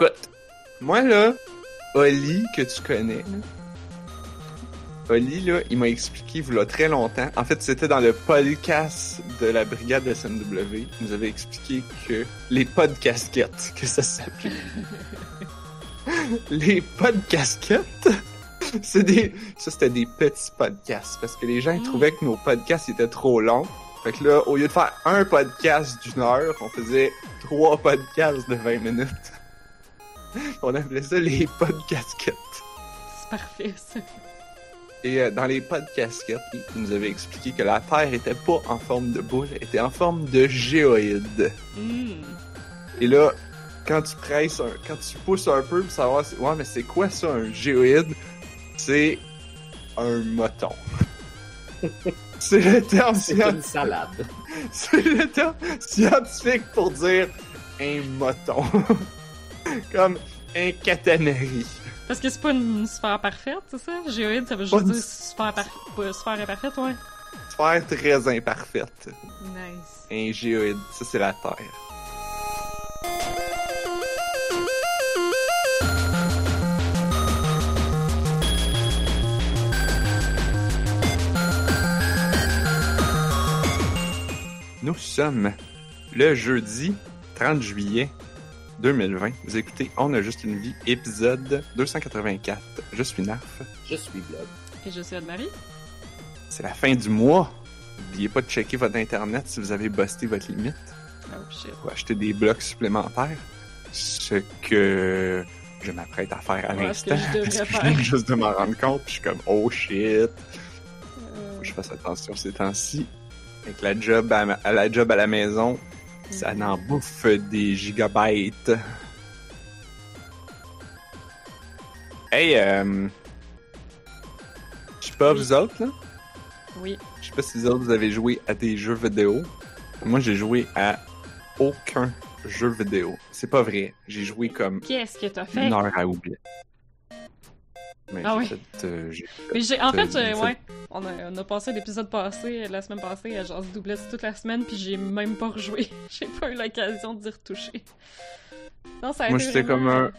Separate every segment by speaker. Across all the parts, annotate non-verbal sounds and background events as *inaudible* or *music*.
Speaker 1: Écoute, moi là, Oli, que tu connais, Oli, là, il m'a expliqué, il y a très longtemps, en fait, c'était dans le podcast de la brigade de SMW, il nous avait expliqué que les podcasquettes, que ça s'appelait. les podcasquettes, c'est des, ça c'était des petits podcasts, parce que les gens trouvaient que nos podcasts étaient trop longs. Fait que là, au lieu de faire un podcast d'une heure, on faisait trois podcasts de 20 minutes. *laughs* On appelait ça les podcasquettes.
Speaker 2: C'est parfait, ça.
Speaker 1: Et euh, dans les podcasquettes, il nous avait expliqué que la Terre était pas en forme de boule, elle était en forme de géoïde.
Speaker 2: Hmm.
Speaker 1: Et là, quand tu presses, un- quand tu pousses un peu pour savoir, c'est- ouais, mais c'est quoi ça, un géoïde? C'est un moton. *laughs* c'est le terme
Speaker 3: C'est
Speaker 1: scien-
Speaker 3: une salade. *laughs*
Speaker 1: c'est le terme scientifique pour dire un moton. *laughs* Comme un catanari.
Speaker 2: Parce que c'est pas une sphère parfaite, c'est ça? Géoïde, ça veut juste
Speaker 1: une-
Speaker 2: dire sphère, par... sphère imparfaite, ouais.
Speaker 1: Sphère très imparfaite.
Speaker 2: Nice.
Speaker 1: Un géoïde, ça c'est la Terre. Nous sommes le jeudi 30 juillet 2020. Vous écoutez On a juste une vie, épisode 284. Je suis Narf.
Speaker 3: Je suis Blob.
Speaker 2: Et je suis Anne-Marie.
Speaker 1: C'est la fin du mois. N'oubliez pas de checker votre internet si vous avez busté votre limite.
Speaker 2: Oh shit.
Speaker 1: pour acheter des blocs supplémentaires. Ce que je m'apprête à faire à
Speaker 2: Ouais,
Speaker 1: l'instant.
Speaker 2: je
Speaker 1: Parce que je viens juste de m'en rendre compte. Puis je suis comme, oh shit.
Speaker 2: Euh,
Speaker 1: Faut que je fasse attention ces temps-ci. Avec la job à, ma- à la job à la maison, ça
Speaker 2: Mhm.
Speaker 1: en bouffe des gigabytes. Hey, euh... Je sais pas vous autres, là?
Speaker 2: Oui.
Speaker 1: Je sais pas si vous autres vous avez joué à des jeux vidéo. Moi, j'ai joué à aucun jeu vidéo. C'est pas vrai. J'ai joué comme
Speaker 2: Qu'est-ce que t'as fait?
Speaker 1: une heure à oublier. Mais
Speaker 2: Ah oui.
Speaker 1: fait, euh, fait-
Speaker 2: Mais j'ai, en fait,
Speaker 1: Euh, ça-
Speaker 2: ouais, on a, on a passé l'épisode passé, euh, la semaine passée, à genre doublette toute la semaine, puis j'ai même pas rejoué. *laughs* j'ai pas eu l'occasion d'y retoucher. Non, ça a
Speaker 1: Moi, j'étais
Speaker 2: vraiment-
Speaker 1: comme un-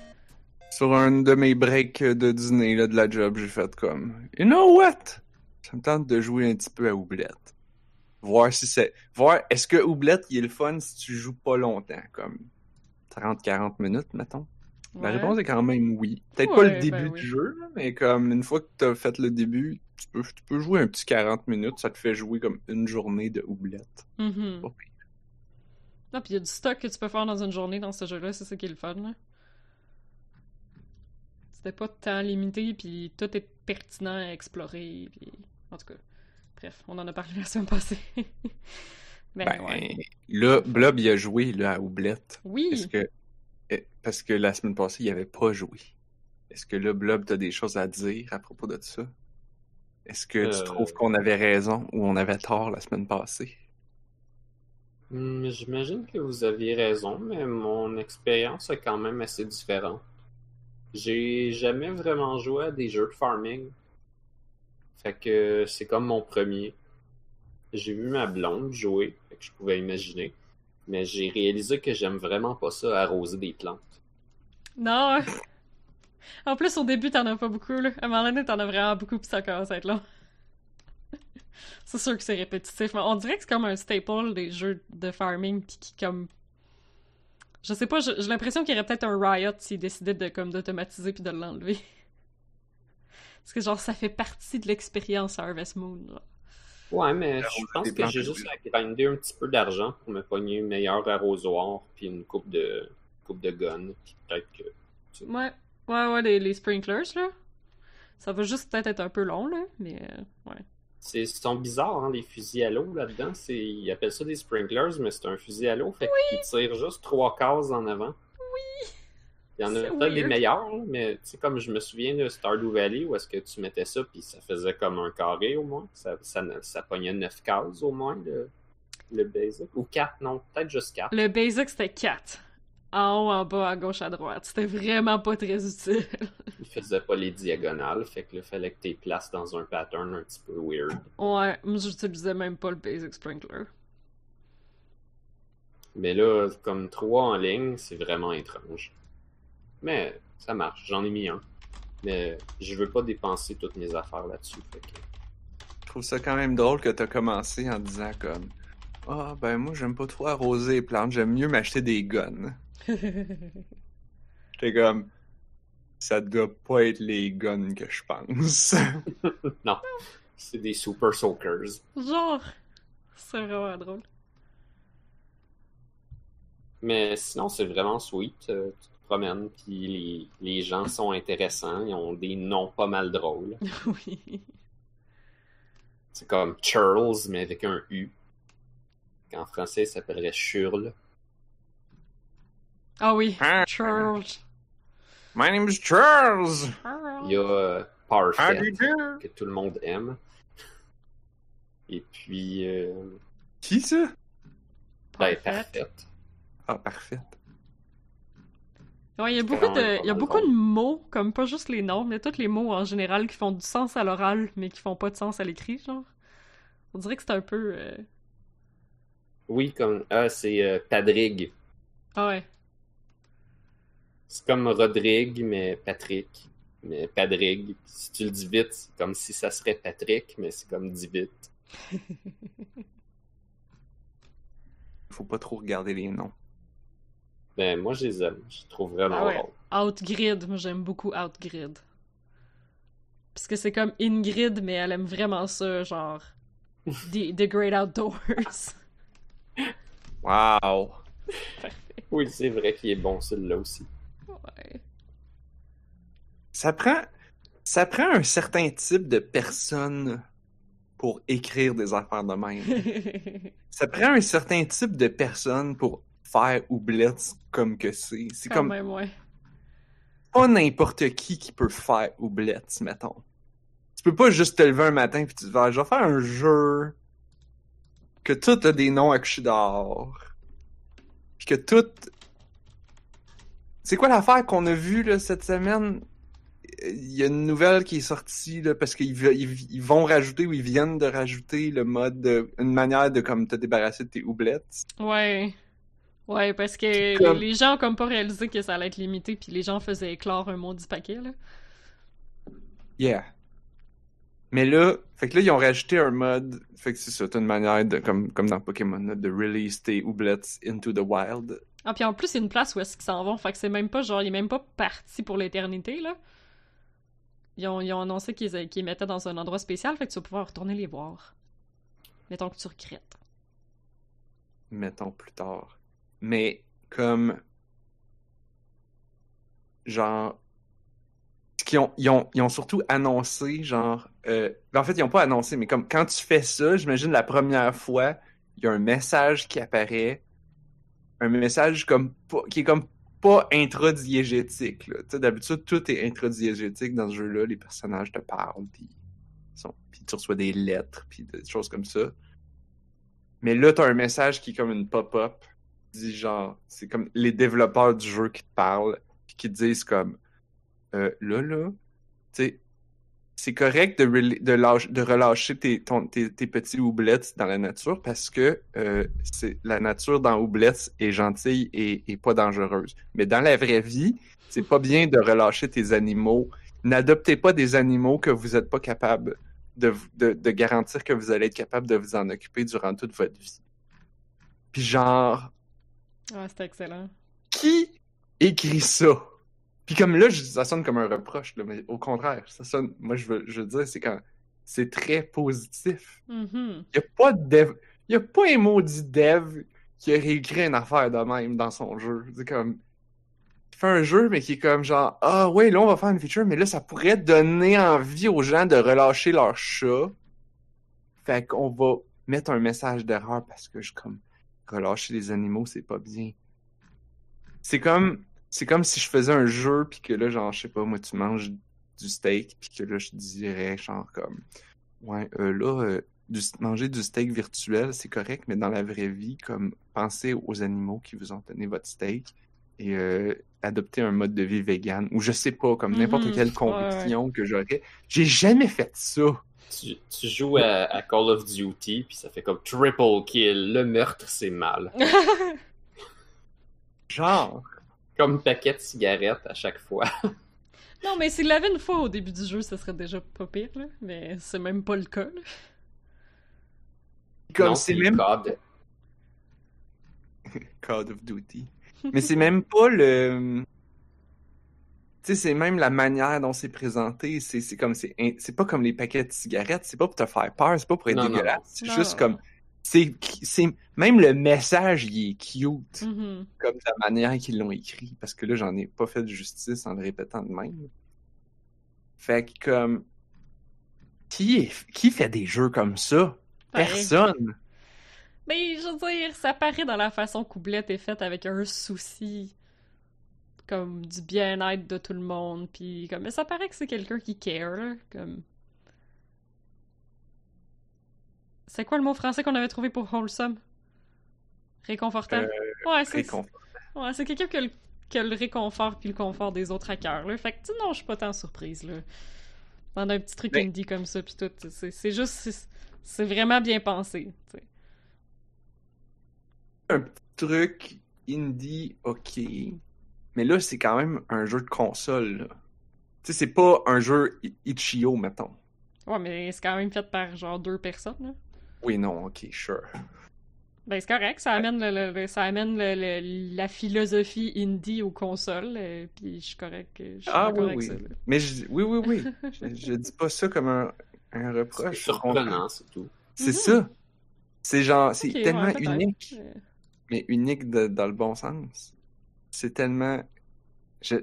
Speaker 1: Sur un de mes breaks de dîner là, de la job, j'ai fait comme You know what? Ça me tente de jouer un petit peu à Oublette. Voir si c'est. Voir est-ce que Oublette il est le fun si tu joues pas longtemps, comme 30-40 minutes, mettons? La réponse est quand même oui. Peut-être pas le début
Speaker 2: ben oui.
Speaker 1: du jeu, mais comme une fois que t'as fait le début, tu peux, tu peux jouer un petit 40 minutes, ça te fait jouer comme une journée de Oublette. Pas pire.
Speaker 2: Non, puis il y a du stock que tu peux faire dans une journée dans ce jeu-là, c'est ça qui est le fun. C'était pas temps limité, puis tout est pertinent à explorer, puis... En tout cas, bref, on en a parlé *laughs* la semaine passée. *laughs*
Speaker 1: Ben,
Speaker 2: ouais.
Speaker 1: là, Blob, il a joué là, à Oublette.
Speaker 2: Oui!
Speaker 1: Est-ce que. Eh, Parce que la semaine passée, il avait pas joué. Est-ce que là, Blob, t'as des choses à dire à propos de ça? Est-ce que tu
Speaker 3: Euh.
Speaker 1: trouves qu'on avait raison ou on avait tort la semaine passée?
Speaker 3: Hmm, J'imagine que vous aviez raison, mais mon expérience est quand même assez différente. J'ai jamais vraiment joué à des jeux de farming. Fait que c'est comme mon premier. J'ai vu ma blonde jouer, fait que je pouvais imaginer. Mais j'ai réalisé que j'aime vraiment pas ça, arroser des plantes.
Speaker 2: Non! *laughs* En plus, au début, t'en as pas beaucoup, là. À un moment donné, t'en as vraiment beaucoup, puis ça commence à être long. *laughs* c'est sûr que c'est répétitif, on dirait que c'est comme un staple des jeux de farming, puis qui, comme... Je sais pas, j'ai l'impression qu'il y aurait peut-être un riot s'ils décidaient de, comme, d'automatiser puis de l'enlever. *laughs* Parce que, genre, ça fait partie de l'expérience Harvest Moon, là.
Speaker 3: Ouais, mais je pense que j'ai
Speaker 1: oui.
Speaker 3: juste à grinder un petit peu d'argent pour me pogner un meilleur arrosoir, puis une coupe de coupe de gun, puis peut-être que
Speaker 2: Ouais, ouais, ouais, les, les sprinklers, là. Ça va juste peut-être être un peu long, là, mais... euh, ouais.
Speaker 3: C'est, sont bizarres, hein, les fusils à l'eau là-dedans. C'est, ils appellent ça des sprinklers, mais c'est un fusil à l'eau. Fait qu'ils tirent juste trois cases en avant. Oui! Il y en a peut-être des meilleurs, mais comme je me souviens de Stardew Valley, où est-ce que tu mettais ça, puis ça faisait comme un carré au moins. Ça, ça, ça pognait neuf cases au moins, le, le basic. Ou quatre, non, peut-être juste quatre.
Speaker 2: Le basic, c'était 4. En haut, en bas, à gauche, à droite. C'était vraiment pas très utile.
Speaker 3: Il faisait pas les diagonales, fait que là, fallait que tu les places dans un pattern un petit peu weird.
Speaker 2: Ouais, moi, j'utilisais même pas le basic sprinkler.
Speaker 3: Mais là, comme trois en ligne, c'est vraiment étrange. Mais ça marche, j'en ai mis un. Mais je veux pas dépenser toutes mes affaires là-dessus. que-
Speaker 1: Je trouve ça quand même drôle que t'as commencé en disant comme Ah ben moi j'aime pas trop arroser les plantes, j'aime mieux m'acheter des guns. *laughs* J'étais comme ça doit pas être les guns que je pense. *laughs* *laughs*
Speaker 3: Non, c'est des super soakers.
Speaker 2: Genre, c'est vraiment drôle.
Speaker 3: Mais sinon, c'est vraiment sweet. Puis les, les gens sont intéressants. Ils ont des noms pas mal drôles. *laughs*
Speaker 2: oui.
Speaker 3: C'est comme Charles, mais avec un U. En français, ça s'appellerait Churl.
Speaker 2: Ah oui,
Speaker 1: Ah.
Speaker 2: Charles.
Speaker 1: My name is Charles.
Speaker 3: Il y a euh, Parfait, que tout le monde aime. Et puis, euh,
Speaker 1: Qui ça?
Speaker 3: ben,
Speaker 2: Parfait.
Speaker 1: Ah parfait.
Speaker 2: Ouais, il y a beaucoup de, il y a beaucoup de mots, comme pas juste les noms, mais tous les mots en général qui font du sens à l'oral, mais qui font pas de sens à l'écrit, genre. On dirait que c'est un peu. euh,
Speaker 3: Oui, comme. Ah, c'est euh, Padrig.
Speaker 2: Ah ouais.
Speaker 3: C'est comme Rodrigue, mais Patrick. Mais Padrig. Si tu le dis vite, c'est comme si ça serait Patrick, mais c'est comme dit vite. *laughs*
Speaker 1: Faut pas trop regarder les noms.
Speaker 3: Ben, moi, je les aime. Je les trouve vraiment
Speaker 2: Ah ouais.
Speaker 3: drôles.
Speaker 2: Outgrid, moi j'aime beaucoup Outgrid. Parce que c'est comme Ingrid, mais elle aime vraiment ça, genre. *laughs* The, the Great Outdoors.
Speaker 1: Wow. *laughs*
Speaker 3: Oui, c'est vrai qu'il est bon, celui-là aussi.
Speaker 2: ouais.
Speaker 1: Ça prend ça prend un certain type de personne pour écrire des affaires de même. *laughs* Ça prend un certain type de personne pour faire oublette comme que c'est. C'est comme
Speaker 2: même, ouais.
Speaker 1: pas n'importe qui qui peut faire oublette, mettons. Tu peux pas juste te lever un matin puis tu te Ah, je vais faire un jeu que tout a des noms à coucher dehors. Puis que tout... C'est quoi l'affaire qu'on a vue là, cette semaine? Il y a une nouvelle qui est sortie là, parce qu'ils ve- ils, ils vont rajouter ou ils viennent de rajouter le mode, de- une manière de comme te débarrasser de tes oubliettes.
Speaker 2: Ouais. Ouais, parce que
Speaker 1: Comme-
Speaker 2: les gens ont comme pas réalisé que ça allait être limité, puis les gens faisaient éclore un maudit paquet, là.
Speaker 1: Yeah. Mais là, fait que là, ils ont rajouté un mode. Fait que c'est ça, une manière de, comme, comme dans Pokémon, de release tes oubliettes into the wild.
Speaker 2: Ah, puis en plus, a une place où est-ce qu'ils s'en vont, fait que c'est même pas genre, il est même pas parti pour l'éternité, là. Ils ont, ils ont annoncé qu'ils les mettaient dans un endroit spécial, fait que tu vas pouvoir retourner les voir. Mettons que tu regrettes.
Speaker 1: Mettons plus tard. Mais comme. Genre. ont, ils, ont, ils ont surtout annoncé, genre. euh, en fait, ils ont pas annoncé, mais comme quand tu fais ça, j'imagine la première fois, il y a un message qui apparaît. Un message comme qui est comme pas intradiégétique. là. Tu sais, D'habitude, tout est intradiégétique dans ce jeu-là. Les personnages te parlent, puis tu reçois des lettres, puis des choses comme ça. Mais là, t'as un message qui est comme une pop-up, dit genre, c'est comme les développeurs du jeu qui te parlent, puis qui te disent comme, euh, là, là, tu sais, c'est correct de, relâcher tes, tes, petits oubliettes dans la nature parce que euh, c'est la nature dans oubliettes est gentille et, pas dangereuse. Mais dans la vraie vie, c'est pas bien de relâcher tes animaux. N'adoptez pas des animaux que vous n'êtes pas capable de, de, de garantir que vous allez être capable de vous en occuper durant toute votre vie. Puis genre,
Speaker 2: Ouais, c'était excellent.
Speaker 1: qui écrit ça? Puis comme là, ça sonne comme un reproche, là, mais au contraire, ça sonne, moi je veux, je veux dire, c'est quand c'est très positif. Il y a pas de dev, il y a pas un maudit dev qui a réécrit une affaire de même dans son jeu. C'est comme, il fait un jeu, mais qui est comme genre, ah ouais, là on va faire une feature, mais là ça pourrait donner envie aux gens de relâcher leur chat. Fait qu'on va mettre un message d'erreur parce que je comme, relâcher les animaux, c'est pas bien. C'est comme, c'est comme si je faisais un jeu puis que là, genre, je sais pas, moi, tu manges du steak puis que là, je dirais, genre, comme, ouais, euh, là, euh, du- manger du steak virtuel, c'est correct, mais dans la vraie vie, comme, pensez aux animaux qui vous ont donné votre steak et euh, adopter un mode de vie vegan ou je sais pas, comme n'importe
Speaker 2: Mhm.
Speaker 1: quelle
Speaker 2: Ouais,
Speaker 1: conviction que j'aurais. J'ai jamais fait ça.
Speaker 3: Tu, tu joues à, à Call of Duty, puis ça fait comme triple kill. Le meurtre, c'est mal. *laughs*
Speaker 1: Genre.
Speaker 3: comme paquet de cigarettes à chaque fois. *laughs*
Speaker 2: Non, mais s'il l'avait une fois au début du jeu, ça serait déjà pas pire, là. Mais c'est même pas le cas, là.
Speaker 1: Comme c'est
Speaker 3: le
Speaker 1: même
Speaker 3: code. *laughs*
Speaker 1: Call of Duty. Mais c'est même pas le. Tu sais, c'est même la manière dont c'est présenté. C'est c'est comme c'est c'est pas comme les paquets de cigarettes. C'est pas pour te faire peur. C'est pas pour être
Speaker 3: Non,
Speaker 1: dégueulasse. C'est juste comme c'est c'est même le message il est cute
Speaker 2: Mhm.
Speaker 1: comme la manière qu'ils l'ont écrit parce que là j'en ai pas fait de justice en le répétant de même. Fait que comme qui est- qui fait des jeux comme ça?
Speaker 2: Ouais.
Speaker 1: Personne.
Speaker 2: Mais je veux dire, ça paraît dans la façon qu'Oublette est faite avec un souci comme du bien-être de tout le monde, puis comme mais ça paraît que c'est quelqu'un qui care, là, comme C'est quoi le mot français qu'on avait trouvé pour wholesome? Réconfortant?
Speaker 1: Euh,
Speaker 2: ouais, c'est ouais, c'est quelqu'un qui a, le, qui a le réconfort puis le confort des autres à cœur, là. Fait que tu non, je suis pas tant surprise, là. Dans un petit truc
Speaker 1: Mais-
Speaker 2: indie comme ça puis tout, c'est c'est juste c'est- vraiment bien pensé,
Speaker 1: un petit truc indie, ok. Mais là, c'est quand même un jeu de console. Tu sais, c'est pas un jeu I- Itch.io, mettons.
Speaker 2: Ouais, mais c'est quand même fait par genre deux personnes. Là.
Speaker 1: Oui, non, ok, sure.
Speaker 2: Ben c'est correct, ça amène, le, le- le- ça amène le- le- la philosophie indie aux consoles, euh, puis je suis correct, je suis
Speaker 1: Ah
Speaker 2: d'accord
Speaker 1: oui,
Speaker 2: avec
Speaker 1: oui.
Speaker 2: ça.
Speaker 1: Mais je, oui, oui, oui. je, *laughs* je dis pas ça comme un, un
Speaker 3: C'est
Speaker 1: reproche.
Speaker 3: surprenant, c'est tout.
Speaker 1: C'est
Speaker 2: Mhm.
Speaker 1: ça. C'est genre, c'est tellement unique,
Speaker 2: Euh,
Speaker 1: mais unique de- dans le bon sens. C'est tellement. Je...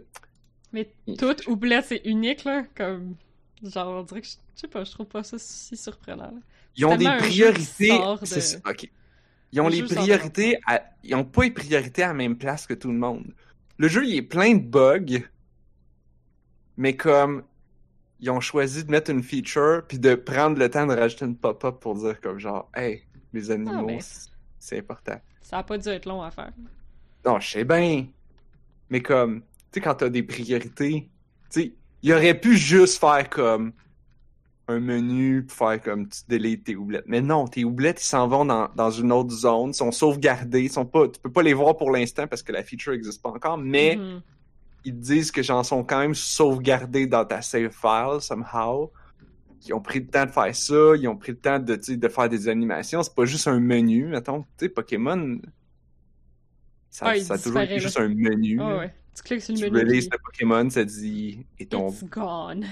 Speaker 2: Mais tout Oublette, c'est unique, là, comme... Genre, on dirait que, je je sais pas, je trouve pas ça si surprenant, là.
Speaker 1: Ils ont des priorités.
Speaker 2: de-
Speaker 1: ok. Ils ont
Speaker 2: Le
Speaker 1: les priorités. À... Ils ont pas les priorités à la même place que tout le monde. Le jeu, il est plein de bugs, mais comme ils ont choisi de mettre une feature puis de prendre le temps de rajouter une pop-up pour dire comme genre, hey, les animaux,
Speaker 2: mais-
Speaker 1: c'est- c'est important.
Speaker 2: Ça a pas dû être long à faire.
Speaker 1: Non, je sais bien. Mais comme, tu sais, quand t'as des priorités, tu sais, il aurait pu juste faire comme un menu pour faire comme tu délites tes oublettes. Mais non, tes oublettes, ils s'en vont dans, dans une autre zone, sont sauvegardés, ils sont pas, tu peux pas les voir pour l'instant parce que la feature existe pas encore, mais
Speaker 2: Mhm.
Speaker 1: ils disent que j'en sont quand même sauvegardés dans ta save file, somehow. Ils ont pris le temps de faire ça, ils ont pris le temps de, de faire des animations. C'est pas juste un menu, mettons. Tu sais, Pokémon, ça,
Speaker 2: Ah,
Speaker 1: ça a toujours été juste un menu.
Speaker 2: Ah ouais. Tu cliques sur
Speaker 1: Tu
Speaker 2: le menu,
Speaker 1: releases
Speaker 2: puis
Speaker 1: le Pokémon, ça dit et ton
Speaker 2: it's gone.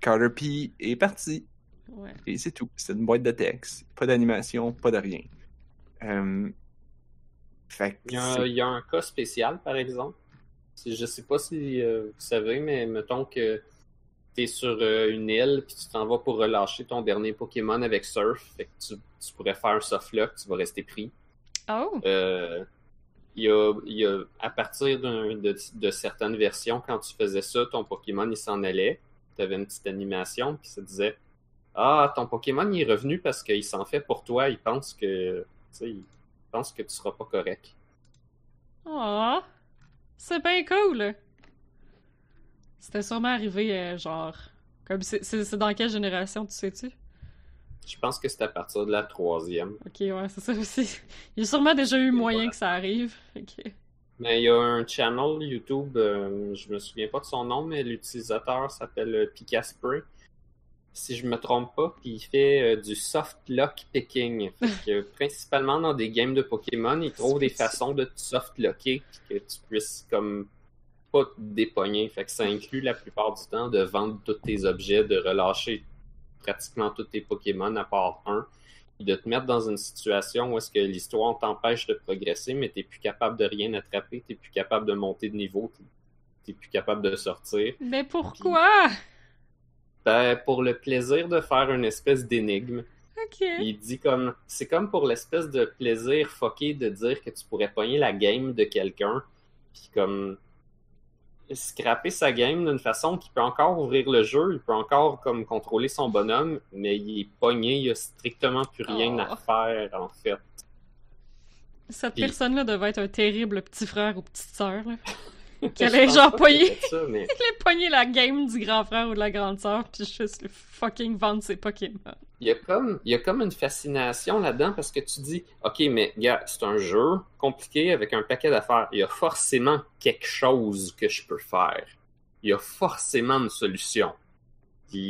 Speaker 1: Caterpie est parti.
Speaker 2: Ouais.
Speaker 1: Et c'est tout. C'est une boîte de texte. Pas d'animation, pas de rien. Euh... Fait que
Speaker 3: Il y, a,
Speaker 1: c'est-
Speaker 3: il y a un cas spécial, par exemple. Je sais pas si euh, vous savez, mais mettons que tu es sur euh, une île puis tu t'en vas pour relâcher ton dernier Pokémon avec Surf. Fait que tu, tu pourrais faire un soft lock, tu vas rester pris.
Speaker 2: Oh!
Speaker 3: Euh, il y a, il y a- à partir de, certaines versions, quand tu faisais ça, ton Pokémon il s'en allait. Tu avais une petite animation, puis ça disait Ah, ton Pokémon il est revenu parce qu'il s'en fait pour toi. Il pense que il pense que tu seras pas correct.
Speaker 2: Oh! C'est bien cool! C'était sûrement arrivé, euh, genre... Comme c'est dans quelle génération, tu sais-tu?
Speaker 3: Je pense que c'est à partir de la troisième.
Speaker 2: Ok, ouais, c'est ça aussi. Il y a sûrement déjà eu moyen que ça arrive. Ok.
Speaker 3: Mais il y a un channel YouTube, euh, je me souviens pas de son nom, mais l'utilisateur s'appelle euh, Picaspray. Si je me trompe pas, puis il fait euh, du soft lock picking. Fait *laughs* que, principalement dans des games de Pokémon, il trouve des façons de te soft locker que tu puisses comme pas te dépogner. Fait que ça inclut la plupart du temps de vendre tous tes objets, de relâcher pratiquement tous tes Pokémon à part un, et de te mettre dans une situation où est-ce que l'histoire t'empêche de progresser, mais t'es plus capable de rien attraper, t'es plus capable de monter de niveau, t'es- plus capable de sortir.
Speaker 2: Mais pourquoi?
Speaker 3: Ben, pour le plaisir de faire une espèce d'énigme,
Speaker 2: Ok.
Speaker 3: il dit comme c'est comme pour l'espèce de plaisir fucké de dire que tu pourrais pogner la game de quelqu'un puis comme scraper sa game d'une façon qui peut encore ouvrir le jeu, il peut encore comme contrôler son bonhomme, mais il est pogné, il a strictement plus rien
Speaker 2: Oh.
Speaker 3: à faire en fait.
Speaker 2: Cette
Speaker 3: Puis-
Speaker 2: personne-là devait être un terrible petit frère ou petite sœur, là. Qu'elle ait genre pogné-
Speaker 3: ça, mais- *laughs*
Speaker 2: la game du grand frère ou de la grande sœur, puis juste le fucking vendre ses Pokémon.
Speaker 3: Il y a comme, il y a comme une fascination là-dedans parce que tu dis, OK, mais gars, c'est un jeu compliqué avec un paquet d'affaires. Il y a forcément quelque chose que je peux faire. Il y a forcément une solution. Il-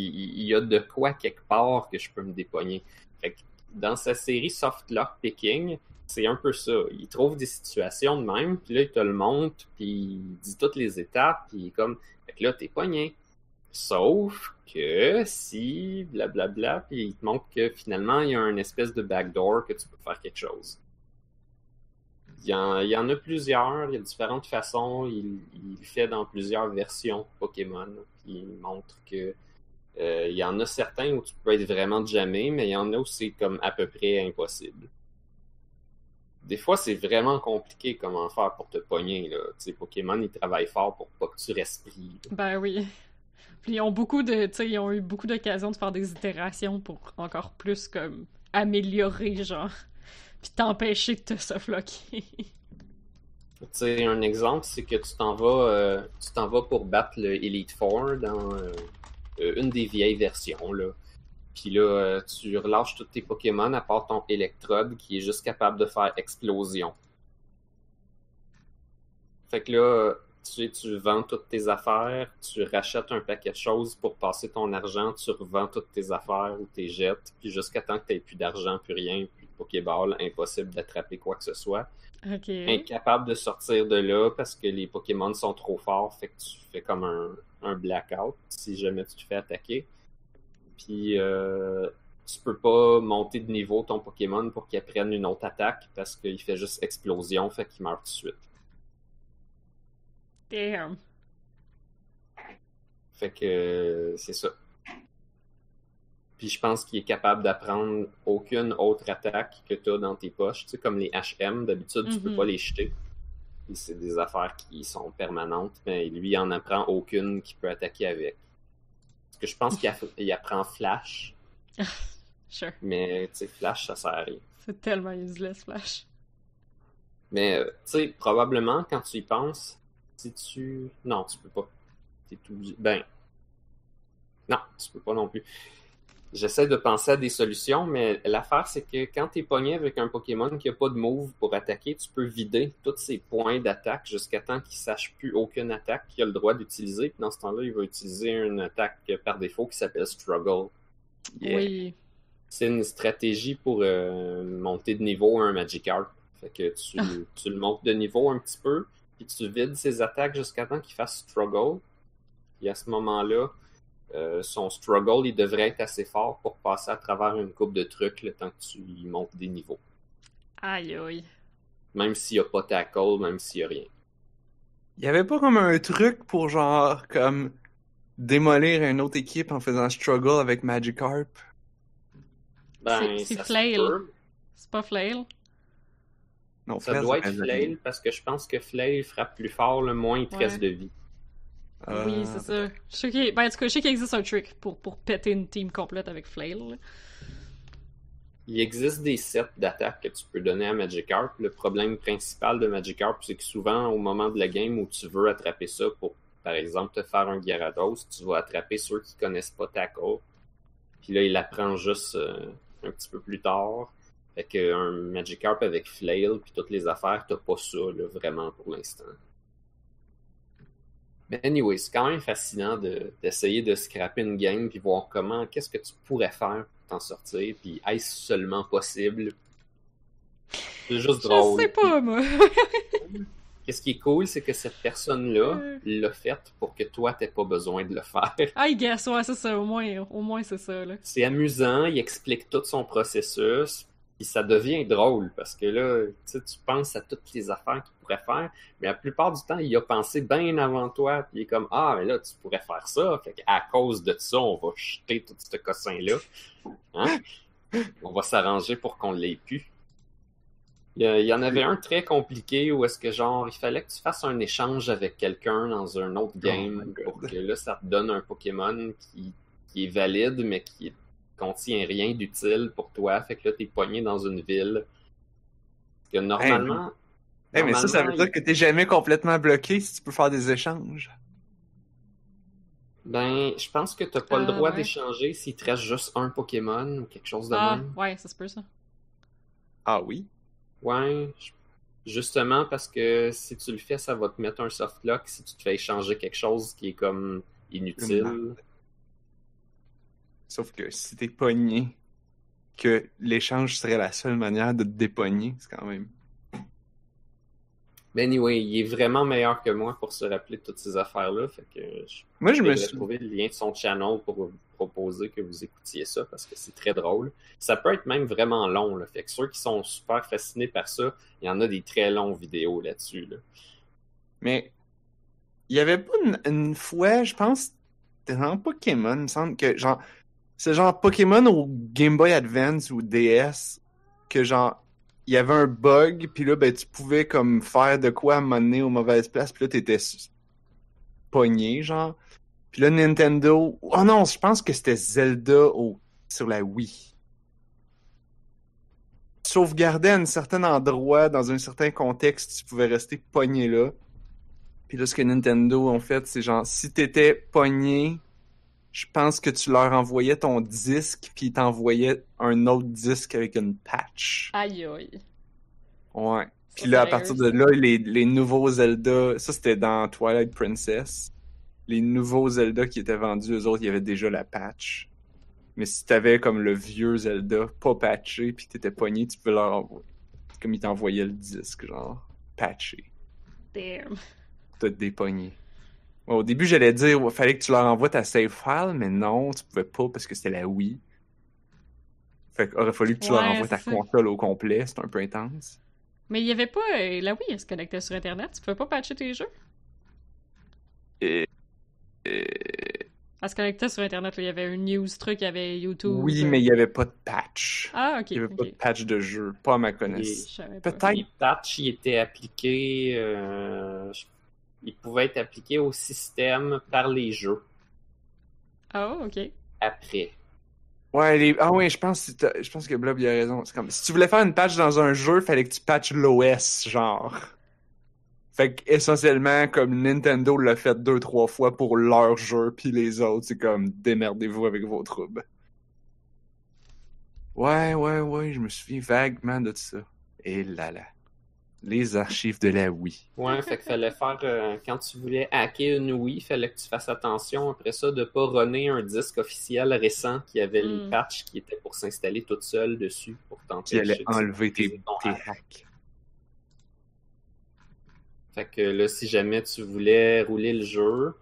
Speaker 3: il y a de quoi quelque part que je peux me dépogner. Fait que dans sa série Soft Lock Picking, c'est un peu ça. Il trouve des situations de même, puis là, il te le montre, puis il dit toutes les étapes, puis comme, fait là, t'es pogné. Sauf que si, blablabla, puis il te montre que finalement, il y a une espèce de backdoor que tu peux faire quelque chose. Il y en, il y en a plusieurs, il y a différentes façons, il, il fait dans plusieurs versions Pokémon, puis il montre que euh, il y en a certains où tu peux être vraiment jamais, mais il y en a où c'est comme à peu près impossible. Des fois, c'est vraiment compliqué comment faire pour te pogner. Là. Pokémon, ils travaillent fort pour pas que tu respires.
Speaker 2: Ben oui. Puis ils ont beaucoup de, ils ont eu beaucoup d'occasions de faire des itérations pour encore plus comme améliorer genre, puis t'empêcher de te soffloquer.
Speaker 3: Tu sais, un exemple, c'est que tu t'en vas, euh, tu t'en vas pour battre le Elite Four dans euh, euh, une des vieilles versions, là. Puis là, euh, tu relâches tous tes Pokémon à part ton Electrode qui est juste capable de faire explosion. Fait que là, tu sais, tu vends toutes tes affaires, tu rachètes un paquet de choses pour passer ton argent, tu revends toutes tes affaires ou tes jettes, puis jusqu'à temps que tu plus d'argent, plus rien, plus de Pokéball, impossible d'attraper quoi que ce soit incapable de sortir de là parce que les Pokémon sont trop forts, fait que tu fais comme un, un blackout si jamais tu te fais attaquer. Puis euh, tu peux pas monter de niveau ton Pokémon pour qu'il apprenne une autre attaque parce qu'il fait juste explosion, fait qu'il meurt tout de suite.
Speaker 2: Damn.
Speaker 3: Fait que c'est ça. Puis je pense qu'il est capable d'apprendre aucune autre attaque que tu as dans tes poches. Tu sais, comme les HM, d'habitude, tu peux
Speaker 2: Mhm.
Speaker 3: pas les jeter. C'est des affaires qui sont permanentes, mais lui, il en apprend aucune qu'il peut attaquer avec. Que je pense qu'il apprend Flash, *laughs*
Speaker 2: Sure.
Speaker 3: mais tu sais, Flash, ça sert à rien.
Speaker 2: C'est tellement useless, Flash.
Speaker 3: Mais, euh, tu sais, probablement, quand tu y penses, si tu... Non, tu peux pas. T'es tout... Ben... Non, tu peux pas non plus. J'essaie de penser à des solutions, mais l'affaire, c'est que quand t'es pogné avec un Pokémon qui a pas de move pour attaquer, tu peux vider tous ses points d'attaque jusqu'à temps qu'il sache plus aucune attaque qu'il a le droit d'utiliser. Puis dans ce temps-là, il va utiliser une attaque par défaut qui s'appelle Struggle. Yeah.
Speaker 2: Oui.
Speaker 3: C'est une stratégie pour euh, monter de niveau un Magikarp. Fait que tu,
Speaker 2: Ah.
Speaker 3: tu le montes de niveau un petit peu, puis tu vides ses attaques jusqu'à temps qu'il fasse struggle. Puis à ce moment-là, euh, son struggle, il devrait être assez fort pour passer à travers une coupe de trucs le temps que tu lui montes des niveaux.
Speaker 2: Aïe aïe.
Speaker 3: Même s'il n'y a pas tackle, même s'il n'y a rien.
Speaker 1: Il y avait pas comme un truc pour genre comme démolir une autre équipe en faisant struggle avec Magikarp?
Speaker 3: Ben,
Speaker 2: C'est- Flail. C'est pas Flail?
Speaker 1: Non,
Speaker 3: Ça doit être Flail parce que je pense que Flail frappe plus fort, le moins il te
Speaker 2: Ouais.
Speaker 3: reste de vie.
Speaker 1: Euh,
Speaker 2: Oui, c'est ça. Je sais qu'il ben, en tout cas, je sais qu'il existe un trick pour, pour péter une team complète avec Flail. là.
Speaker 3: Il existe des sets d'attaques que tu peux donner à Magikarp. Le problème principal de Magikarp, c'est que souvent, au moment de la game où tu veux attraper ça pour, par exemple, te faire un Gyarados, tu vas attraper ceux qui connaissent pas Tackle. Puis là, il apprend juste euh, un petit peu plus tard. Fait qu'un Magikarp avec Flail puis toutes les affaires, t'as pas ça, là, vraiment, pour l'instant. Mais anyway, c'est quand même fascinant de- d'essayer de, scraper une game puis voir comment, qu'est-ce que tu pourrais faire pour t'en sortir, puis est-ce seulement possible? C'est juste drôle.
Speaker 2: Je sais pas, moi. *laughs*
Speaker 3: Qu'est-ce qui est cool, c'est que cette personne-là
Speaker 2: Euh.
Speaker 3: l'a fait pour que toi, t'aies pas besoin de le faire.
Speaker 2: I guess, ouais, c'est ça. Au moins, au moins c'est ça.
Speaker 3: C'est amusant, il explique tout son processus, puis ça devient drôle parce que là, tu sais, tu penses à toutes les affaires qu'il pourrait faire, mais la plupart du temps, il a pensé bien avant toi, puis il est comme Ah, mais là, tu pourrais faire ça, fait qu'à cause de ça, on va jeter tout ce cossin-là. Hein? On va s'arranger pour qu'on l'ait plus. Il y, en avait un très compliqué où est-ce que genre il fallait que tu fasses un échange avec quelqu'un dans un autre game
Speaker 1: my God.
Speaker 3: pour que là ça te donne un Pokémon qui, qui est valide mais qui contient rien d'utile pour toi. Fait que là t'es pogné dans une ville. Parce que normalement,
Speaker 1: Eh, mais ça, ça veut dire que t'es jamais complètement bloqué si tu peux faire des échanges.
Speaker 3: Ben, je pense que t'as pas le
Speaker 2: Ah,
Speaker 3: droit
Speaker 2: ouais.
Speaker 3: d'échanger s'il te reste juste un Pokémon ou quelque chose de
Speaker 2: Ah,
Speaker 3: même.
Speaker 2: ouais, ça se peut, ça.
Speaker 1: Ah oui?
Speaker 3: Ouais, justement parce que si tu le fais, ça va te mettre un softlock si tu te fais échanger quelque chose qui est comme inutile.
Speaker 1: Sauf que si t'es pogné, que l'échange serait la seule manière de te dépogner, c'est quand même.
Speaker 3: Ben anyway, il est vraiment meilleur que moi pour se rappeler de toutes ces affaires-là. Fait que je
Speaker 1: Moi, je me suis.
Speaker 3: trouver le lien de son channel pour vous proposer que vous écoutiez ça parce que c'est très drôle. Ça peut être même vraiment long. Là. Fait que ceux qui sont super fascinés par ça, il y en a des très longues vidéos là-dessus. Là.
Speaker 1: Mais il y avait pas une, une fois, je pense, dans Pokémon, il me semble que genre. C'est genre Pokémon au Game Boy Advance ou DS, que genre. Il y avait un bug, puis là, ben, tu pouvais comme faire de quoi donné aux mauvaises places, puis là, t'étais pogné, genre. Puis là, Nintendo. Oh non, je pense que c'était Zelda au... sur la Wii. Sauvegardais à un certain endroit, dans un certain contexte, tu pouvais rester pogné là. Puis là, ce que Nintendo ont fait, c'est genre, si t'étais pogné, je pense que tu leur envoyais ton disque, puis ils t'envoyaient un autre disque avec une patch.
Speaker 2: Aïe, aïe.
Speaker 1: Ouais. Puis là, à partir de là, les, les nouveaux Zelda, ça c'était dans Twilight Princess. Les nouveaux Zelda qui étaient vendus, eux autres, il y avait déjà la patch. Mais si t'avais comme le vieux Zelda, pas patché, puis t'étais pogné, tu peux leur envoyer. Comme ils t'envoyaient le disque, genre, patché.
Speaker 2: Damn.
Speaker 1: T'as dépogné. Au début, j'allais dire, ouais, fallait que tu leur envoies ta save file, mais non, tu pouvais pas parce que c'était la Wii. Fait qu'il aurait fallu que tu leur envoies ta
Speaker 2: ça.
Speaker 1: console au complet, c'est un peu intense.
Speaker 2: Mais il y avait pas. euh, la Wii, elle se connectait sur Internet. Tu pouvais pas patcher tes jeux?
Speaker 1: Et... et-
Speaker 2: Elle se connectait sur Internet. Il y avait un news truc, il y avait YouTube.
Speaker 1: Oui,
Speaker 2: euh.
Speaker 1: mais il n'y avait pas de patch.
Speaker 2: Ah, ok.
Speaker 1: Il n'y avait pas de patch de jeu, pas à ma connaissance. Peut-être.
Speaker 3: Les patchs ils étaient appliqués. euh, je- ils pouvaient être appliqués au système par les jeux
Speaker 2: Ah, ok.
Speaker 3: après.
Speaker 1: Ouais, les... ah ouais, je pense, que t'as- je pense que Blob il a raison. C'est comme si tu voulais faire une patch dans un jeu, fallait que tu patches l'OS, genre. Fait que essentiellement, comme Nintendo l'a fait deux trois fois pour leur jeu, puis les autres, c'est comme démerdez-vous avec vos troubles. Ouais, ouais, ouais, je me souviens vaguement de ça. Et là là. Les archives de la Wii.
Speaker 3: Ouais, fait qu'il fallait faire. euh, quand tu voulais hacker une Wii, il fallait que tu fasses attention après ça de pas runner un disque officiel récent qui avait les
Speaker 2: Mm.
Speaker 3: patchs qui étaient pour s'installer toute seule dessus pour
Speaker 1: Qui
Speaker 3: t'empêcher
Speaker 1: allait
Speaker 3: de
Speaker 1: enlever tes, hacks.
Speaker 3: Fait que là, si jamais tu voulais rouler le jeu,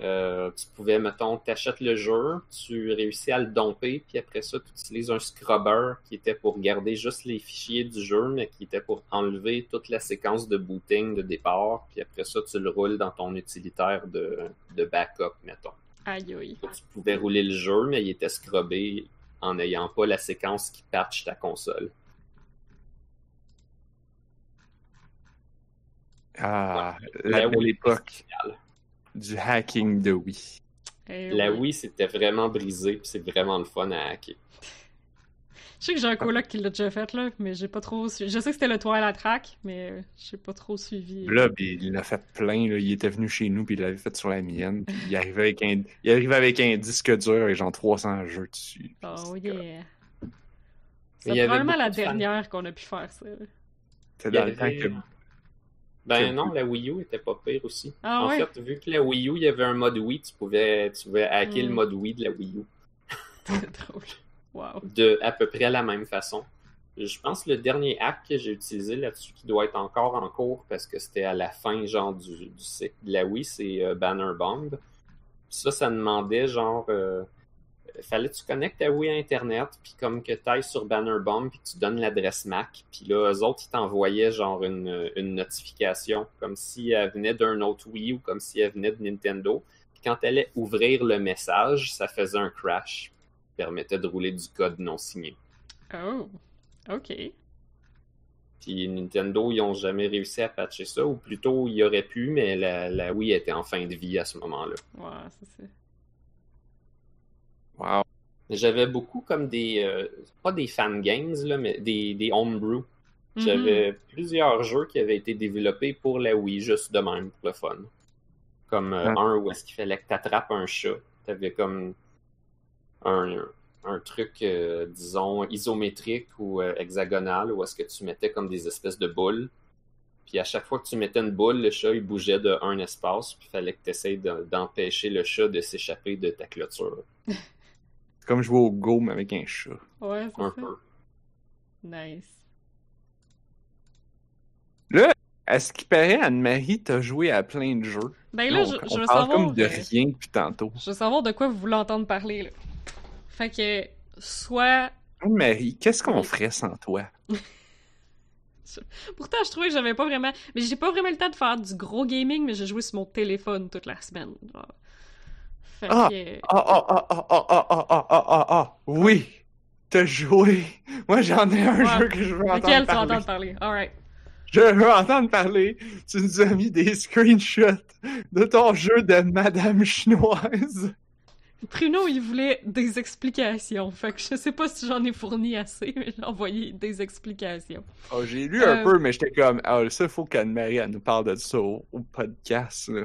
Speaker 3: euh, tu pouvais, mettons, t'achètes le jeu, tu réussis à le domper, puis après ça, tu utilises un scrubber qui était pour garder juste les fichiers du jeu, mais qui était pour enlever toute la séquence de booting de départ, puis après ça, tu le roules dans ton utilitaire de, de backup, mettons.
Speaker 2: Aïe, aïe.
Speaker 3: Tu pouvais rouler le jeu, mais il était scrubbé en n'ayant pas la séquence qui patch ta console.
Speaker 1: Ah,
Speaker 3: La
Speaker 1: la belle
Speaker 3: Wii,
Speaker 1: époque
Speaker 3: spéciale.
Speaker 1: Du hacking de Wii.
Speaker 2: Eh
Speaker 3: La
Speaker 2: oui.
Speaker 3: Wii, c'était vraiment brisé, puis c'est vraiment le fun à hacker.
Speaker 2: Je sais que j'ai un coloc qui l'a déjà fait, là, mais j'ai pas trop suivi. Je sais que c'était le Twilight Track, mais euh, j'ai pas trop suivi.
Speaker 1: Là, puis il l'a fait plein. Là. Il était venu chez nous, puis il l'avait fait sur la mienne. Puis il arrivait avec un, il arrivait avec un disque dur et genre 300 jeux dessus.
Speaker 2: Oh
Speaker 1: c'est
Speaker 2: yeah. C'est probablement la dernière qu'on a pu faire ça.
Speaker 1: C'était dans le temps que.
Speaker 3: Ben non, la Wii U était pas pire aussi.
Speaker 2: Ah
Speaker 3: en
Speaker 2: ouais?
Speaker 3: fait, vu que la Wii U, il y avait un mode Wii, tu pouvais, tu pouvais hacker
Speaker 2: Mm.
Speaker 3: le mode Wii de la Wii U *laughs*
Speaker 2: C'est drôle. Wow.
Speaker 3: de à peu près la même façon. Je pense que le dernier hack que j'ai utilisé là-dessus, qui doit être encore en cours parce que c'était à la fin genre du, du cycle de la Wii, c'est euh, Banner Bomb. Ça, ça demandait genre euh, fallait que tu connectes ta Wii à Internet, puis comme que tu ailles sur Banner Bomb, puis tu donnes l'adresse MAC, puis là, eux autres, ils t'envoyaient genre une, une notification, comme si elle venait d'un autre Wii ou comme si elle venait de Nintendo. Puis quand elle allait ouvrir le message, ça faisait un crash, permettait de rouler du code non signé.
Speaker 2: Oh. Ok.
Speaker 3: Puis Nintendo, ils ont jamais réussi à patcher ça, ou plutôt, ils auraient pu, mais la, la Wii était en fin de vie à ce moment-là.
Speaker 2: Ouais, ça c'est.
Speaker 1: Wow.
Speaker 3: J'avais beaucoup comme des, euh, pas des fan games, là, mais des, des homebrew. J'avais plusieurs jeux qui avaient été développés pour la Wii, juste de même, pour le fun. Comme euh,
Speaker 1: Ah.
Speaker 3: un où est-ce qu'il fallait que tu attrapes un chat. T'avais comme un, un truc, euh, disons, isométrique ou hexagonal, où est-ce que tu mettais comme des espèces de boules. Puis à chaque fois que tu mettais une boule, le chat, il bougeait de un espace, puis il fallait que tu essayes d'empêcher le chat de s'échapper de ta clôture. *laughs*
Speaker 1: C'est comme jouer au Go, mais avec un chat.
Speaker 2: Ouais, c'est
Speaker 3: Un
Speaker 2: ça.
Speaker 3: peu.
Speaker 2: Nice.
Speaker 1: Est-ce qu'il paraît, Anne-Marie, t'as joué à plein de jeux?
Speaker 2: Ben là,
Speaker 1: on
Speaker 2: je,
Speaker 1: on
Speaker 2: veux
Speaker 1: parle
Speaker 2: savoir.
Speaker 1: comme de
Speaker 2: euh,
Speaker 1: rien depuis tantôt.
Speaker 2: Je veux savoir de quoi vous voulez entendre parler, là. Fait que, soit.
Speaker 1: Anne-Marie, qu'est-ce qu'on ferait sans toi? *laughs*
Speaker 2: Pourtant, je trouvais que j'avais pas vraiment. Mais j'ai pas vraiment le temps de faire du gros gaming, mais j'ai joué sur mon téléphone toute la semaine. genre.
Speaker 1: Ah! Ah, ah, ah, ah, ah, ah, ah, ah, ah, ah, ah, oui! T'as joué! Moi, j'en ai un
Speaker 2: Ouais.
Speaker 1: jeu que je veux entendre
Speaker 2: Lequel tu
Speaker 1: parler.
Speaker 2: entendre parler? Alright.
Speaker 1: Je veux entendre parler. Tu nous as mis des screenshots de ton jeu de Madame Chinoise.
Speaker 2: Pruno, il voulait des explications. Fait que je sais pas si j'en ai fourni assez, mais j'ai envoyé des explications.
Speaker 1: Oh, j'ai lu un
Speaker 2: Euh.
Speaker 1: peu, mais j'étais comme, ah, ça, faut qu'Anne-Marie, elle nous parle de ça au, au podcast, là.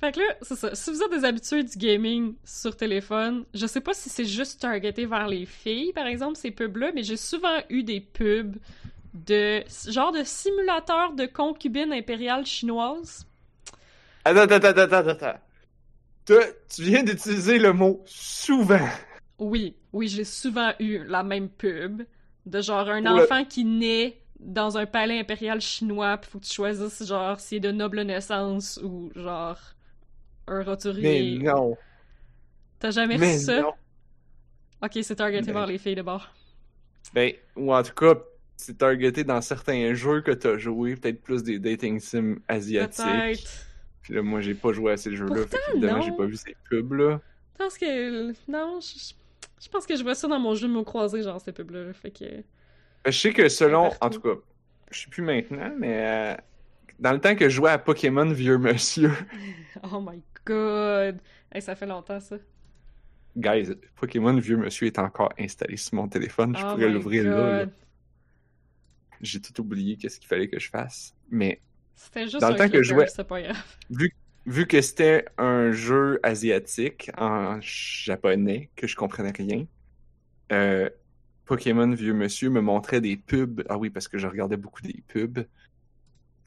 Speaker 2: Fait que là, c'est ça. Si vous êtes des habitués du gaming sur téléphone, je sais pas si c'est juste targeté vers les filles, par exemple, ces pubs-là, mais j'ai souvent eu des pubs de genre de simulateur de concubine impériale chinoise.
Speaker 1: Attends, attends, attends, attends, attends. Toi, tu viens d'utiliser le mot souvent.
Speaker 2: Oui, oui, j'ai souvent eu la même pub de genre un
Speaker 1: Pour le-
Speaker 2: enfant qui naît dans un palais impérial chinois, puis faut que tu choisisses genre s'il est de noble naissance ou genre un
Speaker 1: Mais
Speaker 2: roturier.
Speaker 1: non.
Speaker 2: T'as jamais
Speaker 1: Mais
Speaker 2: reçu ça?
Speaker 1: non.
Speaker 2: Ok, c'est targeté
Speaker 1: Mais-
Speaker 2: vers les filles de bord.
Speaker 1: Ben, ou en tout cas, c'est targeté dans certains jeux que t'as joué, peut-être plus des dating sims asiatiques. Puis là, moi, j'ai pas joué à ces jeux-là, fait évidemment, j'ai pas vu ces pubs-là.
Speaker 2: Parce que. Non, je, je pense que je vois ça dans mon jeu de mots croisés, genre ces pubs-là. Fait que.
Speaker 1: Ben, je sais que selon, en tout cas, je sais plus maintenant, mais euh, dans le temps que je jouais à Pokémon Vieux Monsieur, *laughs*
Speaker 2: Oh my god! Hey, ça fait longtemps ça.
Speaker 1: guys, Pokémon Vieux Monsieur est encore installé sur mon téléphone, je
Speaker 2: oh
Speaker 1: pourrais l'ouvrir là! J'ai tout oublié qu'est-ce qu'il fallait que je fasse. Mais
Speaker 2: C'était juste
Speaker 1: Dans le
Speaker 2: un
Speaker 1: temps que je jouais-
Speaker 2: pas grave.
Speaker 1: vu, vu que c'était un jeu asiatique en japonais, que je comprenais rien, euh, Pokémon Vieux Monsieur me montrait des pubs. Ah oui, parce que je regardais beaucoup des pubs.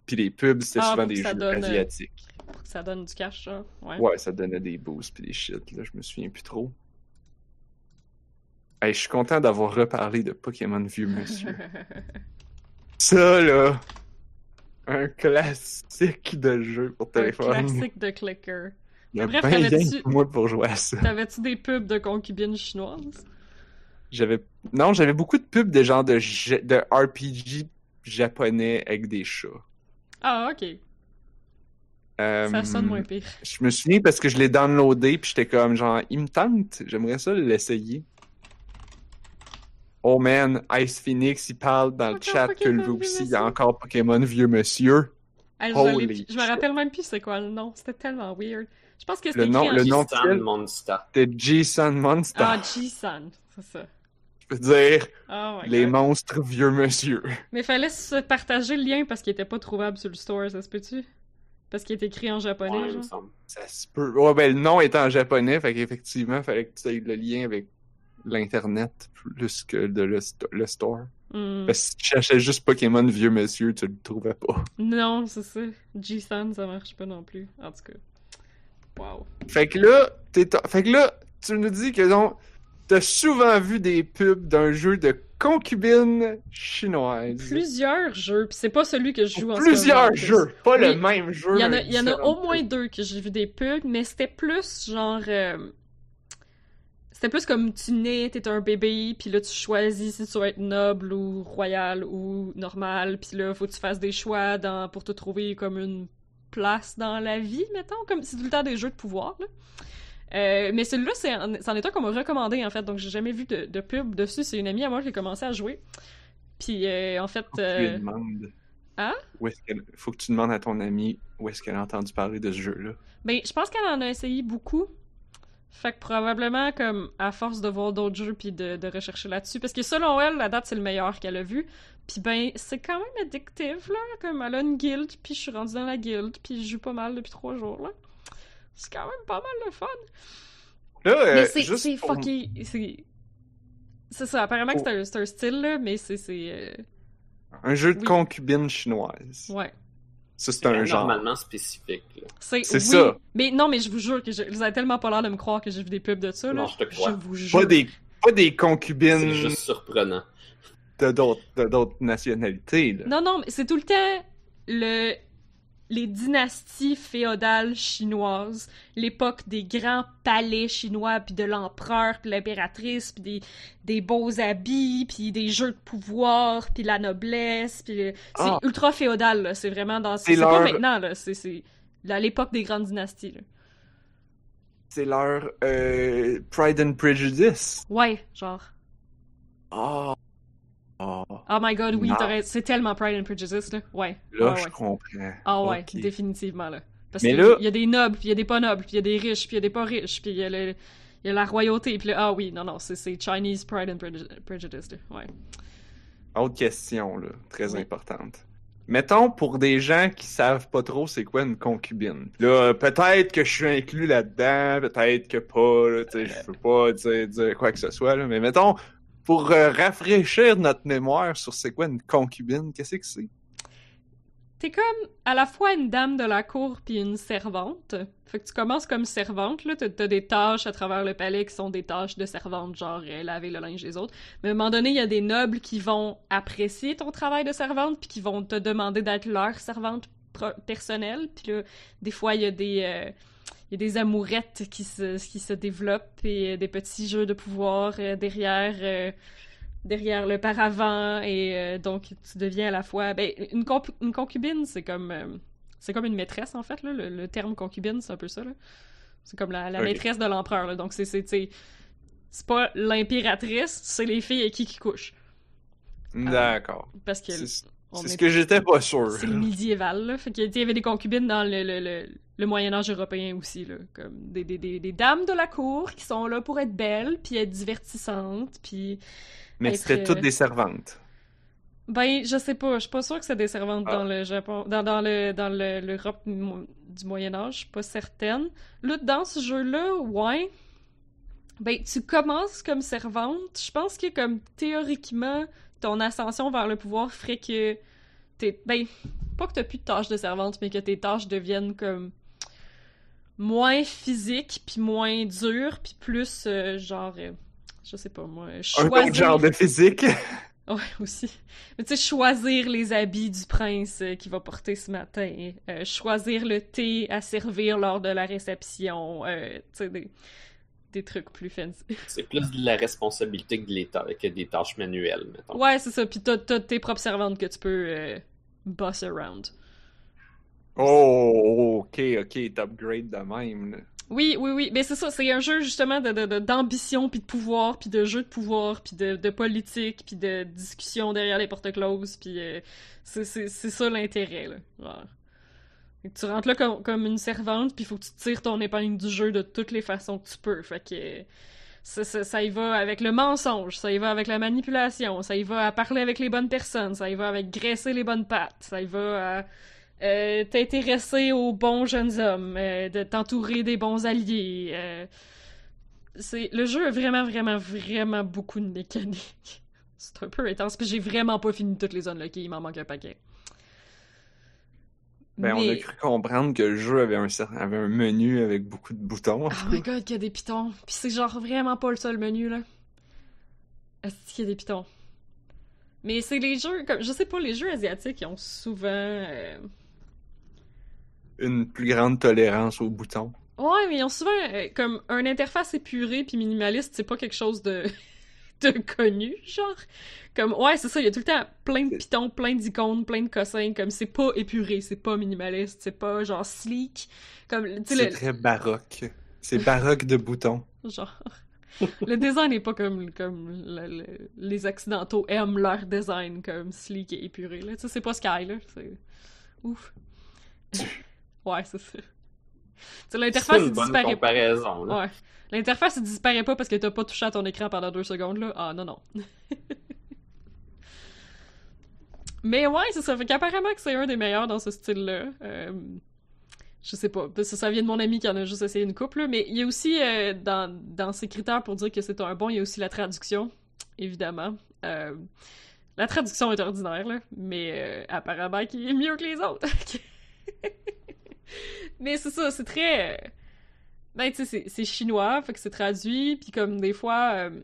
Speaker 1: Puis les pubs, c'était
Speaker 2: Ah,
Speaker 1: souvent des jeux
Speaker 2: donne,
Speaker 1: asiatiques.
Speaker 2: Pour que ça donne du cash, ça. Ouais.
Speaker 1: Ouais, ça donnait des boosts puis des shit, là, je me souviens plus trop. Hey, je suis content d'avoir reparlé de Pokémon Vieux Monsieur. *laughs* Ça, là, un classique de jeu pour
Speaker 2: un
Speaker 1: téléphone.
Speaker 2: classique de clicker.
Speaker 1: A
Speaker 2: Bref,
Speaker 1: rien
Speaker 2: t'avais-tu-
Speaker 1: moi pour jouer à ça.
Speaker 2: T'avais-tu des pubs de concubines chinoises?
Speaker 1: J'avais... Non, j'avais beaucoup de pubs de genre de, de RPG japonais avec des chats.
Speaker 2: Ah, ok.
Speaker 1: Euh,
Speaker 2: Ça sonne moins pire.
Speaker 1: Je me souviens parce que je l'ai downloadé puis j'étais comme genre, il me tente, j'aimerais ça l'essayer. Oh man, Ice Phoenix, il parle dans le chat que lui aussi, il y a encore Pokémon Vieux Monsieur. Holy
Speaker 2: je me rappelle même plus c'est quoi le nom. C'était tellement weird. Je pense que
Speaker 1: Le
Speaker 2: c'était
Speaker 1: nom- le nom-
Speaker 3: Stan
Speaker 1: officiel?
Speaker 3: Monster.
Speaker 1: C'était Jason Monster.
Speaker 2: Ah, G-San, c'est ça.
Speaker 1: Je veux dire,
Speaker 2: Oh
Speaker 1: les
Speaker 2: god.
Speaker 1: monstres Vieux Monsieur.
Speaker 2: Mais fallait se partager le lien parce qu'il était pas trouvable sur le store, ça se peut-tu? Parce qu'il est écrit en japonais,
Speaker 3: Ouais,
Speaker 2: genre.
Speaker 3: semble.
Speaker 1: Ça se peut. Ouais, ben le nom est en japonais, fait qu'effectivement, il fallait que tu aies le lien avec l'internet plus que de le, sto- le store. Parce que si tu cherchais juste Pokémon Vieux Monsieur, tu le trouvais pas.
Speaker 2: Non, c'est ça. G-San, ça marche pas non plus. En tout cas. Wow.
Speaker 1: Fait que là, t'es fait que là, tu nous dis que donc, t'as souvent vu des pubs d'un jeu de concubines chinoises.
Speaker 2: Plusieurs jeux, pis c'est pas celui que je joue en ce
Speaker 1: Plusieurs
Speaker 2: moment, en plus.
Speaker 1: jeux, pas le même jeu.
Speaker 2: Il y en a, y en au moins deux que j'ai vu des pubs, mais c'était plus genre. euh, C'était plus comme tu nais, t'es un bébé, puis là tu choisis si tu vas être noble ou royal ou normal, puis là faut que tu fasses des choix dans, pour te trouver comme une place dans la vie, mettons, comme c'est tout le temps des jeux de pouvoir. Là. Euh, mais celui-là, c'est un- c'en est un qu'on m'a recommandé en fait, donc j'ai jamais vu de, de pub dessus. C'est une amie à moi qui a commencé à jouer. Puis euh, en fait. Euh. Hein?
Speaker 1: Où est-ce qu'elle... Faut que tu demandes à ton ami où est-ce qu'elle a entendu parler de ce jeu-là.
Speaker 2: Ben, je pense qu'elle en a essayé beaucoup. Fait que probablement, comme, à force de voir d'autres jeux puis de, de rechercher là-dessus, parce que selon elle, la date, c'est le meilleur qu'elle a vu. Puis ben, c'est quand même addictif, là. Comme, elle a une guild, puis je suis rendue dans la guild, puis je joue pas mal depuis trois jours, là. C'est quand même pas mal le fun.
Speaker 1: Là, euh,
Speaker 2: mais c'est
Speaker 1: juste
Speaker 2: c'est
Speaker 1: pour-
Speaker 2: fucky. C'est c'est ça, apparemment que c'est un, c'est un style, là, mais c'est. c'est euh,
Speaker 1: Un jeu de
Speaker 2: Oui.
Speaker 1: concubine chinoise.
Speaker 2: Ouais.
Speaker 1: Ça, c'est
Speaker 3: C'est
Speaker 1: un genre.
Speaker 3: normalement spécifique. là.
Speaker 2: C'est oui,
Speaker 1: ça.
Speaker 2: Mais non, mais je vous jure que je, vous avez tellement pas l'air de me croire que j'ai vu des pubs de ça, là.
Speaker 3: Non, je te crois.
Speaker 2: vous jure.
Speaker 1: Pas des, pas des concubines
Speaker 3: C'est juste surprenant.
Speaker 1: de d'autres de d'autres nationalités. Là.
Speaker 2: Non, non, mais c'est tout le temps le les dynasties féodales chinoises, l'époque des grands palais chinois, puis de l'empereur, puis l'impératrice, puis des, des beaux habits, puis des jeux de pouvoir, puis la noblesse, puis c'est
Speaker 1: Ah.
Speaker 2: ultra féodal, là. C'est vraiment dans...
Speaker 1: C'est
Speaker 2: C'est pas
Speaker 1: leur-
Speaker 2: maintenant, là. C'est- C'est à l'époque des grandes dynasties, là.
Speaker 1: C'est leur euh, Pride and Prejudice.
Speaker 2: Ouais, genre...
Speaker 1: Oh.
Speaker 2: My god, oui, c'est tellement Pride and Prejudice, là. Ouais.
Speaker 1: Là, je
Speaker 2: ouais.
Speaker 1: comprends.
Speaker 2: Ah ouais, définitivement, là. Parce qu'il
Speaker 1: là-
Speaker 2: y a des nobles, puis il y a des pas nobles, puis il y a des riches, puis il y a des pas riches, puis il y a, le- il y a la royauté, puis là, ah oui, non, non, c'est Chinese Pride and Preju- Prejudice, là. Ouais.
Speaker 1: Autre question, là, très
Speaker 2: Oui.
Speaker 1: importante. Mettons, pour des gens qui savent pas trop c'est quoi une concubine. Là, peut-être que je suis inclus là-dedans, peut-être que pas, là, je peux pas dire, dire quoi que ce soit, là, mais mettons, pour euh, rafraîchir notre mémoire sur c'est quoi une concubine, qu'est-ce que c'est?
Speaker 2: T'es comme à la fois une dame de la cour puis une servante. Fait que tu commences comme servante, là. T'as des tâches à travers le palais qui sont des tâches de servante, genre euh, laver le linge des autres. Mais à un moment donné, il y a des nobles qui vont apprécier ton travail de servante puis qui vont te demander d'être leur servante personnelle. Puis là, des fois, il y a des... euh, y a des amourettes qui se, qui se développent et euh, des petits jeux de pouvoir euh, derrière, euh, derrière le paravent et euh, donc tu deviens à la fois ben une, concubine c'est comme euh, c'est comme une maîtresse en fait là le, le terme concubine c'est un peu ça là c'est comme la, maîtresse de l'empereur donc c'est c'est c'est pas l'impératrice c'est les filles avec qui qui couchent
Speaker 1: D'accord.
Speaker 2: parce que
Speaker 1: C'est ce que j'étais pas sûr.
Speaker 2: c'est médiéval, là. Fait que, tu sais, il y avait des concubines dans le, le, le, le Moyen-Âge européen aussi, là. Comme des, des, des, des dames de la cour qui sont là pour être belles, puis être divertissantes, puis...
Speaker 1: Mais c'était
Speaker 2: euh,
Speaker 1: toutes des servantes.
Speaker 2: Ben, je sais pas. Je suis pas sûre que c'est des servantes
Speaker 1: Ah.
Speaker 2: dans le Japon... Dans, dans le dans le- l'Europe du Moyen-Âge. Je suis pas certaine. Là, dans ce jeu-là, ouais... Ben, tu commences comme servante. Je pense que, comme, théoriquement, ton ascension vers le pouvoir ferait que t'es... Ben, pas que t'as plus de tâches de servante, mais que tes tâches deviennent, comme, moins physiques, puis moins dures, puis plus, euh, genre... euh, je sais pas, moi...
Speaker 1: Un autre
Speaker 2: choisir-
Speaker 1: genre de physique. *laughs*
Speaker 2: Ouais, aussi. Mais tu sais, choisir les habits du prince euh, qu'il va porter ce matin, euh, choisir le thé à servir lors de la réception, euh, tu sais, des, des trucs plus fancy. *laughs*
Speaker 3: C'est plus de la responsabilité que, de l'État- que des tâches manuelles, mettons.
Speaker 2: Ouais, c'est ça. Puis t'as, t'as tes propres servantes que tu peux euh, boss around.
Speaker 1: Oh, ok, ok, t'upgrades de même.
Speaker 2: Oui, oui, oui. Mais c'est ça, c'est un jeu justement de, de- de- d'ambition, puis de pouvoir, puis de jeu de pouvoir, puis de, de politique, puis de discussion derrière les portes closes, puis euh, c'est, ça l'intérêt, là. Tu rentres là comme, comme une servante, puis il faut que tu tires ton épingle du jeu de toutes les façons que tu peux. Fait que ça, ça, ça y va avec le mensonge, ça y va avec la manipulation, ça y va à parler avec les bonnes personnes, ça y va avec graisser les bonnes pattes, ça y va à euh, t'intéresser aux bons jeunes hommes, euh, de t'entourer des bons alliés. euh. C'est le jeu a vraiment, vraiment, vraiment beaucoup de mécaniques. *laughs* C'est un peu intense, puis j'ai vraiment pas fini toutes les unlockées, il m'en manque un paquet.
Speaker 1: Ben, on a
Speaker 2: Mais-
Speaker 1: cru comprendre que le jeu avait un, avait un menu avec beaucoup de boutons.
Speaker 2: Oh my god, qu'il y a des pitons. Puis c'est genre vraiment pas le seul menu, là. Est-ce qu'il y a des pitons? Mais c'est les jeux, comme, je sais pas, les jeux asiatiques, ils ont souvent... euh,
Speaker 1: Une plus grande tolérance aux boutons.
Speaker 2: Ouais, mais ils ont souvent euh, comme un interface épurée puis minimaliste, c'est pas quelque chose de *laughs* de connu, genre. Comme ouais, c'est ça, il y a tout le temps plein de pitons, plein d'icônes, plein de cossins, comme c'est pas épuré, c'est pas minimaliste, c'est pas genre sleek, comme
Speaker 1: C'est
Speaker 2: le
Speaker 1: très baroque. C'est baroque de boutons.
Speaker 2: genre le design est pas comme comme le- le- les occidentaux aiment leur design comme sleek et épuré là, tu sais c'est pas Sky là, c'est ouf. Ouais, c'est ça. l'interface, disparaît
Speaker 3: comparaison. Là.
Speaker 2: Ouais. L'interface, disparaît pas parce que t'as pas touché à ton écran pendant deux secondes, là. Ah, non, non. *laughs* Mais ouais, c'est ça. Fait qu'apparemment que c'est un des meilleurs dans ce style-là. Euh, je sais pas. Ça, ça vient de mon ami qui en a juste essayé une couple, là. Mais il y a aussi, euh, dans, dans ses critères pour dire que c'est un bon, il y a aussi la traduction, évidemment. Euh, la traduction est ordinaire, là. Mais apparemment qu'il est mieux que les autres. *laughs* mais c'est ça, c'est très... euh, Ben, tu sais, c'est- chinois, fait que c'est traduit, puis comme des fois... euh,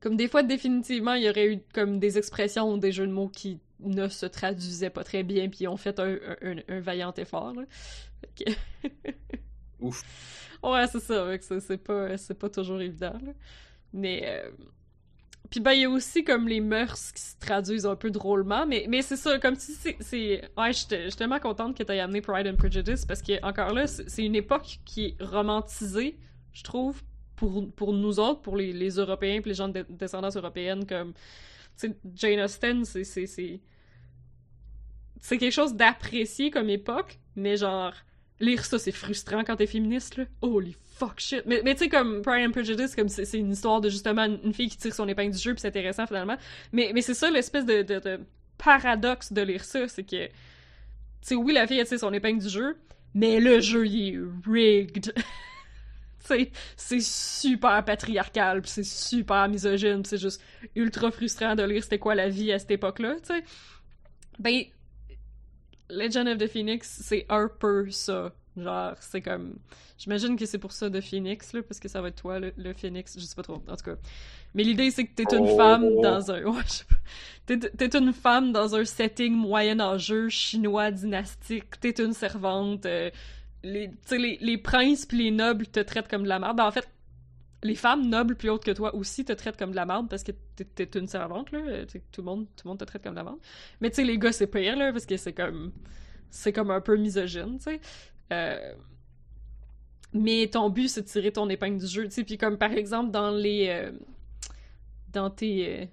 Speaker 2: comme des fois, définitivement, il y aurait eu comme des expressions ou des jeux de mots qui ne se traduisaient pas très bien, puis ont fait un, un, vaillant effort, là. Fait que-
Speaker 1: Ouf. *laughs*
Speaker 2: Ouais, c'est ça, c'est- pas, pas toujours évident, là. Mais... euh, Puis ben, il y a aussi comme les mœurs qui se traduisent un peu drôlement, mais, mais c'est ça, comme si c'est... Ouais, j'étais j'étais tellement contente que t'aies amené Pride and Prejudice, parce que, encore là, c'est une époque qui est romantisée, je trouve, pour, pour nous autres, pour les, les Européens, puis les gens de descendance européenne, comme... Tu sais, Jane Austen, c'est c'est quelque chose d'apprécié comme époque, mais genre, lire ça, c'est frustrant quand t'es féministe, là. Holy fuck shit. Mais, tu sais, comme Pride and Prejudice, comme c'est une histoire de justement une fille qui tire son épingle du jeu, puis c'est intéressant finalement. Mais, c'est ça l'espèce de, paradoxe de lire ça, c'est que, tu sais, oui, la fille, elle tire son épingle du jeu, mais le jeu, il est rigged. *laughs* c'est super patriarcal, c'est super misogyne, c'est juste ultra frustrant de lire c'était quoi la vie à cette époque-là, tu sais. Ben, Legend of the Phoenix, c'est un peu ça. Genre, c'est comme. J'imagine que c'est pour ça de Phoenix, là, parce que ça va être toi, le, le Phoenix. Je sais pas trop, en tout cas. Mais l'idée, c'est que t'es une
Speaker 1: Oh.
Speaker 2: femme dans un. *laughs* Ouais, je. T'es, une femme dans un setting moyen-âgeux, chinois, dynastique. T'es une servante. euh, les, les, les princes pis les nobles te traitent comme de la merde. Ben, en fait, les femmes nobles plus hautes que toi aussi te traitent comme de la merde parce que t'es, une servante, là. Euh, Tout le, monde, tout le monde te traite comme de la merde. Mais tu sais, les gars, c'est pire, là, parce que c'est comme. C'est comme un peu misogyne, tu sais. Euh, Mais ton but, c'est de tirer ton épingle du jeu, tu sais. Puis comme par exemple, dans les. euh, Dans tes. euh,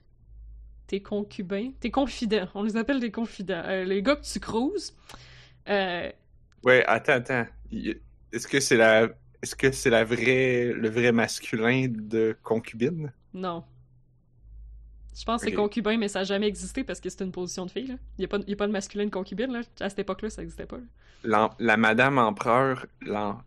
Speaker 2: Tes concubins. Tes confidents. On les appelle des confidents. Les gars que tu cruises.
Speaker 1: Ouais, attends, attends. Est-ce que c'est la. Est-ce que c'est la vraie, le vrai masculin de concubine?
Speaker 2: non. Je pense que c'est concubin, mais ça n'a jamais existé parce que c'est une position de fille, là. Il n'y a, pas- il y a pas de masculin de concubine, là. À cette époque-là, ça n'existait pas.
Speaker 1: La Madame Empereur,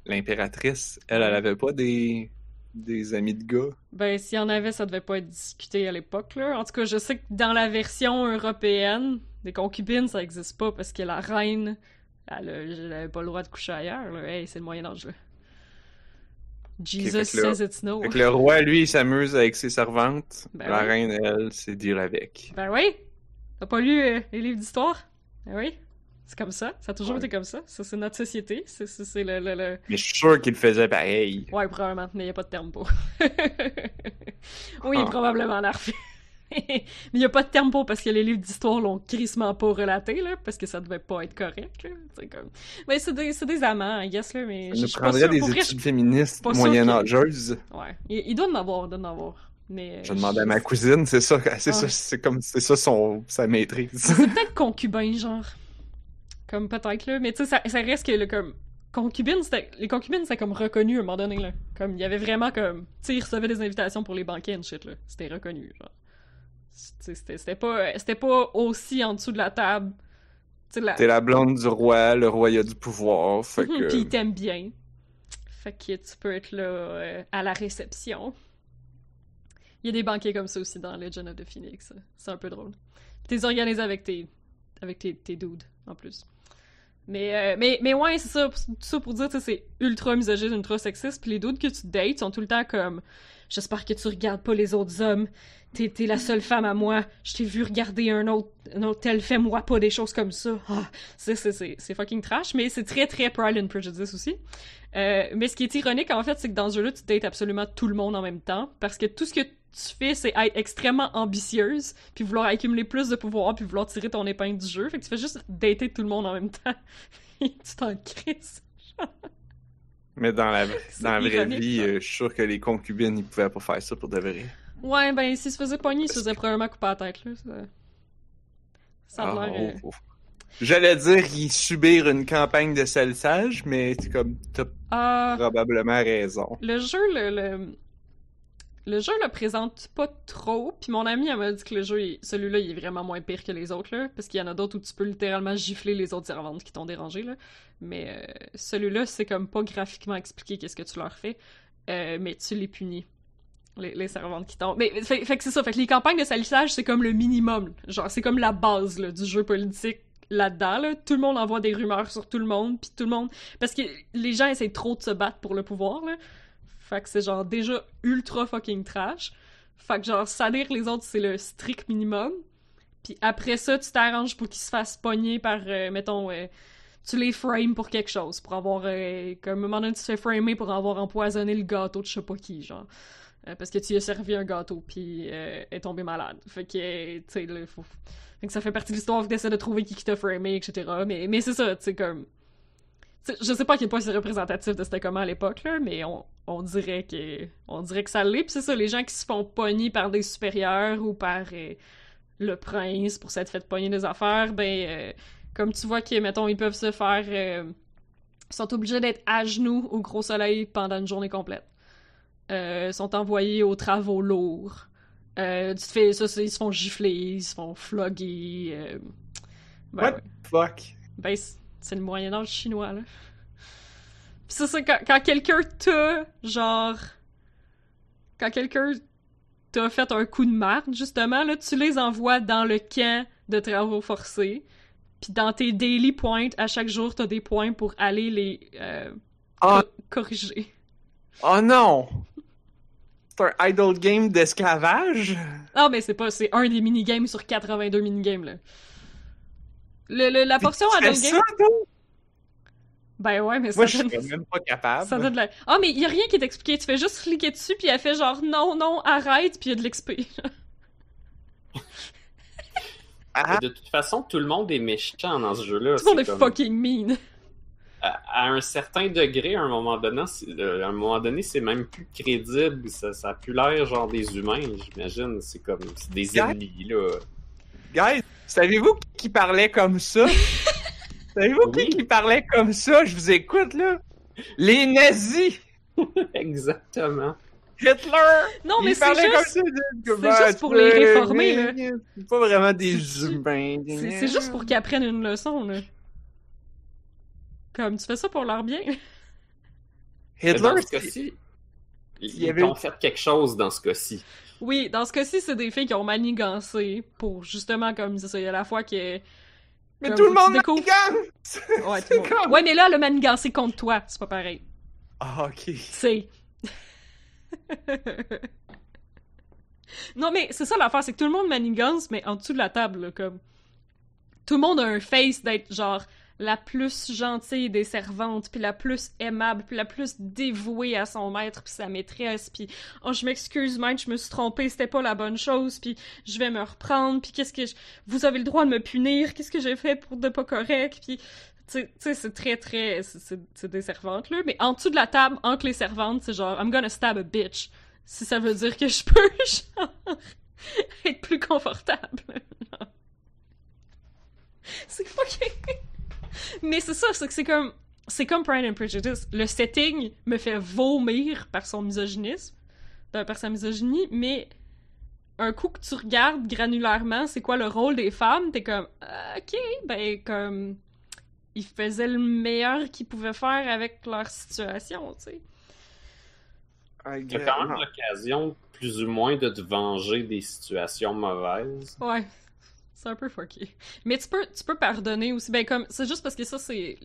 Speaker 1: l'impératrice, elle, elle avait pas des, des amis de gars?
Speaker 2: Ben, s'il y en avait, ça devait pas être discuté à l'époque, là. En tout cas, je sais que dans la version européenne, des concubines, ça existe pas parce que la reine, elle, a- elle avait pas le droit de coucher ailleurs. Hey, c'est le Moyen-Âge. Jesus says it's no.
Speaker 1: Fait que le *laughs* roi, lui, il s'amuse avec ses servantes.
Speaker 2: Ben
Speaker 1: la
Speaker 2: oui.
Speaker 1: reine, elle, c'est dire avec.
Speaker 2: Ben oui! T'as pas lu euh, les livres d'histoire? Ben oui! C'est comme ça, ça a toujours
Speaker 1: Ouais.
Speaker 2: été comme ça. Ça, c'est notre société. C'est, c'est, le, le, le-
Speaker 1: Mais je suis sûr qu'il faisait pareil.
Speaker 2: Ouais, probablement, mais y a pas de terme pour. *laughs* oui,
Speaker 1: Ah.
Speaker 2: probablement, Narf. *laughs* mais y a pas de terme pour parce que les livres d'histoire l'ont crissement pas relaté, là, parce que ça devait pas être correct, là. C'est comme... Mais c'est des, c'est des amants, I guess, là, mais je sûre.
Speaker 1: des
Speaker 2: vrai,
Speaker 1: études féministes moyenâgeuses.
Speaker 2: Ouais. Il, il doit en avoir, il doit en avoir. Mais...
Speaker 1: Je demandais à ma cousine, c'est ça, c'est ça, c'est comme, c'est ça son, sa maîtrise.
Speaker 2: C'est peut-être concubin, genre. Comme peut-être, là. Mais tu sais, ça, ça reste que, le comme. Concubine, c'était. Les concubines, c'était comme reconnu à un moment donné, là. Comme, il y avait vraiment comme. Tu sais, ils recevaient des invitations pour les banquets and shit, là. C'était reconnu, genre. C'était pas, c'était pas aussi en dessous de la table. La.
Speaker 1: T'es la blonde du roi, le roi il a du pouvoir, fait *laughs* que...
Speaker 2: Puis ils t'aiment bien. Fait que tu peux être là euh, à la réception. Il y a des banquets comme ça aussi dans Legend of the Phoenix. C'est un peu drôle. T'es organisé avec tes avec tes, tes dudes en plus. Mais, euh, mais, mais ouais, c'est ça, ça pour dire, c'est ultra misogyne, ultra sexiste, puis les dudes que tu dates sont tout le temps comme « J'espère que tu regardes pas les autres hommes, t'es la seule femme à moi, je t'ai vu regarder un autre, un autre tel, fais-moi pas des choses comme ça. Ah, c'est fucking trash, mais c'est très très Pride and Prejudice aussi. Euh, mais ce qui est ironique, en fait, c'est que dans ce jeu-là, tu dates absolument tout le monde en même temps, parce que tout ce que tu fais, c'est être extrêmement ambitieuse, puis vouloir accumuler plus de pouvoir, puis vouloir tirer ton épingle du jeu. Fait que tu fais juste dater tout le monde en même temps. *laughs* Et tu t'en crises.
Speaker 1: Mais dans la, *laughs* dans la vraie vie, euh, je suis sûr que les concubines, ils pouvaient pas faire ça pour de vrai.
Speaker 2: Ouais, ben, s'il se faisait pogner, il se faisait probablement couper la tête, là. Ça, ça a
Speaker 1: Ah,
Speaker 2: l'air... euh,
Speaker 1: oh, oh. J'allais dire y subir une campagne de salissage, mais c'est comme t'as
Speaker 2: Ah,
Speaker 1: probablement raison.
Speaker 2: le jeu, le, le, le jeu le présente pas trop. Puis mon ami, elle m'a dit que le jeu, il- celui-là, il est vraiment moins pire que les autres. Parce qu'il y en a d'autres où tu peux littéralement gifler les autres servantes qui t'ont dérangé, là. Mais euh, celui-là, c'est comme pas graphiquement expliqué qu'est-ce que tu leur fais. Euh, mais tu les punis. Les, servantes qui tombent. Mais fait, que c'est ça. Fait que les campagnes de salissage, c'est comme le minimum. Genre, c'est comme la base là, du jeu politique là-dedans. Là. Tout le monde envoie des rumeurs sur tout le monde. Puis tout le monde. Parce que les gens essaient trop de se battre pour le pouvoir. Là. Fait que c'est genre déjà ultra fucking trash. Fait que genre, salir les autres, c'est le strict minimum. Puis après ça, tu t'arranges pour qu'ils se fassent pogner par, euh, mettons, euh, tu les frames pour quelque chose, pour avoir, euh, comme un moment donné, tu te fais framer pour avoir empoisonné le gâteau de je sais pas qui, genre. Parce que tu as servi un gâteau, puis est tombée malade. Fait que, tu sais, là, faut... Que ça fait partie de l'histoire, que t'essaies de trouver qui qui t'a framé, etc. Mais, mais c'est ça, tu sais, comme... je sais pas à quel point c'est représentatif de c'était comment à l'époque, là, mais on, on dirait que on dirait que ça l'est. Puis c'est ça, les gens qui se font pogner par des supérieurs ou par euh, le prince pour s'être fait pogner des affaires, ben... euh, comme tu vois que, mettons, ils peuvent se faire... euh, sont obligés d'être à genoux au gros soleil pendant une journée complète. Sont envoyés aux travaux lourds. Tu te fais ça, ils se font gifler, ils se font flogger. euh, ben
Speaker 1: What?
Speaker 2: ouais.
Speaker 1: Fuck?
Speaker 2: Ben, c'est- le Moyen-Âge chinois, là. Pis c'est ça, quand, quand quelqu'un t'a, genre... Quand quelqu'un t'a fait un coup de marde, justement, là, tu les envoies dans le camp de travaux forcés. Puis dans tes daily points, à chaque jour, t'as des points pour aller les euh,
Speaker 1: Oh,
Speaker 2: co- corriger.
Speaker 1: oh non! C'est un idle game d'esclavage?
Speaker 2: Ah, mais c'est pas... C'est un des minigames sur 82 minigames, là. Le, le- la portion Adult Game...
Speaker 1: ça, toi?
Speaker 2: Ben ouais, mais ça
Speaker 1: Moi, je
Speaker 2: donne...
Speaker 1: serais même pas capable.
Speaker 2: Ça donne de la... Ah, mais il y a rien qui est expliqué. Tu fais juste cliquer dessus, puis elle fait genre non, non, arrête, puis il y a de l'XP.
Speaker 1: Ah,
Speaker 3: De toute façon, tout le monde est méchant dans ce jeu-là.
Speaker 2: Tout le monde est
Speaker 3: comme-
Speaker 2: fucking mean.
Speaker 3: à, à un certain degré, à un moment donné, c'est, euh, à un moment donné, c'est même plus crédible. Ça, ça a plus l'air genre des humains, j'imagine. C'est comme c'est des ennemis là.
Speaker 1: guys, savez-vous qui parlait comme ça? *laughs* savez-vous
Speaker 3: Oui.
Speaker 1: qui qui parlait comme ça? Je vous écoute, là. Les nazis! *laughs*
Speaker 3: Exactement.
Speaker 1: Hitler!
Speaker 2: Non, mais c'est juste...
Speaker 1: comme ça, de-
Speaker 2: c'est juste pour les réformer, là.
Speaker 1: C'est pas vraiment des humains.
Speaker 2: C'est c'est juste pour qu'ils apprennent une leçon, là. Comme, tu fais ça pour leur bien.
Speaker 3: Mais dans
Speaker 1: Hitler,
Speaker 3: ce cas-ci,
Speaker 1: il
Speaker 3: ils
Speaker 1: y avait-
Speaker 3: ont fait quelque chose dans ce cas-ci.
Speaker 2: Oui, dans ce cas-ci, c'est des filles qui ont manigancé pour, justement, comme, c'est ça, il y a la fois que...
Speaker 1: Mais
Speaker 2: comme
Speaker 1: tout le monde
Speaker 2: découvres-
Speaker 1: manigance!
Speaker 2: Ouais, tout le *laughs* monde. Ouais, mais là, le manigancé contre toi, c'est pas pareil.
Speaker 1: Ah, ok.
Speaker 2: C'est. non, mais c'est ça l'affaire, c'est que tout le monde manigance, mais en dessous de la table, là, comme. Tout le monde a un face d'être genre la plus gentille des servantes, puis la plus aimable, puis la plus dévouée à son maître, puis sa maîtresse, puis oh je m'excuse maître, je me suis trompée, c'était pas la bonne chose, puis je vais me reprendre, puis qu'est-ce que je... vous avez le droit de me punir, qu'est-ce que j'ai fait pour de pas correct, puis tu sais- c'est très, très... c'est- des servantes, là. Mais en dessous de la table, entre les servantes, c'est genre « I'm gonna stab a bitch ». Si ça veut dire que je peux, *laughs* genre, être plus confortable. C'est fucking... *laughs* Mais c'est ça, c'est que c'est comme... C'est comme Pride and Prejudice. Le setting me fait vomir par son misogynisme, euh, par sa misogynie, mais un coup que tu regardes granulairement c'est quoi le rôle des femmes, t'es comme Ah, ok, ben comme ils faisaient le meilleur qu'ils pouvaient faire avec leur situation, tu sais.
Speaker 1: I
Speaker 3: Tu as
Speaker 1: guess-
Speaker 3: quand même l'occasion, plus ou moins, de te venger des situations mauvaises.
Speaker 2: Ouais. C'est un peu fucké. Mais tu peux, tu peux pardonner aussi. Ben, comme, c'est juste parce que ça, c'est.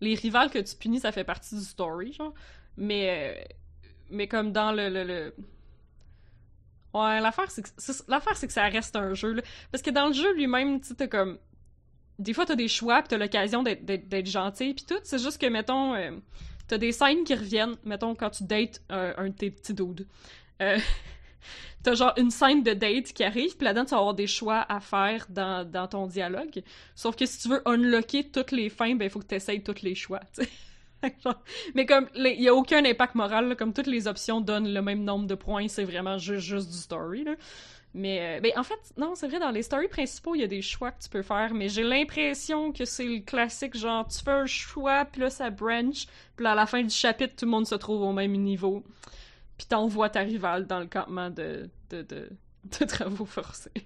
Speaker 2: Les rivales que tu punis, ça fait partie du story, genre. Mais. euh, Mais comme dans le. le, Ouais, l'affaire, c'est que, l'affaire, c'est que ça reste un jeu, là. Parce que dans le jeu lui-même, tu sais, comme. Des fois, t'as des choix, pis t'as l'occasion d'être, gentil, pis tout. C'est juste que, mettons. euh, T'as des scènes qui reviennent, mettons, quand tu dates un, un de tes petits dudes. Euh, *laughs* T'as genre une scène de date qui arrive, puis là-dedans, tu vas avoir des choix à faire dans, dans ton dialogue. Sauf que si tu veux unlocker toutes les fins, ben, il faut que tu essayes tous les choix, *laughs* Mais comme, il y a aucun impact moral, comme toutes les options donnent le même nombre de points, c'est vraiment juste, du story. Mais, euh, ben, en fait, non, c'est vrai, dans les stories principaux, il y a des choix que tu peux faire, mais j'ai l'impression que c'est le classique, genre, tu fais un choix, puis là, ça branch, puis à la fin du chapitre, tout le monde se trouve au même niveau. Puis t'envoies ta rivale dans le campement de, de, de, travaux forcés. *laughs*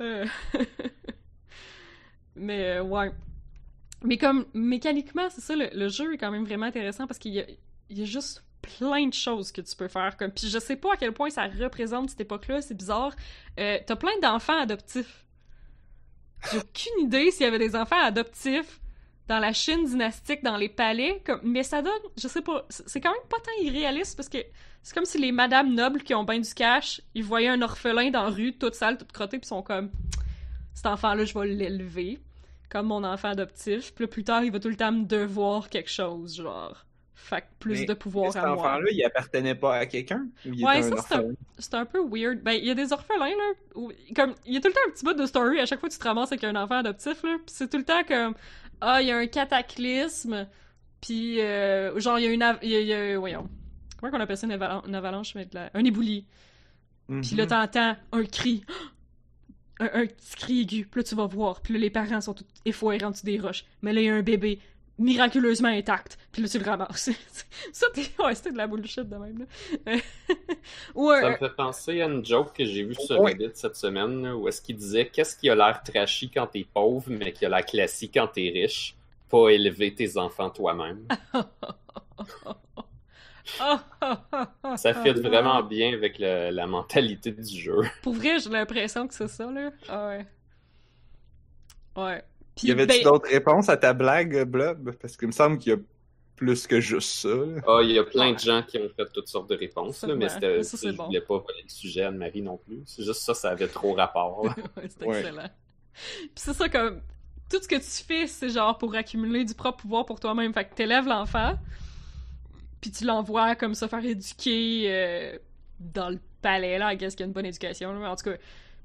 Speaker 2: Euh, *laughs* mais, euh, ouais. Mais comme, mécaniquement, c'est ça, le, le jeu est quand même vraiment intéressant parce qu'il y a, il y a juste plein de choses que tu peux faire. Comme... Puis je sais pas à quel point ça représente cette époque-là, c'est bizarre. Euh, T'as plein d'enfants adoptifs. J'ai aucune idée s'il y avait des enfants adoptifs dans la Chine dynastique, dans les palais, comme... mais ça donne, je sais pas, c'est quand même pas tant irréaliste parce que c'est comme si les madames nobles qui ont bien du cash, ils voyaient un orphelin dans la rue, toute sale, toute crottée, puis sont comme, cet enfant-là, je vais l'élever comme mon enfant adoptif, puis là, plus tard, il va tout le temps me devoir quelque chose, genre. Fait que plus
Speaker 1: Mais
Speaker 2: de pouvoir
Speaker 1: Cet
Speaker 2: à moi.
Speaker 1: enfant-là, il appartenait pas à quelqu'un?
Speaker 2: Ouais, ça, c'est un, un peu weird. Ben, il y a des orphelins, là. Où, comme, il y a tout le temps un petit bout de story à chaque fois que tu te ramasses avec un enfant adoptif, là. Pis c'est tout le temps comme, ah, il y a un cataclysme, puis euh, genre, il y a une. av- y a, il y a- voyons. Comment qu'on appelle ça une, une avalanche, la... un éboulis. Puis là,
Speaker 1: Mhm.
Speaker 2: t'entends un cri. *gasps* Un, un petit cri aigu. Puis là, tu vas voir. Puis là, les parents sont tous effoirés en dessous des roches. Mais là, il y a un bébé miraculeusement intact. Puis là, tu le ramasses. *laughs* ça, t'es... Ouais, c'était de la bullshit de même, là. *laughs* Ou.
Speaker 3: Ça me fait penser à une joke que j'ai vue sur
Speaker 1: Ouais.
Speaker 3: Reddit cette semaine, là, où est-ce qu'il disait qu'est-ce qui a l'air trashy quand t'es pauvre, mais qui a l'air classique quand t'es riche? Pas élever tes enfants toi-même. *laughs* Ça fait vraiment bien avec le- la mentalité du jeu.
Speaker 2: Pour vrai, j'ai l'impression que c'est ça, là. Ah ouais. Ouais. Puis,
Speaker 1: Y avait-tu
Speaker 2: ben,
Speaker 1: d'autres réponses à ta blague, Blob? Parce qu'il me semble qu'il y a plus que juste ça.
Speaker 3: Ah, il y a plein de gens qui ont fait toutes sortes de réponses, là, mais c'était,
Speaker 2: Ça,
Speaker 3: je
Speaker 2: bon.
Speaker 3: voulais pas voler le sujet à Anne-Marie non plus. C'est juste ça, ça avait trop rapport. *laughs*
Speaker 2: ouais, c'est
Speaker 1: Ouais.
Speaker 2: excellent. Puis c'est ça, comme, tout ce que tu fais, c'est genre pour accumuler du propre pouvoir pour toi-même. Fait que t'élèves l'enfant, puis tu l'envoies comme ça faire éduquer euh, dans le palais, là, qu'est-ce qu'il y a une bonne éducation, là, en tout cas.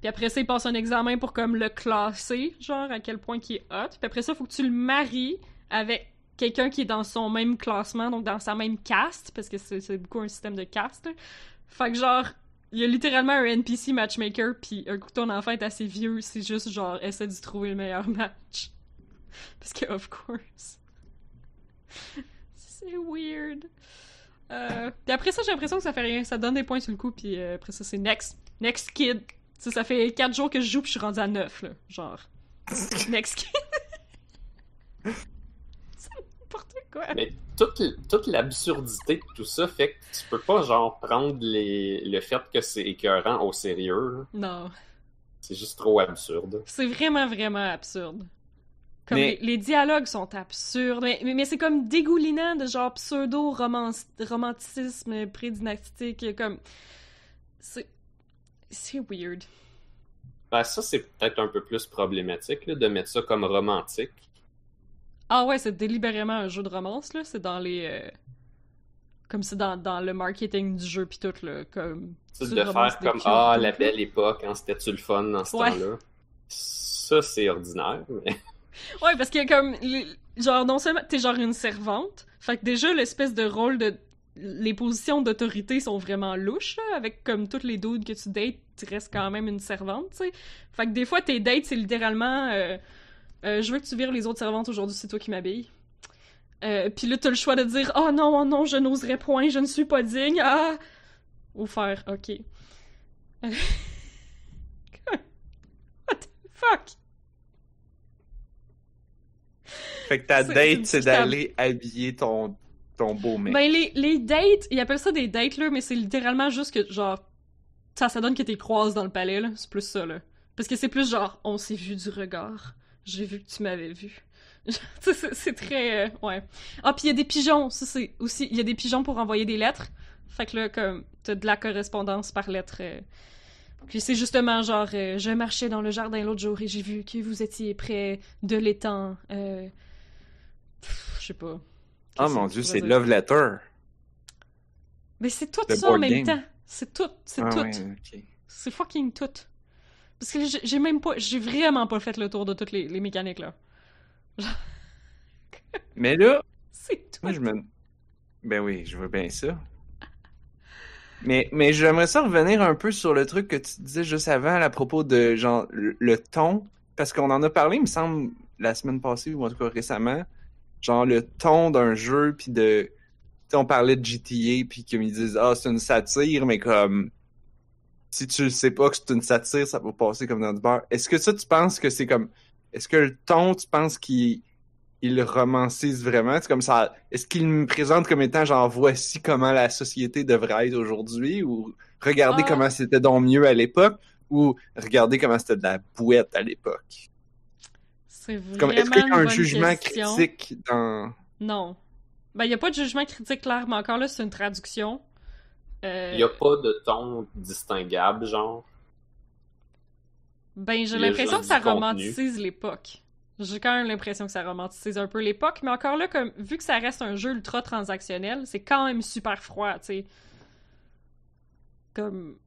Speaker 2: Puis après ça, il passe un examen pour comme le classer, genre à quel point il est hot. Puis après ça, faut que tu le maries avec quelqu'un qui est dans son même classement, donc dans sa même caste, parce que c'est beaucoup un système de caste. Fait que genre, il y a littéralement un NPC matchmaker, puis un coup ton enfant est assez vieux, c'est juste genre, essaie de trouver le meilleur match. Parce que, of course. *laughs* c'est weird. Euh, puis après ça, j'ai l'impression que ça fait rien. Ça donne des points sur le coup, puis euh, après ça, c'est next. Next kid. Ça, ça fait 4 jours que je joue, puis je suis rendu à 9, là. Genre. Next *laughs* c'est n'importe quoi.
Speaker 3: Mais toute, toute l'absurdité de tout ça fait que tu peux pas, genre, prendre les, le fait que c'est écœurant au sérieux. là.
Speaker 2: Non.
Speaker 3: C'est juste trop absurde.
Speaker 2: C'est vraiment, vraiment absurde. Comme
Speaker 1: Mais-
Speaker 2: les, les dialogues sont absurdes, mais, mais, mais c'est comme dégoulinant de genre pseudo-romanticisme prédynastique, comme... C'est... C'est weird.
Speaker 3: Ben, ça, c'est peut-être un peu plus problématique, là, de mettre ça comme romantique.
Speaker 2: Ah ouais, c'est délibérément un jeu de romance, là, c'est dans les... euh, Comme c'est dans, dans le marketing du jeu pis tout, là, comme...
Speaker 3: Tu de faire comme Ah, la belle époque, hein, c'était-tu le fun dans ce
Speaker 2: Ouais.
Speaker 3: temps-là? Ça, c'est ordinaire, mais. *laughs*
Speaker 2: Ouais, parce que comme, genre, non seulement t'es genre une servante, fait que déjà l'espèce de rôle de. Les positions d'autorité sont vraiment louches, là, avec comme toutes les dudes que tu dates, tu restes quand même une servante, tu sais. Fait que des fois, tes dates, c'est littéralement. euh, euh, je veux que tu vires les autres servantes aujourd'hui, c'est toi qui m'habilles. Euh, puis là, t'as le choix de dire Oh non, oh non, je n'oserais point, je ne suis pas digne, ah Ou faire Ok. *laughs* What the fuck?
Speaker 1: Fait que ta date,
Speaker 2: c'est
Speaker 1: d'aller habiller ton, beau mec.
Speaker 2: Ben, les, les dates, ils appellent ça des dates, là, mais c'est littéralement juste que, genre, ça, ça donne que t'es croises dans le palais, là. C'est plus ça, là. Parce que c'est plus genre, on s'est vu du regard. J'ai vu que tu m'avais vu. *laughs* C'est très. euh, ouais. Ah, puis il y a des pigeons, ça, c'est aussi. Il y a des pigeons pour envoyer des lettres. Fait que là, comme, t'as de la correspondance par lettre. euh. Puis c'est justement genre, euh, je marchais dans le jardin l'autre jour et j'ai vu que vous étiez près de l'étang. Euh... Je sais pas.
Speaker 1: Oh
Speaker 2: Qu'est-ce
Speaker 1: mon dieu, c'est? Love Letter.
Speaker 2: Mais c'est tout ça en même
Speaker 1: game.
Speaker 2: temps. C'est tout. C'est
Speaker 1: Ah
Speaker 2: tout.
Speaker 1: ouais.
Speaker 2: C'est fucking tout. Parce que j'ai- j'ai même pas. J'ai vraiment pas fait le tour de toutes les, les mécaniques là. *laughs*
Speaker 1: Mais là,
Speaker 2: C'est tout.
Speaker 1: moi je me. Ben oui, je vois bien ça. Mais, mais j'aimerais ça revenir un peu sur le truc que tu disais juste avant à propos de genre le, le ton. Parce qu'on en a parlé, il me semble, la semaine passée ou en tout cas récemment. Genre le ton d'un jeu, puis de. tu sais, on parlait de GTA, puis qu'ils me disent Ah, c'est une satire, mais comme. Si tu sais pas que c'est une satire, ça va passer comme dans du beurre. Est-ce que ça, tu penses que c'est comme. Est-ce que le ton, tu penses qu'il il romancise vraiment? C'est comme ça. Est-ce qu'il me présente comme étant genre voici comment la société devrait être aujourd'hui? Ou regardez
Speaker 2: Ah.
Speaker 1: comment c'était donc mieux à l'époque? Ou regardez comment c'était de la bouette à l'époque?
Speaker 2: C'est vraiment
Speaker 1: est-ce qu'il y a un jugement
Speaker 2: question.
Speaker 1: critique dans.
Speaker 2: Non. Ben, il n'y a pas de jugement critique clair, mais encore là, c'est une traduction. Euh,
Speaker 3: Il n'y a pas de ton distinguable, genre?
Speaker 2: Ben, j'ai l'impression que ça romantise l'époque. J'ai quand même l'impression que ça romantise un peu l'époque, mais encore là, comme vu que ça reste un jeu ultra transactionnel, c'est quand même super froid, tu sais. Comme.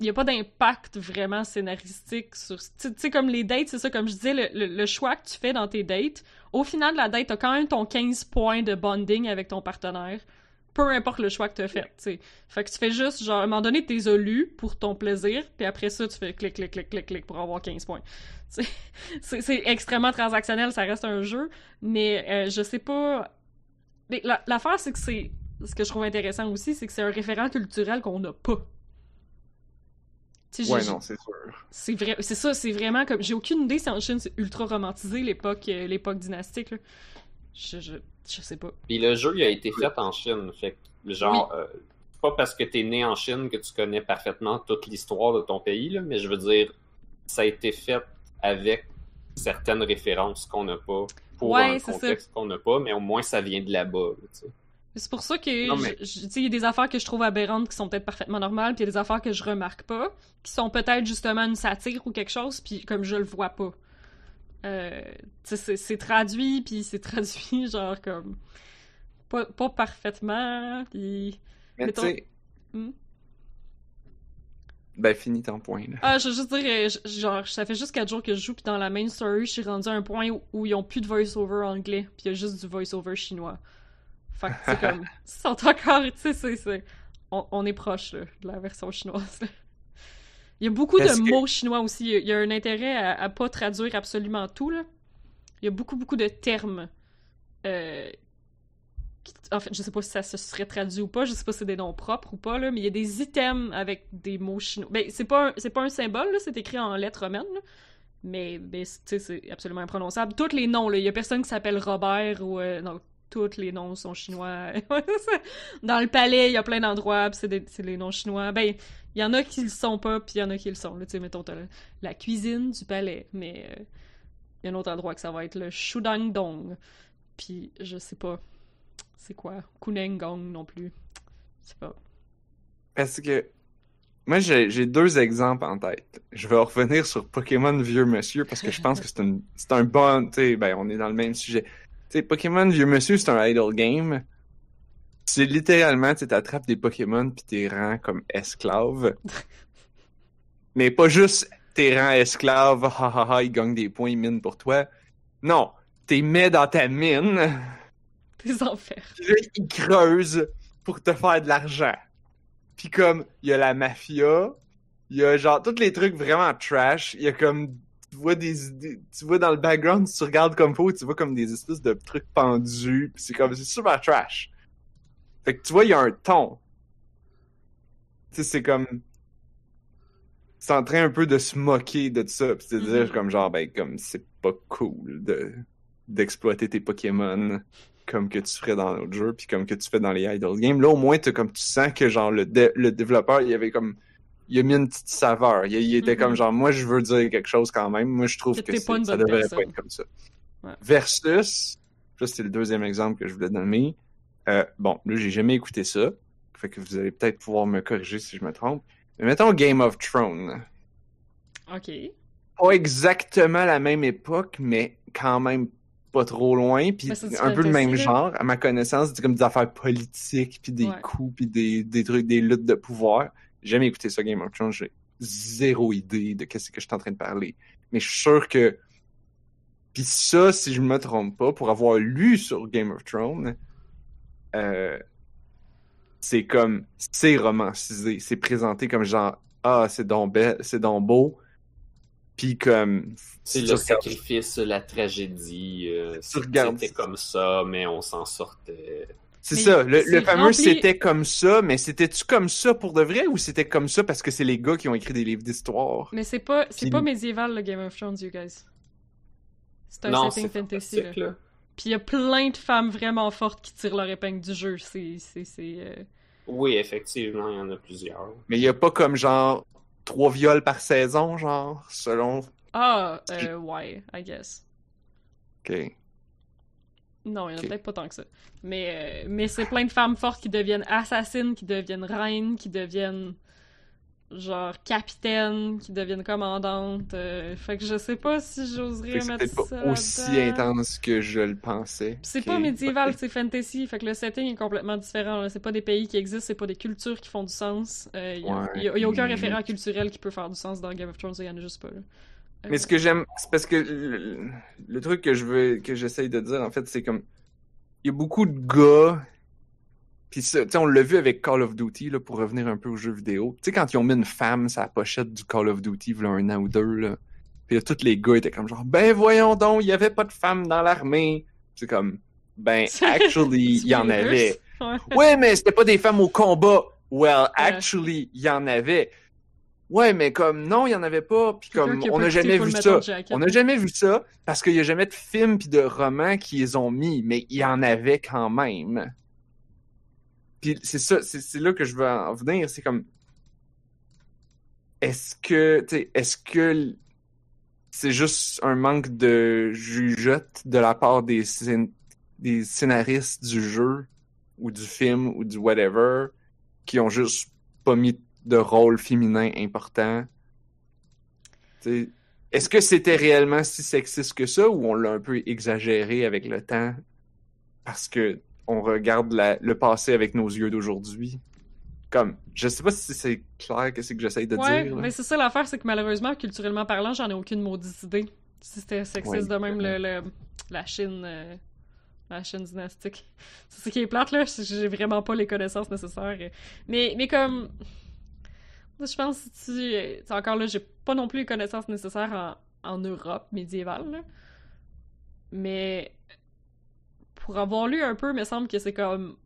Speaker 2: Il n'y a pas d'impact vraiment scénaristique sur. Tu sais- comme les dates, c'est ça, comme je disais, le, le- le choix que tu fais dans tes dates, au final de la date, t'as quand même ton 15 points de bonding avec ton partenaire. Peu importe le choix que tu as fait, tu sais. Fait que tu fais juste, genre, à un moment donné, t'es élus pour ton plaisir, puis après ça, tu fais clic, clic, clic, clic, clic pour avoir 15 points. *laughs* C'est- extrêmement transactionnel, ça reste un jeu, mais euh, je sais pas... Mais la- l'affaire, c'est que c'est... Ce que je trouve intéressant aussi, c'est que c'est un référent culturel qu'on n'a pas.
Speaker 1: Ouais, non, c'est sûr.
Speaker 2: c'est vrai, c'est ça, c'est vraiment comme j'ai aucune idée si en Chine c'est ultra romantisé l'époque euh, l'époque dynastique là. Je, je je sais pas.
Speaker 3: Puis le jeu, il a été fait en Chine. Fait que, genre, euh, c'est pas parce que t'es né en Chine que tu connais parfaitement toute l'histoire de ton pays, là, mais je veux dire, ça a été fait avec certaines références qu'on n'a pas, pour
Speaker 2: Ouais,
Speaker 3: un
Speaker 2: c'est ça.
Speaker 3: contexte qu'on n'a pas, mais au moins ça vient de là-bas. là, tu sais.
Speaker 2: C'est pour ça que
Speaker 1: mais-
Speaker 2: il y a des affaires que je trouve aberrantes qui sont peut-être parfaitement normales, puis il y a des affaires que je remarque pas, qui sont peut-être justement une satire ou quelque chose, puis comme je le vois pas. Euh, c'est- traduit, puis c'est *laughs* traduit genre comme pas, pas parfaitement, puis
Speaker 1: Mais
Speaker 2: Mettons-. Hmm?
Speaker 1: Ben, finis ton point, là.
Speaker 2: Ah, je veux juste dire, euh, genre, ça fait juste 4 jours que je joue, puis dans la main story, je suis rendu à un point où, où ils ont plus de voice-over anglais, puis il y a juste du voice-over chinois. Fait que c'est comme, ils sont encore, tu sais, *laughs* c'est, on, on est proche, là, de la version chinoise, là. Il y a beaucoup de
Speaker 1: que-
Speaker 2: mots chinois aussi, il y a- un intérêt à, à pas traduire absolument tout, là. Il y a beaucoup, beaucoup de termes, euh, qui- en fait, je sais pas si ça se serait traduit ou pas, je sais pas si c'est des noms propres ou pas, là, mais il y a des items avec des mots chinois. Ben, c'est pas un, c'est pas un symbole, là, c'est écrit en lettres romaines, là. Mais, ben, c'est- tu sais, c'est absolument imprononçable. Tous les noms, là, il y a personne qui s'appelle Robert ou... euh, non, tous les noms sont chinois. *laughs* Dans le palais, il y a plein d'endroits, c'est les noms chinois. Ben, il y en a qui le sont pas, puis il y en a qui le sont. Tu sais, mettons, la, cuisine du palais, mais euh, il y a un autre endroit que ça va être le Shudangdong. Puis, je sais pas, c'est quoi? Kunengong non plus. Je sais pas.
Speaker 1: Parce que moi, j'ai deux exemples en tête. Je vais revenir sur Pokémon Vieux Monsieur parce que je pense que c'est un bon. Tu sais, ben, on est dans le même sujet. Tu sais, Pokémon Vieux Monsieur, c'est un idle game. C'est littéralement, tu attrapes des Pokémon puis t'es rends comme esclave. *laughs* Mais pas juste t'es rends esclave, ha ha ha, ils gagnent des points, ils minent pour toi. Non, t'es mets dans ta mine.
Speaker 2: Des enfers.
Speaker 1: Puis là, ils creusent pour te faire de l'argent. Puis comme, il y a la mafia, il y a genre tous les trucs vraiment trash. Il y a comme, vois des, des- tu vois dans le background, si tu regardes comme faut, tu vois comme des espèces de trucs pendus. C'est comme, c'est super trash. Fait que tu vois, il y a un ton. Tu sais, c'est comme, c'est en train un peu de se moquer de ça. Puis de dire
Speaker 2: Mhm.
Speaker 1: comme genre, ben comme, c'est pas cool de d'exploiter tes Pokémon comme que tu ferais dans l'autre jeu, puis comme que tu fais dans les idle games. Là, au moins, t'as comme tu sens que genre le, dé- le développeur, il avait comme il a mis une petite saveur. Il, il était
Speaker 2: Mhm.
Speaker 1: comme genre moi je veux dire quelque chose quand même. Moi je trouve
Speaker 2: Que pas
Speaker 1: ça devrait
Speaker 2: personne.
Speaker 1: pas être comme ça.
Speaker 2: Ouais.
Speaker 1: Versus, ça c'est le deuxième exemple que je voulais donner. Euh, bon, là j'ai jamais écouté ça. Fait que vous allez peut-être pouvoir me corriger si je me trompe. Mais mettons Game of Thrones.
Speaker 2: Ok.
Speaker 1: Pas exactement la même époque, mais quand même pas trop loin, puis un peu le même genre, à ma connaissance, c'est comme des affaires politiques, puis des
Speaker 2: Ouais.
Speaker 1: coups, puis des, des trucs, des luttes de pouvoir. Jamais écouté ça, Game of Thrones, j'ai zéro idée de qu'est-ce que je suis en train de parler. Mais je suis sûr que... Puis ça, si je me trompe pas, pour avoir lu sur Game of Thrones, euh, c'est comme, c'est romancisé, c'est présenté comme genre, ah, c'est donc, be- c'est donc beau, puis comme...
Speaker 3: C'est le sacrifice, la tragédie. euh, C'était comme ça, mais on s'en sortait.
Speaker 1: C'est ça, le, fameux
Speaker 2: rempli-
Speaker 1: c'était comme ça, mais c'était-tu comme ça pour de vrai ou c'était comme ça parce que c'est les gars qui ont écrit des livres d'histoire?
Speaker 2: Mais c'est pas, c'est
Speaker 1: Puis-
Speaker 2: pas médiéval, le Game of Thrones, you guys. C'est un
Speaker 3: non,
Speaker 2: setting fantasy,
Speaker 3: fantastique,
Speaker 2: là.
Speaker 3: là.
Speaker 2: Puis il y a plein de femmes vraiment fortes qui tirent leur épingle du jeu. C'est. c'est, c'est euh,
Speaker 3: Oui, effectivement, il y en a plusieurs.
Speaker 1: Mais il y a pas comme genre trois viols par saison, genre, selon...
Speaker 2: Ah, euh, ouais, I guess.
Speaker 1: Ok.
Speaker 2: Non, il y en a peut-être pas tant que ça. Mais, euh, mais c'est plein de femmes fortes qui deviennent assassines, qui deviennent reines, qui deviennent genre capitaines, qui deviennent commandantes. euh, fait que je sais pas si j'oserais
Speaker 1: C'est
Speaker 2: mettre ça
Speaker 1: pas aussi intense que je le pensais.
Speaker 2: C'est
Speaker 1: Ok.
Speaker 2: pas médiéval, c'est fantasy, fait que le setting est complètement différent. C'est pas des pays qui existent, c'est pas des cultures qui font du sens. Euh, Il y, a-
Speaker 1: Ouais.
Speaker 2: y a- aucun référent culturel qui peut faire du sens dans Game of Thrones, il y en a juste pas. Là.
Speaker 1: Mais ce que j'aime, c'est parce que le, le truc que je veux, que j'essaye de dire, en fait, c'est comme, il y a beaucoup de gars, puis ça, tu sais, on l'a vu avec Call of Duty, là, pour revenir un peu aux jeux vidéo. Tu sais, quand ils ont mis une femme sur la pochette du Call of Duty, il un an ou deux, là, puis là, tous les gars étaient comme genre, ben voyons donc, il y avait pas de femme dans l'armée. C'est comme, ben, *laughs* actually, il y en avait.
Speaker 2: Ouais,
Speaker 1: mais c'était pas des femmes au combat. Well, actually, il y en avait. Ouais, mais comme non, il y en avait pas. Puis comme on n'a jamais vu ça. On n'a jamais vu ça parce qu'il y a jamais de films puis de romans qui les ont mis, mais il y en avait quand même. Puis c'est ça, c'est là que je veux en venir. C'est comme, est-ce que, est-ce que c'est juste un manque de jugeote de la part des, scén- des scénaristes du jeu ou du film ou du whatever qui ont juste pas mis de rôle féminin important? Est-ce que c'était réellement si sexiste que ça ou on l'a un peu exagéré avec le temps parce que on regarde la- le passé avec nos yeux d'aujourd'hui? Comme, je sais pas si c'est clair que c'est que j'essaye de
Speaker 2: ouais,
Speaker 1: dire. là.
Speaker 2: mais c'est ça l'affaire, c'est que malheureusement, culturellement parlant, j'en ai aucune maudite idée. Si c'était sexiste
Speaker 1: Ouais.
Speaker 2: de même, le, le- la Chine. euh, la Chine dynastique. C'est ça qui est plate, là. J'ai vraiment pas les connaissances nécessaires. Mais, mais comme. Je pense que si tu. Encore là, j'ai pas non plus les connaissances nécessaires en, en Europe médiévale, là. Mais. Pour avoir lu un peu, il me semble que c'est comme.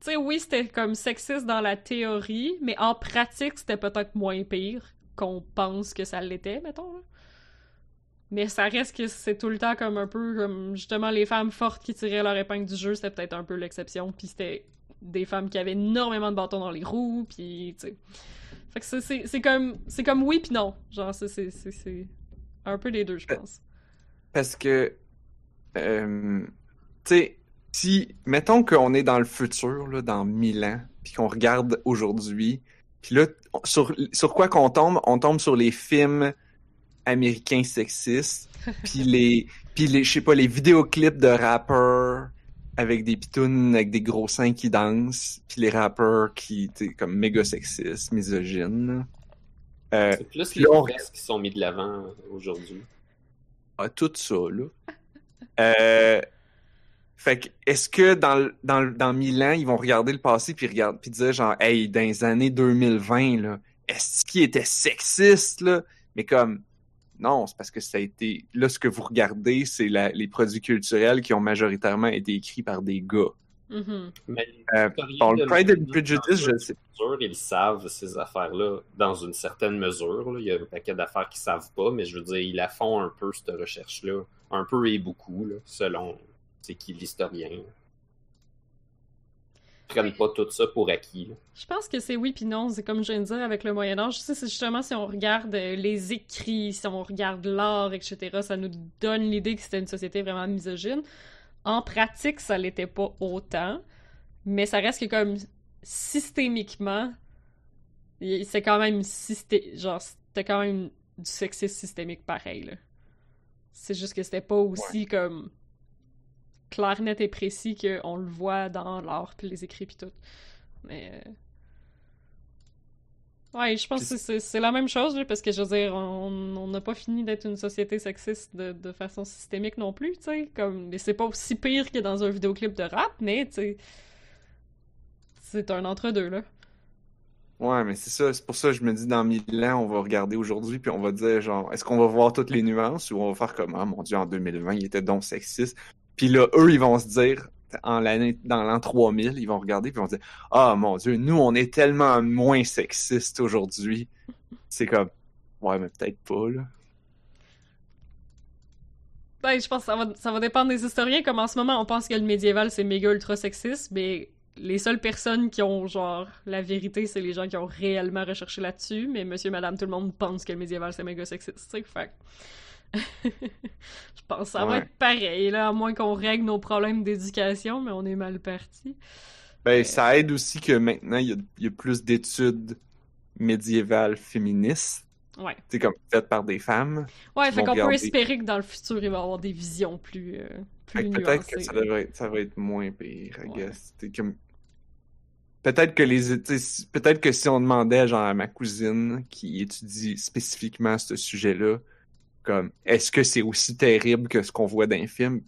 Speaker 2: Tu sais, oui, c'était comme sexiste dans la théorie, mais en pratique, c'était peut-être moins pire qu'on pense que ça l'était, mettons. Mais ça reste que c'est tout le temps comme un peu comme justement les femmes fortes qui tiraient leur épingle du jeu, c'était peut-être un peu l'exception, puis c'était des femmes qui avaient énormément de bâtons dans les roues, puis tu sais. Fait que c'est- comme c'est comme oui puis non, genre c'est c'est c'est c'est un peu les deux, je pense.
Speaker 1: Parce que, euh, tu sais, si, mettons qu'on est dans le futur, là, dans 1000 ans, puis qu'on regarde aujourd'hui, puis là, sur, sur quoi qu'on tombe? On tombe sur les films américains sexistes, puis *laughs* les, puis les, je sais pas, les vidéoclips de rappeurs avec des pitounes avec des gros seins qui dansent, puis les rappeurs qui, sais, comme méga sexistes, misogynes. Euh,
Speaker 3: C'est plus les
Speaker 1: on-
Speaker 3: qui sont mis de l'avant aujourd'hui.
Speaker 1: Ah, tout ça, là. *laughs* Euh, fait que, est-ce que dans, dans, dans 1000 ans, ils vont regarder le passé puis regarder puis dire genre, hey, dans les années 2020, là, est-ce qu'il était sexiste, là? Mais comme, non, c'est parce que ça a été, là, ce que vous regardez, c'est la- les produits culturels qui ont majoritairement été écrits par des gars.
Speaker 2: Mhm.
Speaker 3: Mais
Speaker 1: Euh, le Pride and Prejudice, je sais.
Speaker 3: mesure, Ils savent ces affaires-là dans une certaine mesure. là. Il y a un paquet d'affaires qu'ils savent pas, mais je veux dire, ils la font un peu, cette recherche-là. Un peu et beaucoup, là, selon c'est qui l'historien. Prennent pas tout ça pour acquis. là.
Speaker 2: Je pense que c'est oui puis non, c'est comme je viens de dire avec le Moyen Âge, c'est justement si on regarde euh, les écrits, si on regarde l'art, etc., ça nous donne l'idée que c'était une société vraiment misogyne. En pratique, ça l'était pas autant, mais ça reste que comme systémiquement, c'est quand même systé... genre c'était quand même du sexisme systémique pareil là. C'est juste que c'était pas aussi comme clair, net et précis qu'on le voit dans l'art puis les écrits puis tout. Mais. euh, Ouais, je pense que c'est- la même chose, parce que je veux dire, on n'a pas fini d'être une société sexiste de, de façon systémique non plus, tu sais. Comme, mais c'est pas aussi pire que dans un vidéoclip de rap, mais tu sais. c'est un entre-deux, là.
Speaker 1: Ouais, mais c'est ça, c'est pour ça que je me dis dans mille ans, on va regarder aujourd'hui, puis on va dire genre, est-ce qu'on va voir toutes les nuances ou on va faire comme, ah mon dieu, en 2020, il était donc sexiste. Puis là, eux, ils vont se dire, en dans l'an 3000, ils vont regarder puis ils vont dire, ah mon dieu, nous, on est tellement moins sexistes aujourd'hui. C'est comme, ouais, mais peut-être pas, là.
Speaker 2: Ben, je pense que ça va, ça va dépendre des historiens, comme en ce moment, on pense que le médiéval, c'est méga ultra sexiste, mais les seules personnes qui ont, genre, la vérité, c'est les gens qui ont réellement recherché là-dessus, mais monsieur, madame, tout le monde pense que le médiéval, c'est méga sexiste, fait *laughs* je pense que ça va être pareil, là, à moins qu'on règle nos problèmes d'éducation, mais on est mal parti.
Speaker 1: Ben, ça aide aussi que maintenant, il y a, il y a plus d'études médiévales féministes,
Speaker 2: Ouais.
Speaker 1: sais, comme faites par des femmes.
Speaker 2: Ouais, fait qu'on peut espérer que dans le futur, il va y avoir des visions plus, euh, plus
Speaker 1: peut-être que ça, devrait être, ça va être moins pire, I
Speaker 2: Ouais.
Speaker 1: guess. T'sais, comme... Peut-être que les peut-être que si on demandait genre à ma cousine qui étudie spécifiquement ce sujet-là, comme est-ce que c'est aussi terrible que ce qu'on voit dans les films,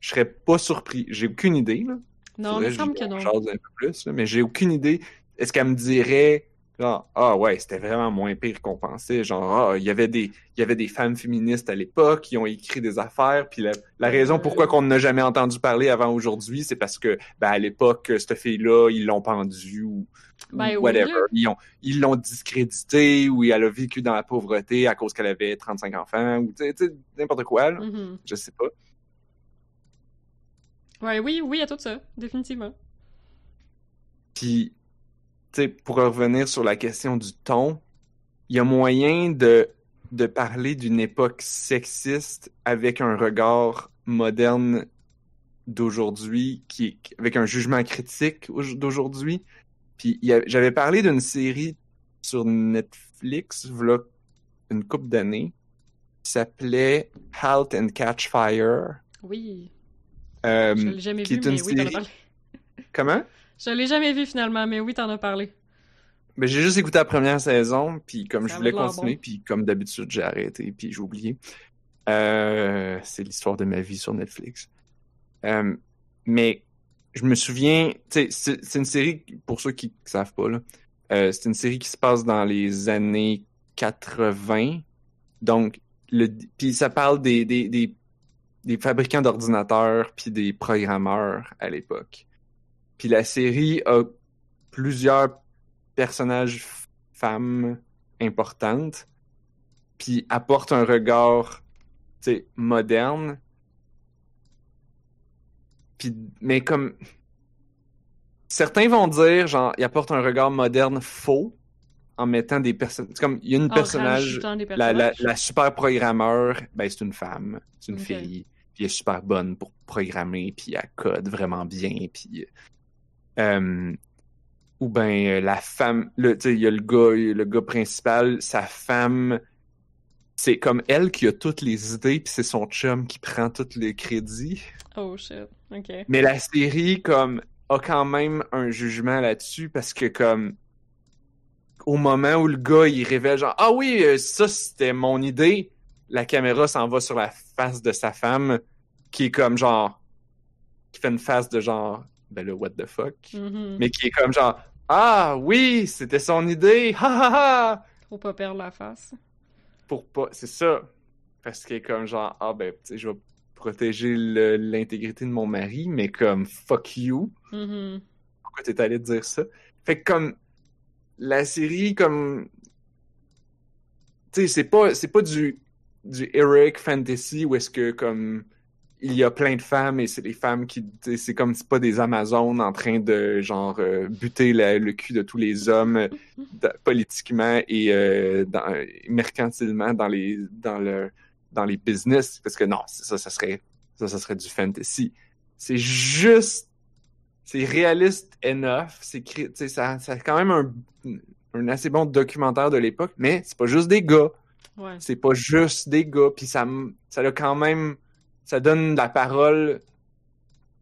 Speaker 1: je serais pas surpris. J'ai aucune idée, là.
Speaker 2: Non, il me semble que non.
Speaker 1: jase un peu plus, là, mais j'ai aucune idée. Est-ce qu'elle me dirait genre, ah ouais, c'était vraiment moins pire qu'on pensait. Genre, ah, il y avait des, il y avait des femmes féministes à l'époque qui ont écrit des affaires. Puis la, la raison pourquoi qu'on n'a jamais entendu parler avant aujourd'hui, c'est parce que, ben, à l'époque, cette fille-là, ils l'ont pendue ou,
Speaker 2: Ben
Speaker 1: whatever. Ils ont, ils l'ont discréditée ou elle a vécu dans la pauvreté à cause qu'elle avait 35 enfants ou, tu sais, n'importe quoi, là.
Speaker 2: Mhm.
Speaker 1: Je sais pas.
Speaker 2: Ouais, oui, oui, à tout ça, définitivement.
Speaker 1: Puis, tu sais, pour revenir sur la question du ton, il y a moyen de, de parler d'une époque sexiste avec un regard moderne d'aujourd'hui, qui, avec un jugement critique au- d'aujourd'hui. Puis, j'avais parlé d'une série sur Netflix, une couple d'années, qui s'appelait Halt and Catch Fire.
Speaker 2: Oui.
Speaker 1: Euh,
Speaker 2: Je l'ai jamais
Speaker 1: qui
Speaker 2: vu,
Speaker 1: est une
Speaker 2: mais
Speaker 1: série-. Comment?
Speaker 2: Je l'ai jamais vu finalement, mais oui, t'en as parlé.
Speaker 1: Ben, j'ai juste écouté la première saison, puis comme
Speaker 2: Ça
Speaker 1: je voulais continuer,
Speaker 2: bon.
Speaker 1: puis comme d'habitude, j'ai arrêté, puis j'ai oublié. Euh, c'est l'histoire de ma vie sur Netflix. Euh, mais je me souviens, c'est une série, pour ceux qui ne savent pas, euh, c'est une série qui se passe dans les années 80. Donc, le, puis ça parle des, des, des, des fabricants d'ordinateurs puis des programmeurs à l'époque. Puis la série a plusieurs personnages femmes importantes, puis apporte un regard, tu sais, moderne. Puis, mais comme certains vont dire, genre, il apporte un regard moderne faux en mettant des personnes. C'est comme il y a une
Speaker 2: En
Speaker 1: personnage, la, la,
Speaker 2: personnages.
Speaker 1: la super programmeur, ben c'est une femme, c'est une fille, puis elle est super bonne pour programmer, puis elle code vraiment bien, puis euh, ou ben euh, la femme, le, tu sais, il y a le gars, le gars principal, sa femme, c'est comme elle qui a toutes les idées, puis c'est son chum qui prend tous les crédits.
Speaker 2: Oh shit, ok.
Speaker 1: Mais la série, comme, a quand même un jugement là-dessus parce que, comme, au moment où le gars, il révèle, genre, ah oui, euh, ça, c'était mon idée, la caméra s'en va sur la face de sa femme, qui est comme, genre, qui fait une face de genre, ben là, what the fuck?
Speaker 2: Mhm.
Speaker 1: Mais qui est comme, genre, ah oui, c'était son idée, ha ha ha!
Speaker 2: Faut pas perdre la face.
Speaker 1: Pour pas, c'est ça. Parce qu'il est comme, genre, ah ben, tu sais, je vais protéger le- l'intégrité de mon mari, mais comme, fuck you.
Speaker 2: Mhm.
Speaker 1: pourquoi t'es allé dire ça? Fait que comme la série comme tu sais c'est pas c'est pas du du heroic fantasy où est-ce que comme il y a plein de femmes et c'est les femmes qui c'est comme c'est pas des amazones en train de genre euh, buter la- le cul de tous les hommes euh, da- politiquement et euh, dans, mercantilement dans les dans le dans les business parce que non ça ça serait ça ça serait du fantasy c'est juste c'est réaliste enough. C'est ça, ça a quand même un, un assez bon documentaire de l'époque, mais c'est pas juste des gars.
Speaker 2: Ouais.
Speaker 1: C'est pas juste des gars. Puis ça, ça a quand même, ça donne la parole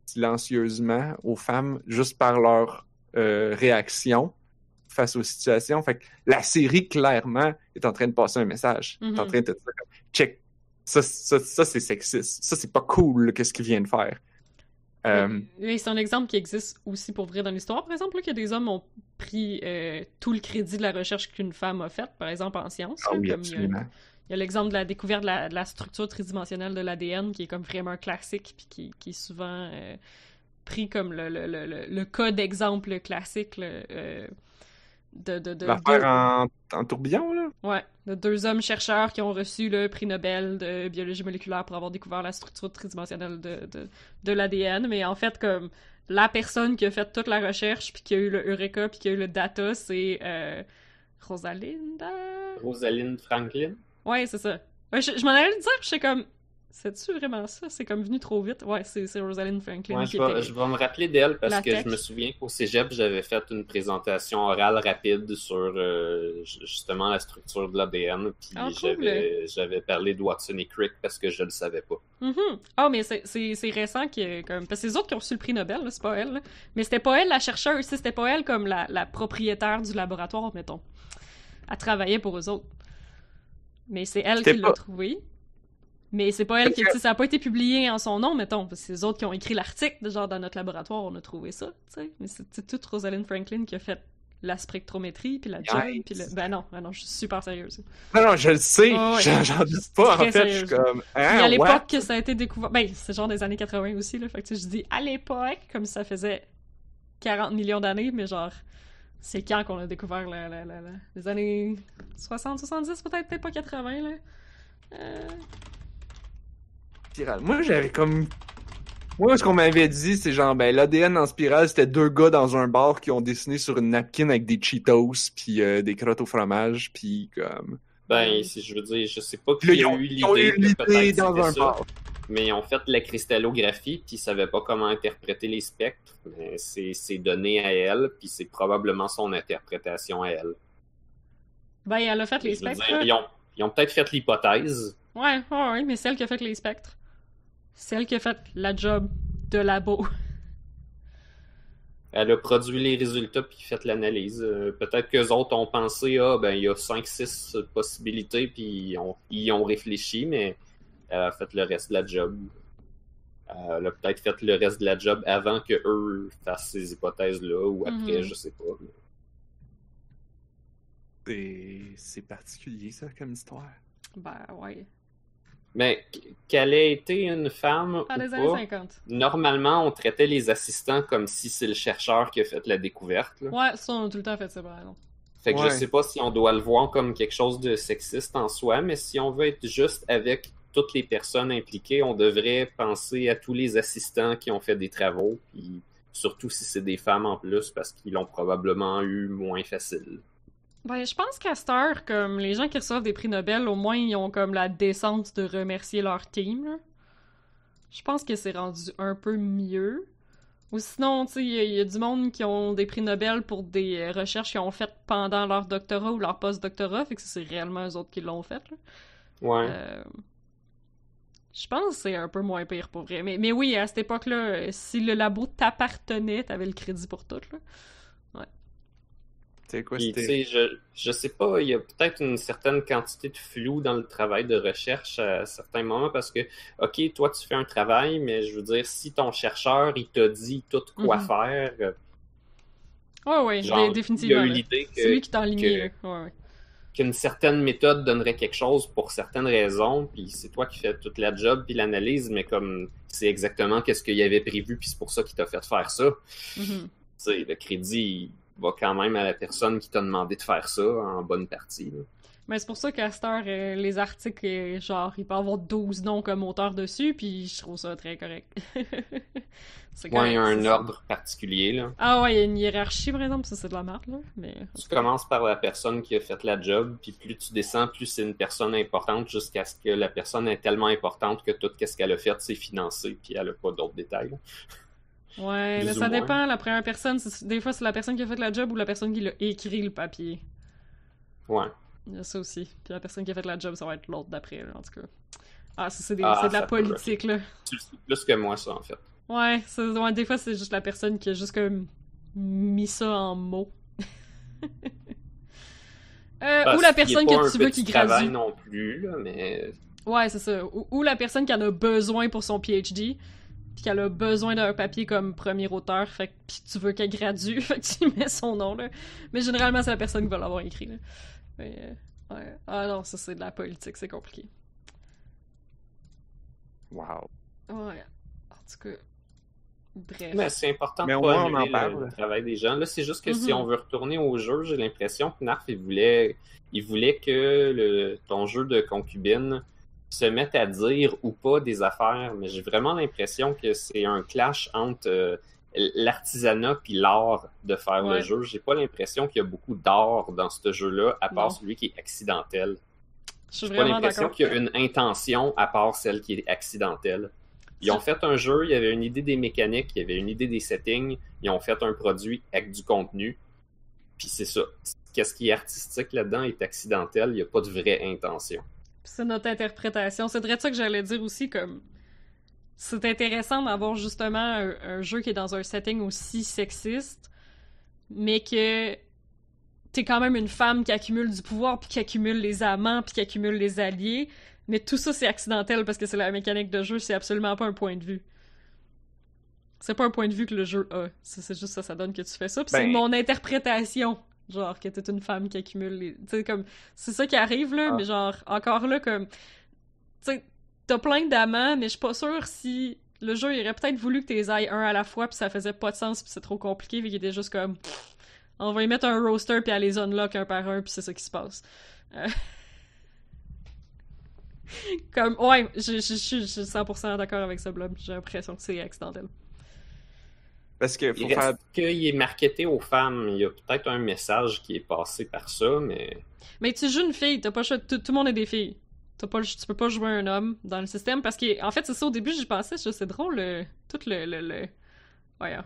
Speaker 1: silencieusement aux femmes juste par leur euh, réaction face aux situations. Fait que la série clairement est en train de passer un message. Elle est en
Speaker 2: Mhm.
Speaker 1: train de te dire comme, check, ça, ça, ça c'est sexiste. Ça c'est pas cool qu'est-ce qu'il vient de faire. Euh,
Speaker 2: Oui, c'est un exemple qui existe aussi pour vrai dans l'histoire, par exemple, là, que des hommes ont pris euh, tout le crédit de la recherche qu'une femme a faite, par exemple en sciences.
Speaker 1: ah oui,
Speaker 2: comme il y a-
Speaker 1: absolument.
Speaker 2: Il y a l'exemple de la découverte de la, de la structure tridimensionnelle de l'ADN qui est comme vraiment classique puis qui, qui est souvent euh, pris comme le, le, le, le- le cas d'exemple classique là, euh, de, de, de,
Speaker 1: L'affaire
Speaker 2: deux-
Speaker 1: en, en tourbillon, là?
Speaker 2: ouais, de deux hommes chercheurs qui ont reçu le prix Nobel de biologie moléculaire pour avoir découvert la structure tridimensionnelle de, de, de l'ADN. Mais en fait, comme la personne qui a fait toute la recherche puis qui a eu le Eureka puis qui a eu le data, c'est euh, Rosalinda...
Speaker 3: Rosalind Franklin.
Speaker 2: Ouais, c'est ça. Ouais, je, je m'en allais le dire, je sais comme. C'est-tu vraiment ça? C'est comme venu trop vite. Ouais, c'est Rosalind Franklin
Speaker 3: Ouais,
Speaker 2: qui
Speaker 3: je, vais,
Speaker 2: était.
Speaker 3: je vais me rappeler d'elle parce
Speaker 2: La
Speaker 3: que
Speaker 2: tech.
Speaker 3: je me souviens qu'au cégep, j'avais fait une présentation orale rapide sur euh, ju- justement la structure de l'ADN. Puis
Speaker 2: Ah,
Speaker 3: j'avais, parlé de Watson et Crick parce que je le savais pas.
Speaker 2: Mhm. Ah, mais c'est- récent que. Comme... Parce que c'est les autres qui ont reçu le prix Nobel, c'est pas elle. là. Mais c'était pas elle la chercheuse, c'était pas elle comme la, la propriétaire du laboratoire, mettons. Elle travaillait pour eux autres. Mais c'est elle qui l'a trouvé. Mais c'est pas elle qui. Ça a pas été publié en son nom, mettons. C'est les autres qui ont écrit l'article, genre dans notre laboratoire, on a trouvé ça, tu sais. Mais c'est toute Rosalind Franklin qui a fait la spectrométrie, puis la job, puis le... Ben non, ben non, je suis super sérieuse.
Speaker 1: Non, non, je le sais.
Speaker 2: Ouais, ouais.
Speaker 1: J'en doute pas. En fait, je suis comme.
Speaker 2: Puis
Speaker 1: Hein,
Speaker 2: à l'époque que ça a été découvert, ben c'est genre des années 80 aussi, là. Fait que je dis à l'époque, comme ça faisait 40 millions d'années, mais genre, c'est quand qu'on a découvert la, la, la, la- les années 60, 70, peut-être, peut-être pas 80, là. Euh...
Speaker 1: Spirale. Moi, j'avais comme. Moi, ce qu'on m'avait dit, c'est genre, ben, l'ADN en spirale, c'était deux gars dans un bar qui ont dessiné sur une napkin avec des Cheetos, puis euh, des crottes au fromage, puis comme.
Speaker 3: Ben, si je veux dire, je sais pas qui
Speaker 1: là,
Speaker 3: a
Speaker 1: ont,
Speaker 3: eu
Speaker 1: ils ont eu
Speaker 3: l'idée
Speaker 1: l'idée dans un
Speaker 3: ça.
Speaker 1: bar.
Speaker 3: Mais ils ont fait de la cristallographie, puis ils savaient pas comment interpréter les spectres. Mais c'est c'est donné à elle, puis c'est probablement son interprétation à elle.
Speaker 2: Ben, elle a fait les spectres.
Speaker 3: dire, ils ont, peut-être fait l'hypothèse.
Speaker 2: Ouais, ouais, ouais, mais c'est elle qui a fait les spectres. C'est elle qui a fait la job de labo. *laughs*
Speaker 3: Elle a produit les résultats puis fait l'analyse. Euh, peut-être qu'eux autres ont pensé, ah, ben, il y a 5-6 possibilités, puis ils ont, ils ont réfléchi, mais elle a fait le reste de la job. Elle a peut-être fait le reste de la job avant que eux fassent ces hypothèses-là, ou après,
Speaker 2: Mhm.
Speaker 3: je sais pas.
Speaker 1: C'est- C'est particulier, ça, comme histoire.
Speaker 2: Ben, ouais.
Speaker 3: Mais qu'elle ait été une femme
Speaker 2: Dans
Speaker 3: ou
Speaker 2: les années
Speaker 3: pas,
Speaker 2: 50.
Speaker 3: normalement, on traitait les assistants comme si c'est le chercheur qui a fait la découverte. là.
Speaker 2: Ouais, ça, on a tout le temps fait ça, par exemple.
Speaker 3: Fait que
Speaker 1: Ouais.
Speaker 3: je sais pas si on doit le voir comme quelque chose de sexiste en soi, mais si on veut être juste avec toutes les personnes impliquées, on devrait penser à tous les assistants qui ont fait des travaux, puis surtout si c'est des femmes en plus, parce qu'ils l'ont probablement eu moins facile.
Speaker 2: Ben, je pense qu'à cette heure, comme les gens qui reçoivent des prix Nobel, au moins, ils ont comme la décence de remercier leur team. là. Je pense que c'est rendu un peu mieux. Ou sinon, tu sais, il y, a- il y a du monde qui ont des prix Nobel pour des recherches qu'ils ont faites pendant leur doctorat ou leur post-doctorat, fait que c'est réellement eux autres qui l'ont fait. là.
Speaker 3: Ouais.
Speaker 2: Euh, Je pense que c'est un peu moins pire pour vrai. Mais, mais oui, à cette époque-là, euh, si le labo t'appartenait, t'avais le crédit pour tout. Là.
Speaker 1: C'est quoi,
Speaker 3: Puis, je, je sais pas, il y a peut-être une certaine quantité de flou dans le travail de recherche à certains moments parce que, OK, toi, tu fais un travail, mais je veux dire, si ton chercheur, il t'a dit tout quoi
Speaker 2: Mhm.
Speaker 3: faire, euh,
Speaker 2: Ouais, ouais, dé-
Speaker 3: il a
Speaker 2: définitivement.
Speaker 3: eu
Speaker 2: C'est lui qui t'a enligné.
Speaker 3: que-.
Speaker 2: Ouais, ouais.
Speaker 3: Qu'une certaine méthode donnerait quelque chose pour certaines raisons, puis c'est toi qui fais toute la job puis l'analyse, mais comme c'est exactement qu'est-ce qu'il y avait prévu, puis c'est pour ça qu'il t'a fait faire ça. Tu sais, le crédit va quand même à la personne qui t'a demandé de faire ça en bonne partie. là.
Speaker 2: Mais c'est pour ça qu'à cette heure, euh, les articles, euh, genre, il peut avoir 12 noms comme auteur dessus, puis je trouve ça très correct. *laughs* C'est
Speaker 3: Ouais, il y a un ordre particulier. Là.
Speaker 2: Ah ouais, il y a une hiérarchie, par exemple, ça c'est de la merde, là. Mais...
Speaker 3: Tu commences par la personne qui a fait la job, puis plus tu descends, plus c'est une personne importante, jusqu'à ce que la personne est tellement importante que tout ce qu'elle a fait, c'est financé, puis elle a pas d'autres détails. là.
Speaker 2: Ouais, mais ça
Speaker 3: moins.
Speaker 2: dépend, la première personne, des fois c'est la personne qui a fait la job ou la personne qui l'a écrit le papier.
Speaker 3: Ouais.
Speaker 2: Il y a ça aussi. Puis la personne qui a fait la job, ça va être l'autre d'après, en tout cas. Ah, ça c'est des-
Speaker 3: Ah,
Speaker 2: c'est de la politique, là.
Speaker 3: Tu le sais plus que moi, ça, en fait.
Speaker 2: Ouais, des fois c'est juste la personne qui a juste comme mis ça en mots. *laughs* Euh, ou la personne que tu veux qui gradue.
Speaker 3: non plus, là, mais
Speaker 2: Ouais, c'est ça. Ou, ou la personne qui en a besoin pour son PhD, puis qu'elle a besoin d'un papier comme premier auteur, fait que puis tu veux qu'elle gradue, *laughs* fait que tu mets son nom là. Mais généralement c'est la personne qui va l'avoir écrit là. Mais, euh, ouais. Ah non, ça c'est de la politique, c'est compliqué.
Speaker 1: Wow.
Speaker 2: Ouais. En tout cas. Bref.
Speaker 3: Mais c'est important
Speaker 1: Mais
Speaker 3: de pas
Speaker 1: moins, on en
Speaker 3: annuler
Speaker 1: parle.
Speaker 3: le, le travail des gens. Là, c'est juste que si
Speaker 2: Mhm.
Speaker 3: on veut retourner au jeu, j'ai l'impression que Narf, il voulait, il voulait que le, ton jeu de concubine se mette à dire ou pas des affaires. Mais j'ai vraiment l'impression que c'est un clash entre euh, l'artisanat puis l'art de faire
Speaker 2: Ouais.
Speaker 3: le jeu. J'ai pas l'impression qu'il y a beaucoup d'art dans ce jeu-là, à part
Speaker 2: Non.
Speaker 3: celui qui est accidentel. J'ai pas l'impression qu'il y a une intention à part celle qui est accidentelle. Ils ont fait un jeu, il y avait une idée des mécaniques, il y avait une idée des settings, ils ont fait un produit avec du contenu. Puis c'est ça. Qu'est-ce qui est artistique là-dedans est accidentel, il n'y a pas de vraie intention.
Speaker 2: C'est notre interprétation. C'est vrai ça que j'allais dire aussi, comme. C'est intéressant d'avoir justement un, un jeu qui est dans un setting aussi sexiste, mais que t'es quand même une femme qui accumule du pouvoir, puis qui accumule les amants, puis qui accumule les alliés. Mais tout ça, c'est accidentel parce que c'est la mécanique de jeu, c'est absolument pas un point de vue. C'est pas un point de vue que le jeu a. C'est juste ça, ça donne que tu fais ça. Puis c'est
Speaker 1: Ben-
Speaker 2: mon interprétation. Genre, que t'es une femme qui accumule les. Tu sais, comme. C'est ça qui arrive, là,
Speaker 1: Ah.
Speaker 2: mais genre, encore là, comme. Tu sais, t'as plein d'amants, mais je suis pas sûre si. Le jeu, il aurait peut-être voulu que t'es ailles un à la fois, puis ça faisait pas de sens, puis c'est trop compliqué, puis qu'il était juste comme. pff, On va y mettre un roster, puis elle les unlock un par un, puis c'est ça qui se passe. Euh, *laughs* Comme, ouais, je, je, je, je suis 100% d'accord avec ce blob. J'ai l'impression que c'est accidentel.
Speaker 1: Parce que faut
Speaker 3: Il
Speaker 1: faire.
Speaker 3: reste qu'il est marketé aux femmes. Il y a peut-être un message qui est passé par ça, mais
Speaker 2: Mais tu joues une fille, t'as pas le choix- tout, tout le monde est des filles. T'as pas tu peux pas jouer un homme dans le système parce que en fait c'est ça au début j'y pensais, c'est drôle le, tout le, le, le- voyons.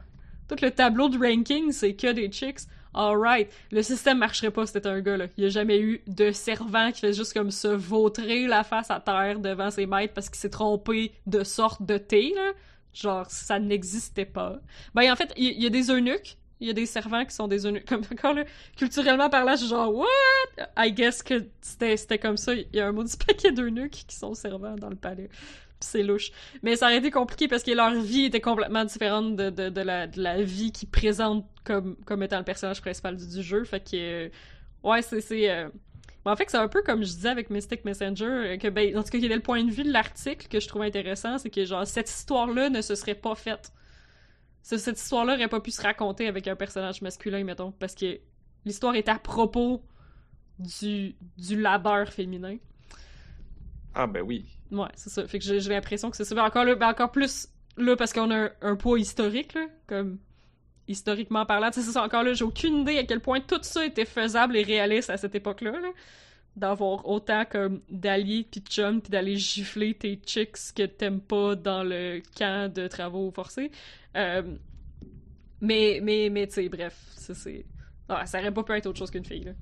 Speaker 2: tout le tableau de ranking c'est que des chicks. Alright, le système marcherait pas si t'étais un gars là. Il y a jamais eu de servant qui fait juste comme se vautrer la face à terre devant ses maîtres parce qu'il s'est trompé de sorte de thé là. Genre ça n'existait pas. Ben en fait il y a des eunuques. Il y a des servants qui sont des eunuques. Comme encore là, culturellement parlant, je suis genre, what? I guess que c'était comme ça. Il y a un maudit paquet d'eunuques qui sont servants dans le palais. C'est louche. Mais ça aurait été compliqué parce que leur vie était complètement différente de, de, de la, de la vie qu'ils présentent comme, comme étant le personnage principal du, du jeu. Fait que, euh, ouais, c'est. euh, en fait, c'est un peu comme je disais avec Mystic Messenger, euh, que, ben, en tout cas, il y avait le point de vue de l'article que je trouvais intéressant, c'est que, genre, cette histoire-là ne se serait pas faite. Ce- Cette histoire-là aurait pas pu se raconter avec un personnage masculin, mettons, parce que l'histoire est à propos du, du labeur féminin.
Speaker 1: Ah, ben oui.
Speaker 2: Ouais, c'est ça. Fait que j'ai l'impression que c'est ça. Mais encore, là, ben encore plus là, parce qu'on a un, un poids historique, là, comme historiquement parlant. Tu sais, c'est ça, encore là, j'ai aucune idée à quel point tout ça était faisable et réaliste à cette époque-là, là. D'avoir autant comme d'alliés pis de chums pis d'aller gifler tes chicks que t'aimes pas dans le camp de travaux forcés. Euh, mais, mais, mais, tu sais, bref, ça c'est... Ah, ça aurait pas pu être autre chose qu'une fille, là.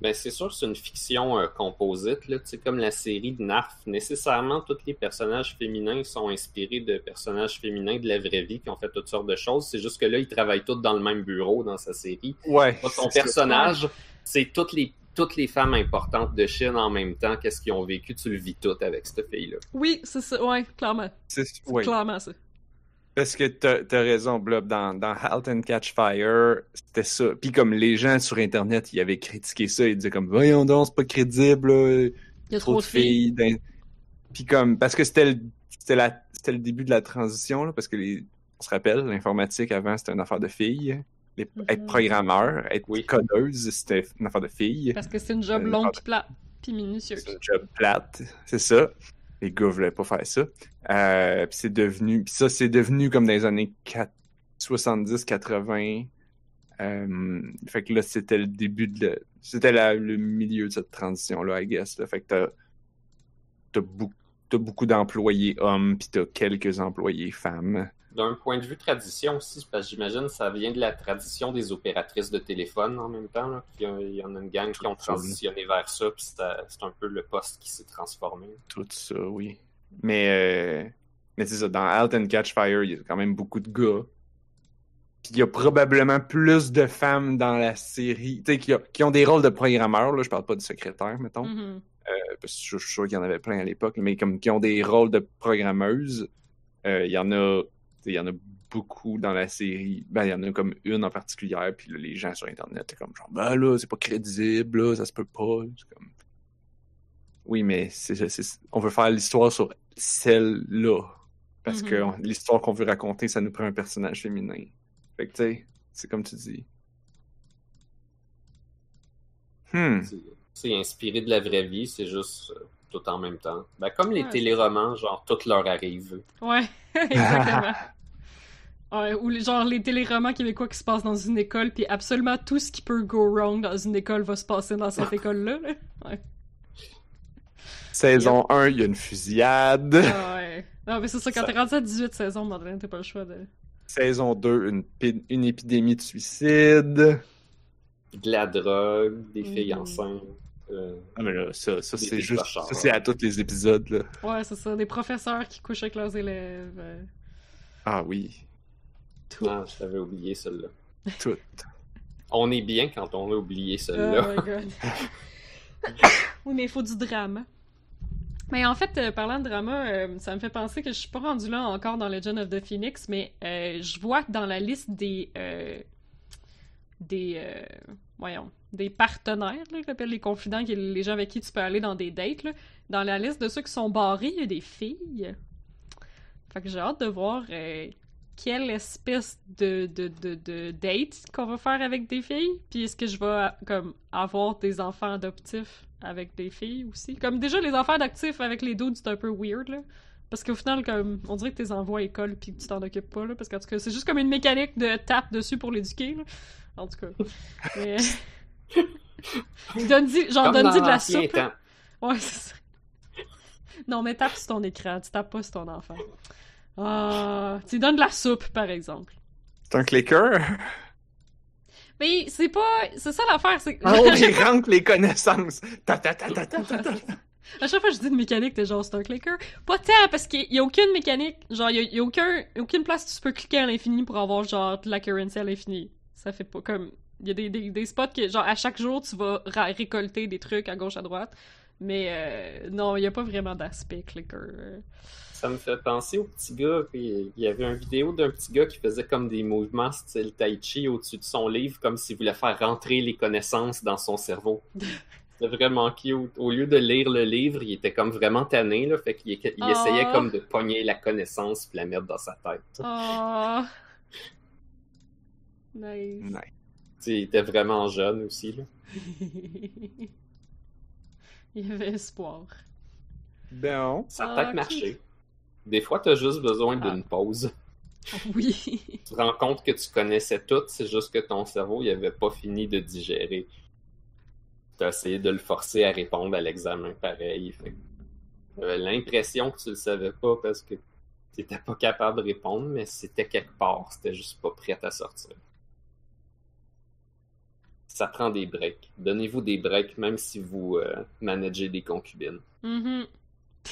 Speaker 3: Ben, c'est sûr que c'est une fiction euh, composite, là, tu sais, comme la série de Narf. Nécessairement, tous les personnages féminins sont inspirés de personnages féminins de la vraie vie qui ont fait toutes sortes de choses. C'est juste que là, ils travaillent tous dans le même bureau dans sa série.
Speaker 1: Ouais.
Speaker 3: Pas son personnage, c'est toutes les, toutes les femmes importantes de Chine en même temps. Qu'est-ce qu'ils ont vécu, tu le vis tout avec cette fille-là.
Speaker 2: Oui, c'est ça, ouais, clairement.
Speaker 1: C'est
Speaker 2: clairement ça.
Speaker 1: Parce que t'as as raison, Blob. Dans, dans Halt and Catch Fire, c'était ça. Puis comme les gens sur Internet, ils avaient critiqué ça. Ils disaient comme, voyons donc, c'est pas crédible. là.
Speaker 2: Il y a trop, de filles.
Speaker 1: Puis comme, parce que c'était le, c'était la, c'était le début de la transition, là, parce que les, on se rappelle, l'informatique avant, c'était une affaire de filles. Les-
Speaker 2: Mhm.
Speaker 1: Être programmeur, être
Speaker 3: Oui.
Speaker 1: codeuse, c'était une affaire de filles.
Speaker 2: Parce que c'est une job
Speaker 1: Euh,
Speaker 2: longue pis plate, pis minutieuse.
Speaker 1: C'est un job plate, c'est ça. Les gars voulaient pas faire ça. Euh, puis c'est devenu, puis ça c'est devenu comme dans les années 70-80. Euh, fait que là c'était le début de, c'était le milieu de cette transition là, I guess. Là. Fait que t'as, beaucoup, t'as beaucoup d'employés hommes puis t'as quelques employés femmes.
Speaker 3: D'un point de vue tradition aussi, parce que j'imagine que ça vient de la tradition des opératrices de téléphone en même temps. Là. Puis, euh, Il y en a une gang qui ont transitionné vers ça, puis ça- c'est un peu le poste qui s'est transformé.
Speaker 1: Tout ça, oui. Mais, euh, mais c'est ça, dans Halt and Catch Fire, il y a quand même beaucoup de gars. Puis il y a probablement plus de femmes dans la série, tu sais, qui, a- qui ont des rôles de programmeurs, là, je parle pas de secrétaire, mettons,
Speaker 2: Mhm.
Speaker 1: euh, parce que je, je suis sûr qu'il y en avait plein à l'époque, mais comme qui ont des rôles de programmeuses, euh, il y en a Il y en a beaucoup dans la série. Ben, il y en a comme une en particulier, puis là, les gens sur Internet, c'est comme genre, ben là, c'est pas crédible, là, ça se peut pas. C'est comme... Oui, mais c'est, c'est- on veut faire l'histoire sur celle-là. Parce que
Speaker 2: Mhm.
Speaker 1: l'histoire qu'on veut raconter, ça nous prend un personnage féminin. Fait que, tu sais, c'est comme tu dis. Hmm.
Speaker 3: C'est- C'est inspiré de la vraie vie, c'est juste euh, tout en même temps. Ben, comme les
Speaker 2: Ouais,
Speaker 3: téléromans, genre, tout leur arrive.
Speaker 2: Ouais, *laughs* exactement. Ouais, ou genre les téléromans québécois qui se passent dans une école, puis absolument tout ce qui peut go wrong dans une école va se passer dans cette *laughs* école-là. là. Ouais.
Speaker 1: Saison 1, il y a une fusillade.
Speaker 2: Ah ouais. Non, mais c'est ça, quand
Speaker 3: Ça-
Speaker 2: t'es rendu à 18 saisons, Madeleine, t'as pas le choix de.
Speaker 1: Saison 2, une, une épidémie de suicide.
Speaker 3: De la drogue, des filles
Speaker 2: Mhm.
Speaker 3: enceintes. Euh,
Speaker 1: Ah, mais là, ça, ça c'est juste. Ça, c'est à tous les épisodes, là.
Speaker 2: Ouais, c'est ça, des professeurs qui couchent avec leurs élèves. euh,
Speaker 1: Ah oui,
Speaker 2: tout.
Speaker 3: Ah, je t'avais oublié celle-là.
Speaker 1: tout.
Speaker 3: On est bien quand on a oublié
Speaker 2: Oh
Speaker 3: celle-là.
Speaker 2: my god. *laughs* oui, mais il faut du drame. Mais en fait, euh, parlant de drama, euh, ça me fait penser que je suis pas rendue là encore dans Legend of the Phoenix, mais euh, je vois que dans la liste des euh, des euh, voyons des partenaires, là, appelle les confidents, les gens avec qui tu peux aller dans des dates, là, dans la liste de ceux qui sont barrés, il y a des filles. Fait que j'ai hâte de voir euh, quelle espèce de, de, de, de date qu'on va faire avec des filles. Puis est-ce que je vais comme avoir des enfants adoptifs avec des filles aussi? Comme déjà les enfants adoptifs avec les dudes, c'est un peu weird là. Parce qu'au final, comme, on dirait que tes envoies à l'école puis que tu t'en occupes pas, là. Parce qu'en tout cas, c'est juste comme une mécanique de tape dessus pour l'éduquer, là. En tout cas. *laughs* Mais... donne-y, genre, donne-y de la soupe.
Speaker 3: temps.
Speaker 2: Ouais, c'est ça. Non, mais tape sur ton écran, tu tapes pas sur ton enfant. Ah, tu donnes de la soupe, par exemple.
Speaker 1: C'est un clicker.
Speaker 2: Mais c'est pas. C'est ça l'affaire, c'est.
Speaker 1: Ah *laughs* il rentre les connaissances. Ta ta ta ta ta ta ta.
Speaker 2: À chaque fois que je dis une mécanique, t'es genre, c'est un clicker. Pas tant, parce qu'il y a aucune mécanique. Genre, il y a, il y a aucun, aucune place où tu peux cliquer à l'infini pour avoir, genre, de la currency à l'infini. Ça fait pas comme. Il y a des, des, des spots que, genre, à chaque jour, tu vas ra- récolter des trucs à gauche, à droite. Mais euh, non, il y a pas vraiment d'aspect clicker.
Speaker 3: Ça me fait penser au petit gars. Il y avait une vidéo d'un petit gars qui faisait comme des mouvements style tai chi au-dessus de son livre, comme s'il voulait faire rentrer les connaissances dans son cerveau. *laughs* C'était vraiment cute. Au lieu de lire le livre, il était comme vraiment tanné, là, fait qu'il il
Speaker 2: Oh.
Speaker 3: essayait comme de pogner la connaissance puis la mettre dans sa tête.
Speaker 2: Oh. *laughs* Nice.
Speaker 1: Nice.
Speaker 3: Il était vraiment jeune aussi. Là. *laughs*
Speaker 2: il y avait espoir.
Speaker 1: Bon.
Speaker 3: Ça a
Speaker 2: Ah,
Speaker 3: peut-être
Speaker 2: ok.
Speaker 3: marché. Des fois, t'as juste besoin
Speaker 2: Ah.
Speaker 3: d'une pause. *laughs*
Speaker 2: Oui.
Speaker 3: Tu te rends compte que tu connaissais tout, c'est juste que ton cerveau, il avait pas fini de digérer. T'as essayé de le forcer à répondre à l'examen pareil. J'avais l'impression que tu le savais pas parce que t'étais pas capable de répondre, mais c'était quelque part, c'était juste pas prêt à sortir. Ça prend des breaks. Donnez-vous des breaks, même si vous euh, managez des concubines.
Speaker 2: Mhm.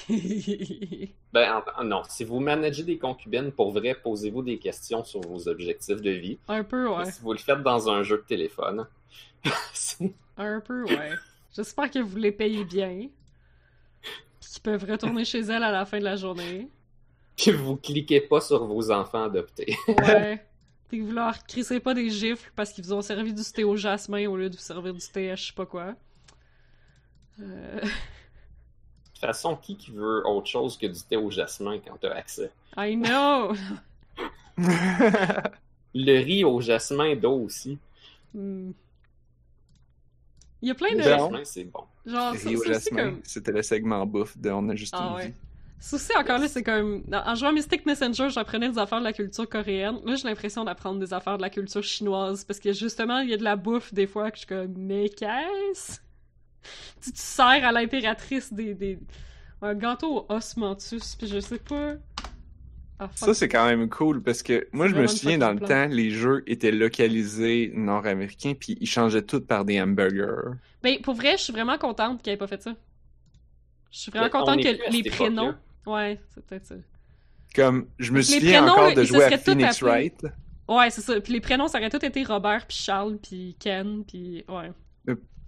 Speaker 2: *laughs*
Speaker 3: Ben, en- en- non, si vous managez des concubines, pour vrai, posez-vous des questions sur vos objectifs de vie.
Speaker 2: Un peu, ouais.
Speaker 3: Si vous le faites dans un jeu de téléphone, *laughs*
Speaker 2: Un peu, ouais. J'espère que vous les payez bien. Puis qu'ils peuvent retourner chez elles à la fin de la journée.
Speaker 3: puis vous cliquez pas sur vos enfants adoptés.
Speaker 2: Ouais. *laughs* Puis que vous leur crissez pas des gifles parce qu'ils vous ont servi du thé au jasmin au lieu de vous servir du thé à je sais pas quoi. Euh...
Speaker 3: De toute façon, qui qui veut autre chose que du thé au jasmin quand t'as accès?
Speaker 2: I know! *laughs*
Speaker 3: Le riz au jasmin d'eau aussi.
Speaker 2: Hmm. Il y a plein
Speaker 3: Le
Speaker 2: de...
Speaker 1: Ben,
Speaker 3: jasmin, c'est bon.
Speaker 2: Genre, ça aussi,
Speaker 1: Jasmin,
Speaker 2: comme...
Speaker 1: c'était le segment bouffe de On a juste
Speaker 2: Ah
Speaker 1: une
Speaker 2: ouais.
Speaker 1: vie.
Speaker 2: Aussi, encore là, c'est comme... En jouant à Mystic Messenger, j'apprenais des affaires de la culture coréenne. Là, j'ai l'impression d'apprendre des affaires de la culture chinoise, parce que justement, il y a de la bouffe, des fois, que je suis comme... Mais qu'est-ce? Tu te sers à l'impératrice des, des... Un gâteau au osmanthus, puis je sais pas... Ah.
Speaker 1: Ça, c'est quand même cool parce que moi, je me souviens dans le temps, les jeux étaient localisés nord-américains puis ils changeaient tout par des hamburgers.
Speaker 2: Ben, pour vrai, je suis vraiment contente qu'elle ait pas fait ça. Je suis vraiment
Speaker 3: Mais on
Speaker 2: contente que les prénoms... Ouais, c'est peut-être ça.
Speaker 1: Comme, je me souviens
Speaker 2: prénoms,
Speaker 1: encore de jouer à Phoenix Wright.
Speaker 2: Ouais, c'est ça. Puis les prénoms, ça aurait tout été Robert, puis Charles, puis Ken, puis... Ouais.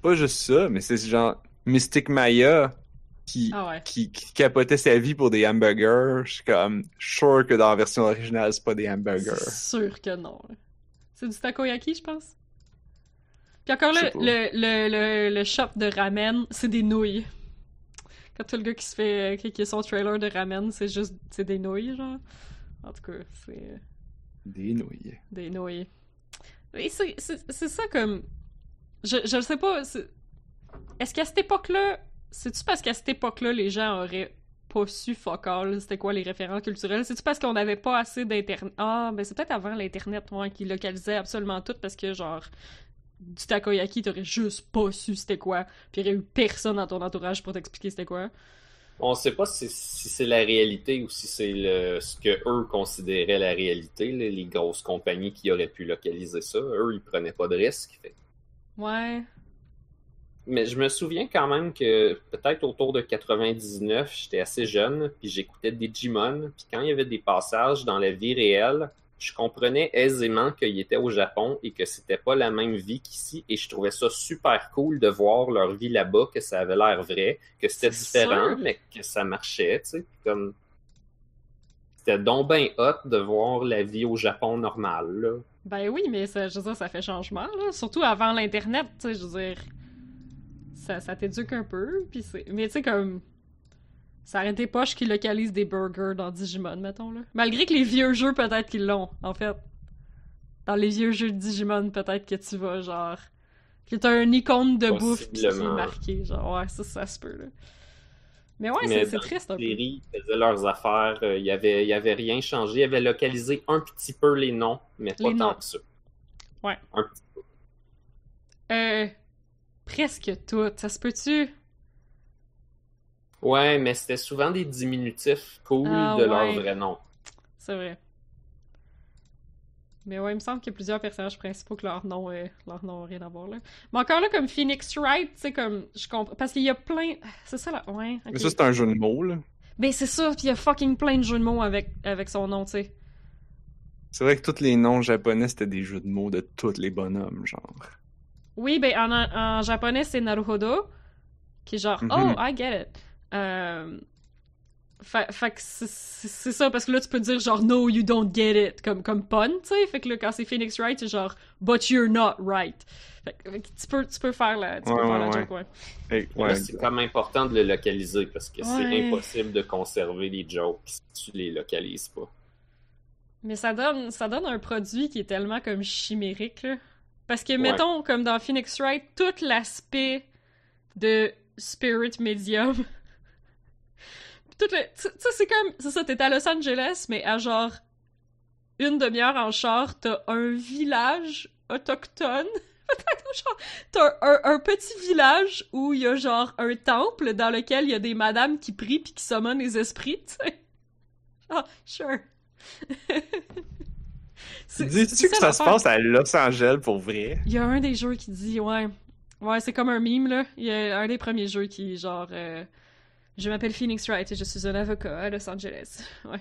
Speaker 1: Pas juste ça, mais c'est genre Mystic Maya qui,
Speaker 2: Ah ouais.
Speaker 1: qui, qui capotait sa vie pour des hamburgers. Je suis comme sure que dans la version originale, c'est pas des hamburgers.
Speaker 2: Sûr que non. C'est du takoyaki, je pense. Puis encore là, le, le, le, le shop de ramen, c'est des nouilles. Tout le gars qui se fait, qui, qui a son trailer de ramen, c'est juste, c'est des nouilles, genre. En tout cas, c'est
Speaker 1: Des nouilles.
Speaker 2: des nouilles. C'est, ça comme... Je, je sais pas, est-ce qu'à cette époque-là, c'est-tu parce qu'à cette époque-là, les gens auraient pas su fuck all, c'était quoi les références culturelles? C'est-tu parce qu'on n'avait pas assez d'internet? Ah, ben c'est peut-être avant l'internet, moi, qui localisait absolument tout, parce que genre, du takoyaki, t'aurais juste pas su c'était quoi, puis il y aurait eu personne dans ton entourage pour t'expliquer c'était quoi.
Speaker 3: On sait pas si, si c'est la réalité ou si c'est ce que eux considéraient la réalité, les grosses compagnies qui auraient pu localiser ça. Eux, ils prenaient pas de risques. Fait
Speaker 2: Ouais.
Speaker 3: Mais je me souviens quand même que peut-être autour de 99, j'étais assez jeune, puis j'écoutais Digimon, puis quand il y avait des passages dans la vie réelle, je comprenais aisément qu'il était au Japon et que c'était pas la même vie qu'ici, et je trouvais ça super cool de voir leur vie là-bas, que ça avait l'air vrai, que c'était différent, mais que ça marchait, tu sais, comme... C'était donc ben hot de voir la vie au Japon normale, là.
Speaker 2: Ben oui, mais ça, je veux dire, ça fait changement, là. Surtout avant l'Internet, tu sais, je veux dire. Ça, ça t'éduque un peu, puis c'est... Mais tu sais, comme... Ça arrête des poches qui localisent des burgers dans Digimon, mettons, là. Malgré que les vieux jeux, peut-être qu'ils l'ont, en fait. Dans les vieux jeux de Digimon, peut-être que tu vas, genre... Que t'as un icône de bouffe qui est
Speaker 3: Possiblement.
Speaker 2: marqué, genre, ouais, ça, ça se peut, là. Mais ouais, c'est triste, un peu.
Speaker 3: Les séries faisaient leurs affaires, euh, il y avait, y avait rien changé. Ils avaient localisé un petit peu les noms, mais pas
Speaker 2: Les
Speaker 3: tant
Speaker 2: noms.
Speaker 3: que ça.
Speaker 2: Ouais.
Speaker 3: Un petit peu.
Speaker 2: Euh... Presque tout, ça se peut-tu?
Speaker 3: Ouais, mais c'était souvent des diminutifs cool
Speaker 2: Ah,
Speaker 3: de
Speaker 2: ouais.
Speaker 3: leur vrai nom.
Speaker 2: C'est vrai. Mais ouais, il me semble qu'il y a plusieurs personnages principaux que leur nom, euh, leur nom a rien à voir là. Mais encore là, comme Phoenix Wright, tu sais, comme, je comprends. Parce qu'il y a plein. C'est ça là, ouais.
Speaker 1: Mais ça, c'est un jeu de mots, là.
Speaker 2: Ben c'est ça, puis il y a fucking plein de jeux de mots avec, avec son nom, tu sais.
Speaker 1: C'est vrai que tous les noms japonais, c'était des jeux de mots de tous les bonhommes, genre.
Speaker 2: Oui, ben en, en japonais, c'est Naruhodo, qui est genre,
Speaker 1: Mhm.
Speaker 2: oh, I get it. Euh... Fait, fait que c'est- ça, parce que là, tu peux dire genre, no, you don't get it, comme, comme pun, tu sais. Fait que là, quand c'est Phoenix Wright, c'est genre, but you're not right. Fait que, fait que tu, peux, tu peux faire la, tu peux
Speaker 1: Ouais,
Speaker 2: faire
Speaker 1: ouais,
Speaker 2: la
Speaker 1: ouais.
Speaker 2: joke, ouais.
Speaker 1: Hey, ouais,
Speaker 3: c'est quand même important de le localiser parce que
Speaker 2: Ouais.
Speaker 3: c'est impossible de conserver les jokes si tu les localises pas.
Speaker 2: Mais ça donne, ça donne un produit qui est tellement comme chimérique, là. Parce que,
Speaker 3: Ouais.
Speaker 2: mettons, comme dans Phoenix Wright, tout l'aspect de Spirit Medium. Tout le. Tu sais, c'est comme. C'est ça, t'es à Los Angeles, mais à genre. Une demi-heure en char, t'as un village autochtone. *laughs* T'as un, un petit village où il y a genre un temple dans lequel il y a des madames qui prient puis qui summonnent les esprits, tu. Ah, sure. *laughs* C'est-
Speaker 1: Dis-tu que ça se passe à Los Angeles pour vrai?
Speaker 2: Il y a un des jeux qui dit, ouais. Ouais, c'est comme un meme, là. Il y a un des premiers jeux qui, genre. euh, je m'appelle Phoenix Wright et je suis un avocat à Los Angeles. *laughs* Ouais.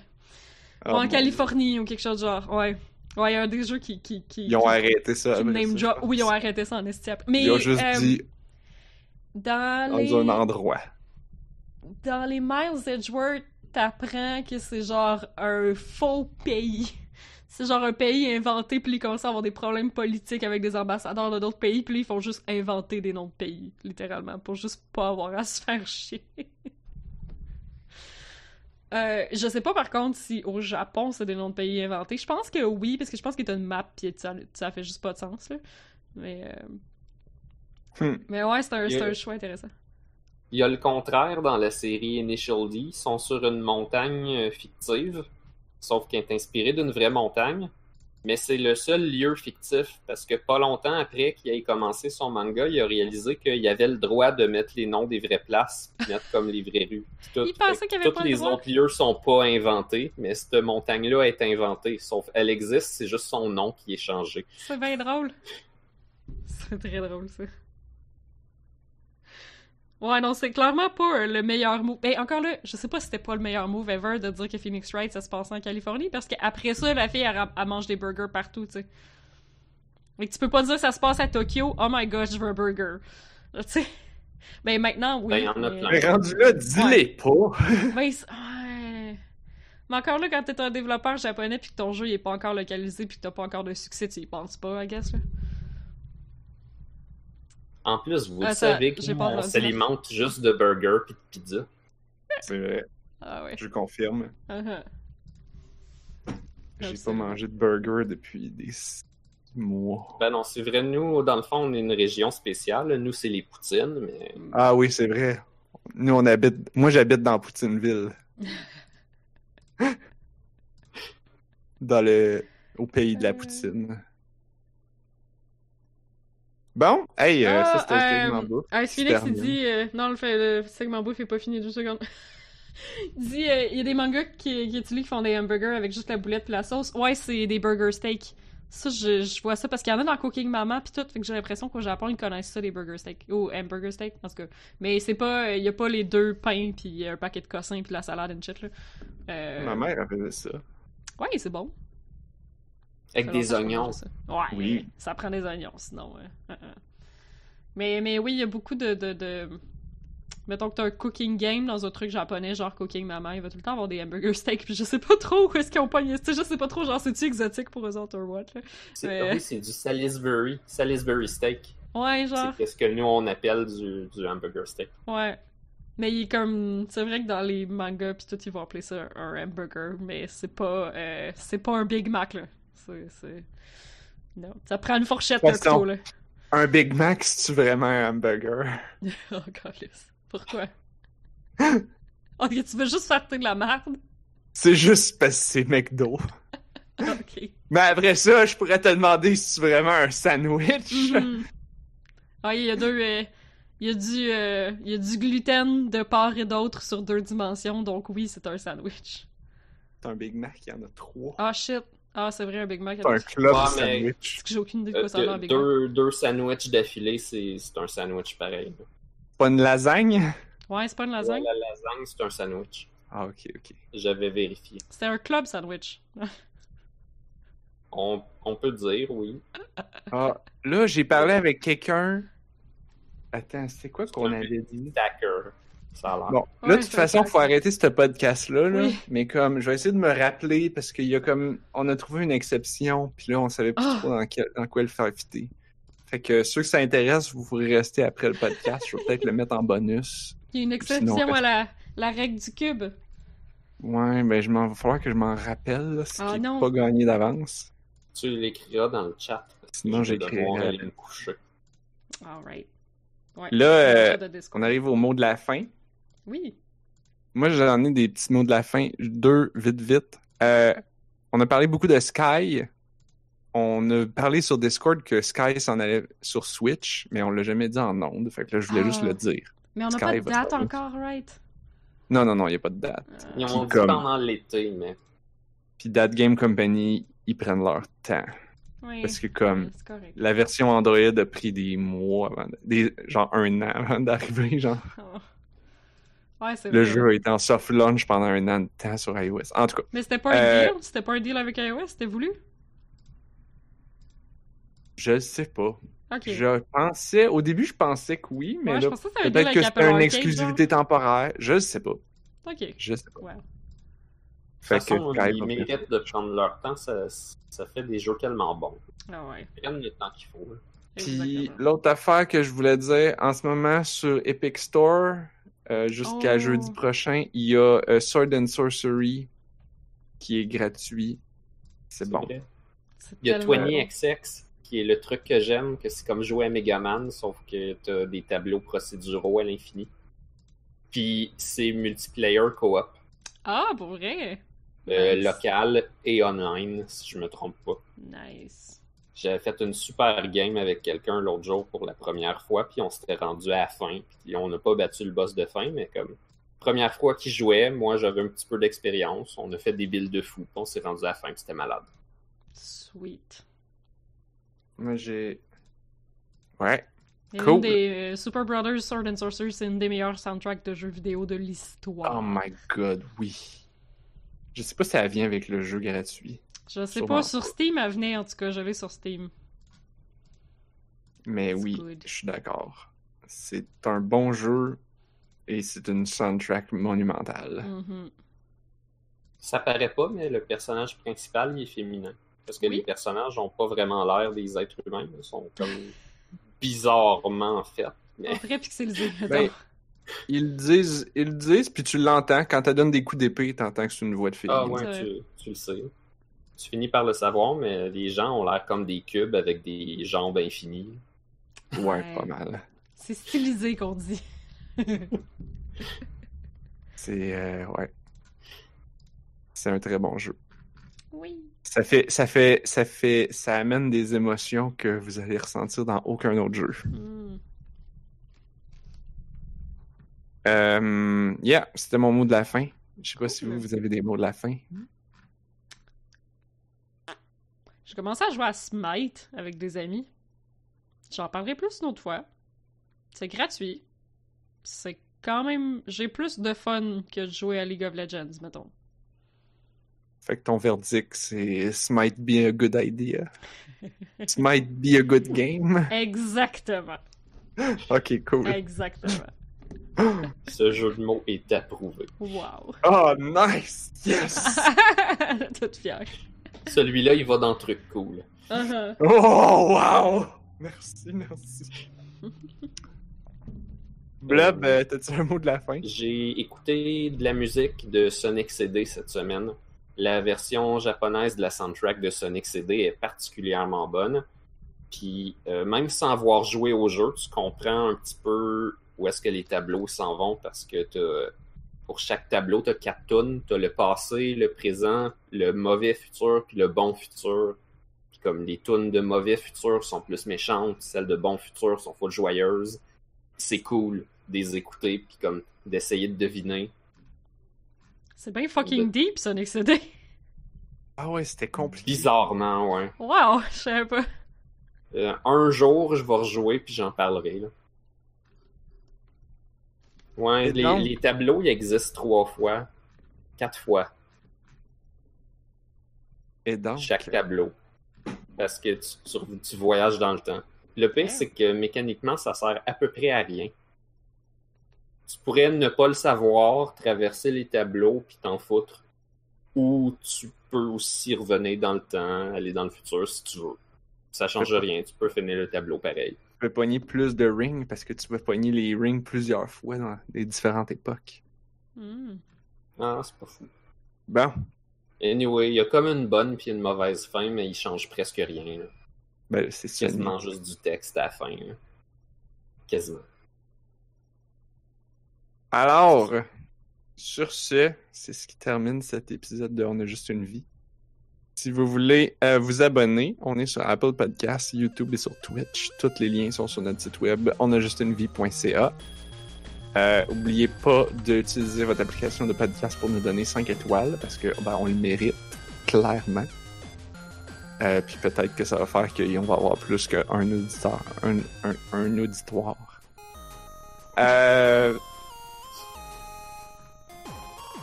Speaker 1: Oh
Speaker 2: Ou en Californie ou quelque chose de genre. Ouais. Ouais, il y a des jeux qui. qui, qui.
Speaker 1: Ils ont
Speaker 2: qui-
Speaker 1: arrêté ça.
Speaker 2: name
Speaker 1: ça.
Speaker 2: Oui, ils ont arrêté ça en estiap. Mais.
Speaker 1: Ils ont juste
Speaker 2: euh,
Speaker 1: dit
Speaker 2: Dans
Speaker 1: dans
Speaker 2: les.
Speaker 1: un endroit.
Speaker 2: Dans les Miles Edgeworth, t'apprends que c'est genre un faux pays. *laughs* C'est genre un pays inventé, puis ils commencent à avoir des problèmes politiques avec des ambassadeurs de d'autres pays, puis ils font juste inventer des noms de pays, littéralement, pour juste pas avoir à se faire *laughs* chier. Euh, je sais pas par contre si au Japon c'est des noms de pays inventés. Je pense que oui, parce que je pense que t'as une map pis ça, ça fait juste pas de sens là. Mais, euh,
Speaker 1: Hmm.
Speaker 2: mais ouais, c'est un, un choix intéressant.
Speaker 3: Il y a le contraire dans la série Initial D. Ils sont sur une montagne euh, fictive, sauf qu'elle est inspirée d'une vraie montagne. Mais c'est le seul lieu fictif parce que pas longtemps après qu'il ait commencé son manga, il a réalisé qu'il avait le droit de mettre les noms des vraies places, mettre comme les vraies rues. tout.
Speaker 2: Il pensait qu'il avait le
Speaker 3: les
Speaker 2: droit.
Speaker 3: autres lieux sont pas inventés, mais cette montagne-là est inventée. Sauf elle existe, c'est juste son nom qui est changé.
Speaker 2: C'est bien drôle. *laughs* C'est très drôle, ça. Ouais, non, c'est clairement pas euh, le meilleur move. Ben, encore là, je sais pas si c'était pas le meilleur move ever de dire que Phoenix Wright, ça se passe en Californie, parce qu'après ça, la fille, elle, mange des burgers partout, tu sais. Mais tu peux pas dire ça se passe à Tokyo, oh my gosh, je veux un burger. Tu sais. Ben maintenant, oui.
Speaker 3: Ben, il y en a plein.
Speaker 1: Mais rendu là, dis-les pas. *laughs*
Speaker 2: Ben, c'est- ouais. Mais encore là, quand t'es un développeur japonais puis que ton jeu il est pas encore localisé puis que t'as pas encore de succès, tu y penses pas, I guess. Là.
Speaker 3: En plus, vous
Speaker 2: Ah, ça,
Speaker 3: savez qu'on s'alimente juste de burgers puis de pizza.
Speaker 1: C'est vrai,
Speaker 2: Ah ouais.
Speaker 1: je confirme.
Speaker 2: Uh-huh.
Speaker 1: J'ai pas mangé de burger depuis des mois.
Speaker 3: Ben non, c'est vrai, nous, dans le fond, on est une région spéciale. Nous, c'est les poutines, mais
Speaker 1: Ah oui, c'est vrai. Nous, on habite. Moi, j'habite dans Poutineville. *laughs* dans le. Au pays de la
Speaker 2: Euh.
Speaker 1: poutine. Bon, hey, euh, ça c'était le
Speaker 2: Ah,
Speaker 1: segment
Speaker 2: euh,
Speaker 1: bouffe.
Speaker 2: Phoenix, il dit. euh, non, le, fait, le segment bouffe est pas fini, deux secondes. *laughs* il dit euh, il y a des mangas qui, qui utilisent qui font des hamburgers avec juste la boulette puis la sauce. Ouais, c'est des burger steak. Ça, je, je vois ça parce qu'il y en a dans Cooking Mama puis tout, fait que j'ai l'impression qu'au Japon, ils connaissent ça, des burger steak. Ou hamburger steak, en tout cas. Mais c'est pas. Il y a pas les deux pains puis un paquet de cossins puis la salade and shit, là. Euh,
Speaker 1: Ma mère, elle faisait ça.
Speaker 2: Ouais, c'est bon.
Speaker 3: Avec des oignons.
Speaker 2: ça. Ouais,
Speaker 1: Oui.
Speaker 2: ça prend des oignons, sinon. euh, euh, euh. Mais, mais oui, il y a beaucoup de, de, de- Mettons que t'as un cooking game dans un truc japonais, genre Cooking Mama, il va tout le temps avoir des hamburger steaks, puis je sais pas trop où est-ce qu'ils ont pogné. Je sais pas trop, genre, c'est-tu exotique pour eux autres ou what, là?
Speaker 3: C'est
Speaker 2: Mais-
Speaker 3: oui, c'est du Salisbury, Salisbury steak.
Speaker 2: Ouais, genre,
Speaker 3: C'est ce que nous, on appelle du, du hamburger steak.
Speaker 2: ouais. Mais il est comme... C'est vrai que dans les mangas pis tout, ils vont appeler ça un hamburger, mais c'est pas... euh, c'est pas un Big Mac, là. C'est... Non, ça prend une fourchette,
Speaker 1: Poisson.
Speaker 2: plutôt, là.
Speaker 1: Un Big Mac, c'est-tu vraiment un hamburger? *laughs*
Speaker 2: Oh, calice. Pourquoi? *laughs* tu veux juste faire de la merde?
Speaker 1: C'est juste parce que c'est McDo. *laughs*
Speaker 2: Ok.
Speaker 1: Mais après ça, je pourrais te demander si c'est vraiment un sandwich.
Speaker 2: Ah, il y a deux... euh, il y a du... euh, il y a du gluten de part et d'autre sur deux dimensions, donc oui, c'est un sandwich.
Speaker 1: C'est un Big Mac, il y en a trois.
Speaker 2: Ah, shit. Ah, c'est vrai, un Big Mac.
Speaker 1: C'est un club
Speaker 3: Ouais,
Speaker 1: de
Speaker 3: mais-
Speaker 1: sandwich.
Speaker 2: Parce que j'ai aucune idée de
Speaker 3: Euh,
Speaker 2: quoi ça a l'air, un
Speaker 3: deux,
Speaker 2: Big Mac?
Speaker 3: deux, sandwichs d'affilée, c'est c'est un sandwich pareil.
Speaker 1: Pas une lasagne?
Speaker 2: Ouais, c'est pas une
Speaker 3: Ouais,
Speaker 2: lasagne?
Speaker 3: la lasagne, c'est un sandwich.
Speaker 1: Ah, ok, ok.
Speaker 3: J'avais vérifié.
Speaker 2: C'était un club sandwich.
Speaker 3: On, on peut dire, oui. *laughs*
Speaker 1: Ah, là, j'ai parlé avec quelqu'un. Attends, c'est quoi qu'on
Speaker 3: un
Speaker 1: avait dit?
Speaker 3: Stacker, ça a l'air.
Speaker 1: Bon,
Speaker 2: Ouais,
Speaker 1: là, de toute façon,
Speaker 2: ça.
Speaker 1: faut arrêter ce podcast-là, là.
Speaker 2: Oui.
Speaker 1: Mais comme, je vais essayer de me rappeler parce qu'il y a comme, on a trouvé une exception, puis là, on savait plus
Speaker 2: Ah.
Speaker 1: trop dans, quel- dans quoi le faire fitter. Fait que ceux que ça intéresse, vous pourrez rester après le podcast. Je vais peut-être le mettre en bonus.
Speaker 2: Il y a une exception
Speaker 1: Sinon,
Speaker 2: à la, la règle du cube.
Speaker 1: Ouais, ben, je m'en, va falloir que je m'en rappelle, là, ce
Speaker 2: Ah,
Speaker 1: qui est
Speaker 2: non.
Speaker 1: pas gagné d'avance.
Speaker 3: Tu l'écriras dans le chat.
Speaker 1: Sinon, j'écrirai.
Speaker 2: Alright. Ouais.
Speaker 1: Là, euh. On arrive au mot de la fin.
Speaker 2: Oui.
Speaker 1: Moi, j'en ai des petits mots de la fin. Deux, vite, vite. Euh, on a parlé beaucoup de Sky. On a parlé sur Discord que Sky s'en allait sur Switch, mais on l'a jamais dit en ondes. Fait que là, je voulais
Speaker 2: Ah.
Speaker 1: juste le dire.
Speaker 2: Mais on n'a pas de date encore, right?
Speaker 1: Non, non, non, il n'y a pas de date.
Speaker 3: Ils
Speaker 1: Puis
Speaker 3: ont dit
Speaker 1: comme-
Speaker 3: pendant l'été, mais
Speaker 1: Puis That Game Company, ils prennent leur temps.
Speaker 2: Oui.
Speaker 1: Parce que comme la version Android a pris des mois avant, de- des, genre un an avant d'arriver, genre.
Speaker 2: Oh. Ouais,
Speaker 1: Le
Speaker 2: vrai.
Speaker 1: jeu a été en soft launch pendant un an de temps sur iOS. En tout cas,
Speaker 2: Mais c'était pas un
Speaker 1: Euh,
Speaker 2: deal? C'était pas un deal avec iOS? C'était voulu?
Speaker 1: je sais pas.
Speaker 2: Ok.
Speaker 1: Je pensais, au début, je pensais que oui, mais
Speaker 2: ouais,
Speaker 1: là,
Speaker 2: que
Speaker 1: peut-être que c'était une
Speaker 2: Arcade,
Speaker 1: exclusivité temporaire. Je sais pas.
Speaker 2: Ok.
Speaker 1: Je sais pas.
Speaker 3: De toute façon,
Speaker 1: Sky
Speaker 3: ils méritent de prendre leur temps. Ça, ça fait des jeux tellement bons.
Speaker 2: Ah ouais.
Speaker 3: Ils prennent le temps qu'il faut.
Speaker 1: Puis l'autre affaire que je voulais dire, en ce moment sur Epic Store, jusqu'à
Speaker 2: Oh.
Speaker 1: jeudi prochain, il y a euh, Sword and Sorcery qui est gratuit. C'est bon.
Speaker 3: vrai. Il y a
Speaker 2: tellement
Speaker 3: 20XX qui est le truc que j'aime, que c'est comme jouer à Megaman, sauf que t'as des tableaux procéduraux à l'infini. Puis c'est multiplayer co-op,
Speaker 2: Ah, pour vrai?
Speaker 3: euh,
Speaker 2: Nice.
Speaker 3: local et online, si je me trompe pas.
Speaker 2: Nice.
Speaker 3: J'avais fait une super game avec quelqu'un l'autre jour pour la première fois, puis on s'était rendu à la fin, puis on n'a pas battu le boss de fin, mais comme première fois qu'il jouait, moi j'avais un petit peu d'expérience, on a fait des builds de fou, puis on s'est rendu à la fin, puis c'était malade.
Speaker 2: Sweet.
Speaker 1: Moi, j'ai. Ouais.
Speaker 2: Et
Speaker 1: Cool.
Speaker 2: Une des euh, Super Brothers Sword and Sorcery, c'est une des meilleures soundtracks de jeux vidéo de l'histoire.
Speaker 1: Oh my god, oui. Je sais pas si elle vient avec le jeu gratuit.
Speaker 2: Je sais
Speaker 1: sûrement
Speaker 2: pas, sur. Steam, elle venait, en tout cas, je l'ai sur Steam.
Speaker 1: Mais
Speaker 2: It's
Speaker 1: oui,
Speaker 2: good.
Speaker 1: je suis d'accord. C'est un bon jeu et c'est une soundtrack monumentale.
Speaker 2: Mhm.
Speaker 3: Ça paraît pas, mais le personnage principal, il est féminin. Parce que
Speaker 2: Oui.
Speaker 3: les personnages ont pas vraiment l'air des êtres humains. Ils sont comme *laughs* bizarrement faits. Mais
Speaker 2: Très pixelisé.
Speaker 1: Ben. Ils le disent, ils le disent, puis tu l'entends. Quand elle donne des coups d'épée, t'entends que c'est une voix de fille.
Speaker 3: ah ouais, tu, tu le sais. Tu finis par le savoir, mais les gens ont l'air comme des cubes avec des jambes infinies.
Speaker 1: Ouais,
Speaker 2: Ouais.
Speaker 1: pas mal.
Speaker 2: C'est stylisé qu'on dit. *laughs*
Speaker 1: C'est euh, ouais. C'est un très bon jeu.
Speaker 2: oui.
Speaker 1: Ça fait, ça fait, ça fait, ça amène des émotions que vous allez ressentir dans aucun autre jeu.
Speaker 2: Mm.
Speaker 1: Euh, yeah, c'était mon mot de la fin. Je sais pas si vous, vous avez des mots de la fin.
Speaker 2: J'ai commencé à jouer à Smite avec des amis. J'en parlerai plus une autre fois. C'est gratuit. C'est quand même. J'ai plus de fun que de jouer à League of Legends, mettons.
Speaker 1: Fait que ton verdict, c'est might be a good idea. Might be a good game. *laughs*
Speaker 2: Exactement.
Speaker 1: Ok, cool.
Speaker 2: Exactement. *gasps*
Speaker 3: Ce jeu de mots est approuvé.
Speaker 2: Wow.
Speaker 1: Oh, nice! Yes! *laughs*
Speaker 2: Toute fière.
Speaker 3: Celui-là, il va dans le truc cool.
Speaker 2: Uh-huh.
Speaker 1: Oh, wow! Merci, merci. *laughs* Blob, euh, t'as-tu un mot de la fin?
Speaker 3: J'ai écouté de la musique de Sonic CD cette semaine. La version japonaise de la soundtrack de Sonic CD est particulièrement bonne. Puis euh, même sans avoir joué au jeu, tu comprends un petit peu où est-ce que les tableaux s'en vont parce que t'as- pour chaque tableau, tu as quatre tunes. Tu as le passé, le présent, le mauvais futur, puis le bon futur. Puis comme les tunes de mauvais futur sont plus méchantes, celles de bon futur sont full joyeuses. C'est cool de les écouter, puis comme d'essayer de deviner.
Speaker 2: C'est bien fucking deep, Sonic CD.
Speaker 1: Ah ouais, c'était compliqué.
Speaker 3: Bizarrement, ouais.
Speaker 2: Wow, je savais pas.
Speaker 3: Euh, un jour, je vais rejouer, puis j'en parlerai. Là. Ouais, les,
Speaker 1: donc?
Speaker 3: les tableaux, ils existent trois fois. Quatre fois,
Speaker 1: Et donc,
Speaker 3: chaque tableau. Parce que tu, tu- tu voyages dans le temps. Le pire,
Speaker 2: Ouais.
Speaker 3: c'est que mécaniquement, ça sert à peu près à rien. Tu pourrais ne pas le savoir, traverser les tableaux, puis t'en foutre. Ou tu peux aussi revenir dans le temps, aller dans le futur si tu veux. Ça change rien, tu peux finir le tableau pareil.
Speaker 1: Tu peux pogner plus de rings parce que tu peux pogner les rings plusieurs fois dans les différentes époques.
Speaker 2: Hmm.
Speaker 3: Ah, c'est pas fou.
Speaker 1: Bon,
Speaker 3: Anyway, il y a comme une bonne puis une mauvaise fin, mais il change presque rien. là.
Speaker 1: ben c'est.
Speaker 3: Quasiment juste du texte à la fin. là. Quasiment.
Speaker 1: Alors, sur ce, c'est ce qui termine cet épisode de On a juste une vie. Si vous voulez euh, vous abonner, on est sur Apple Podcasts, YouTube et sur Twitch. Tous les liens sont sur notre site web onajustunevie.ca. Euh, oubliez pas d'utiliser votre application de podcast pour nous donner 5 étoiles parce que ben, on le mérite clairement. Euh, puis peut-être que ça va faire qu'on va avoir plus qu'un auditeur, un, un, un auditoire. Euh,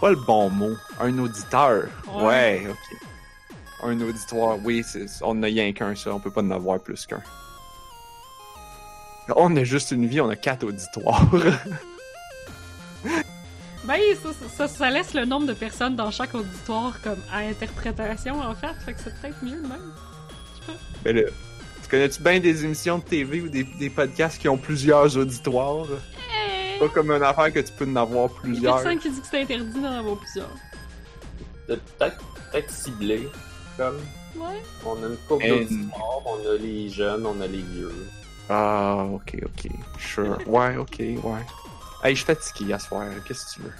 Speaker 1: pas le bon mot. Un auditeur.
Speaker 2: Ouais.
Speaker 1: Ouais, ok. Un auditoire, oui, c'est, on n'a rien qu'un, ça. On peut pas en avoir plus qu'un. On a juste une vie, on a quatre auditoires. *laughs*
Speaker 2: Ben, ça, ça, ça laisse le nombre de personnes dans chaque auditoire comme à interprétation, en fait. Fait que c'est peut-être mieux de même.
Speaker 1: ben là, tu connais-tu bien des émissions de TV ou des, des podcasts qui ont plusieurs auditoires?
Speaker 2: Hey!
Speaker 1: Pas comme une affaire que tu peux en avoir
Speaker 2: Il y a
Speaker 1: plusieurs.
Speaker 2: personne qui dit que c'est interdit d'en avoir plusieurs.
Speaker 3: C'est Peut-être peut ciblé. Comme
Speaker 2: Ouais.
Speaker 3: on a une couple
Speaker 1: And-
Speaker 3: d'auditeurs, on a les jeunes, on a les vieux.
Speaker 1: Ah, ok, ok. Sure. Ouais, ok, ouais. Hey, je suis fatigué à ce soir. Qu'est-ce que tu veux?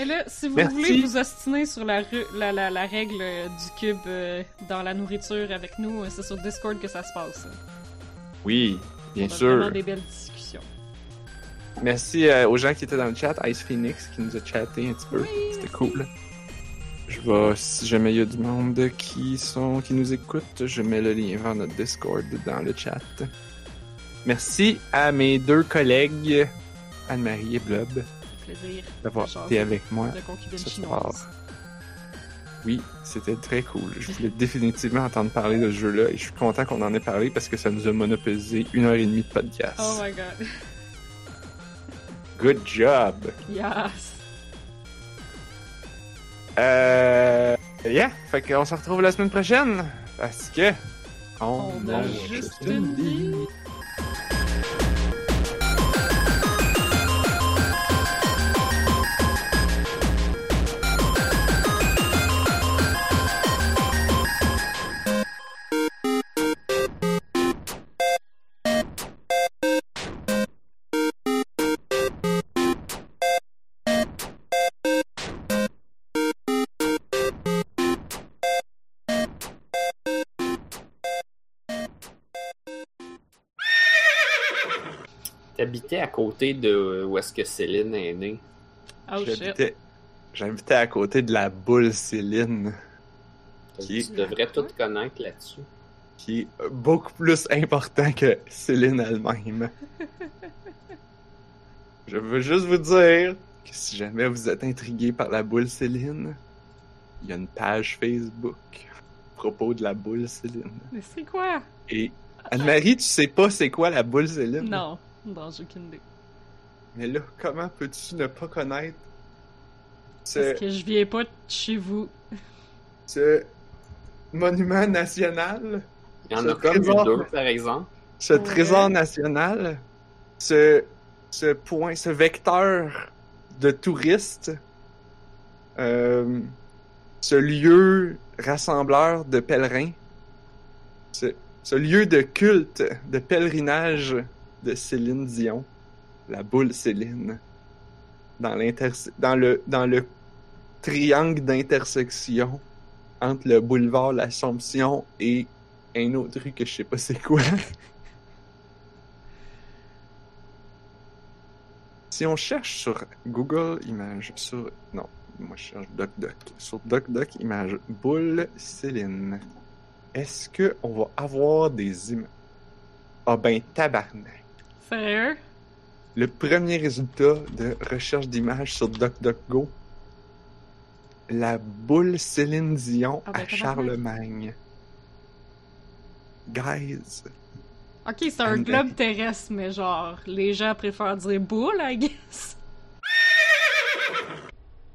Speaker 2: Et là, si vous
Speaker 1: Merci.
Speaker 2: voulez vous ostiner sur la, la, la, la règle euh, du cube euh, dans la nourriture avec nous, euh, c'est sur Discord que ça se passe. hein.
Speaker 1: Oui, bien
Speaker 2: On a
Speaker 1: sûr.
Speaker 2: vraiment des belles discussions.
Speaker 1: Merci euh, aux gens qui étaient dans le chat. Ice Phoenix qui nous a chatté un petit peu.
Speaker 2: Oui,
Speaker 1: C'était
Speaker 2: merci.
Speaker 1: cool. Je vais, si jamais il y a du monde qui sont qui nous écoute, je mets le lien vers notre Discord dans le chat. Merci à mes deux collègues, Anne-Marie et Blob, d'avoir été avec moi. ce
Speaker 2: chinoise.
Speaker 1: Oui, c'était très cool. Je voulais définitivement entendre parler de ce jeu-là et je suis content qu'on en ait parlé parce que ça nous a monopolisé une heure et demie de podcast.
Speaker 2: Oh my god.
Speaker 1: Good job.
Speaker 2: Yes.
Speaker 1: Euh. Yeah, fait qu'on se retrouve la semaine prochaine. Parce que.
Speaker 2: On a juste une vie.
Speaker 3: T'habitais à côté de où est-ce que Céline est née.
Speaker 2: Oh.
Speaker 1: J'habitais- J'habitais à côté de la boule Céline, Qui-
Speaker 3: Tu devrais tout connaître là-dessus.
Speaker 1: qui est beaucoup plus important que Céline elle-même. *laughs* Je veux juste vous dire que si jamais vous êtes intrigué par la boule Céline, il y a une page Facebook à propos de la boule Céline.
Speaker 2: Mais c'est quoi?
Speaker 1: Et Anne-Marie, tu sais pas c'est quoi la boule Céline?
Speaker 2: Non. J'ai aucune idée.
Speaker 1: Mais là, comment peux-tu ne pas connaître ce,
Speaker 2: Parce que je viens pas de chez vous.
Speaker 1: ce monument national,
Speaker 3: Il y en
Speaker 1: Ce
Speaker 3: a comme deux, par exemple.
Speaker 1: ce
Speaker 2: Ouais.
Speaker 1: trésor national, ce, ce point, ce vecteur de touristes, euh, ce lieu rassembleur de pèlerins, ce, ce lieu de culte, de pèlerinage de Céline Dion, la boule Céline, dans, le, triangle d'intersection entre le boulevard L'Assomption et un autre rue que je sais pas c'est quoi. *laughs* si on cherche sur Google Images, sur... Non, moi je cherche DuckDuck. Sur DuckDuck Images, boule Céline. Est-ce que on va avoir des images? Ah ben tabarnak.
Speaker 2: Sérieux?
Speaker 1: Le premier résultat de recherche d'images sur DuckDuckGo, la boule Céline Dion
Speaker 2: Ah ben,
Speaker 1: à. Charlemagne. Guys,
Speaker 2: Ok, c'est un globe terrestre, mais genre, les gens préfèrent dire boule, I guess.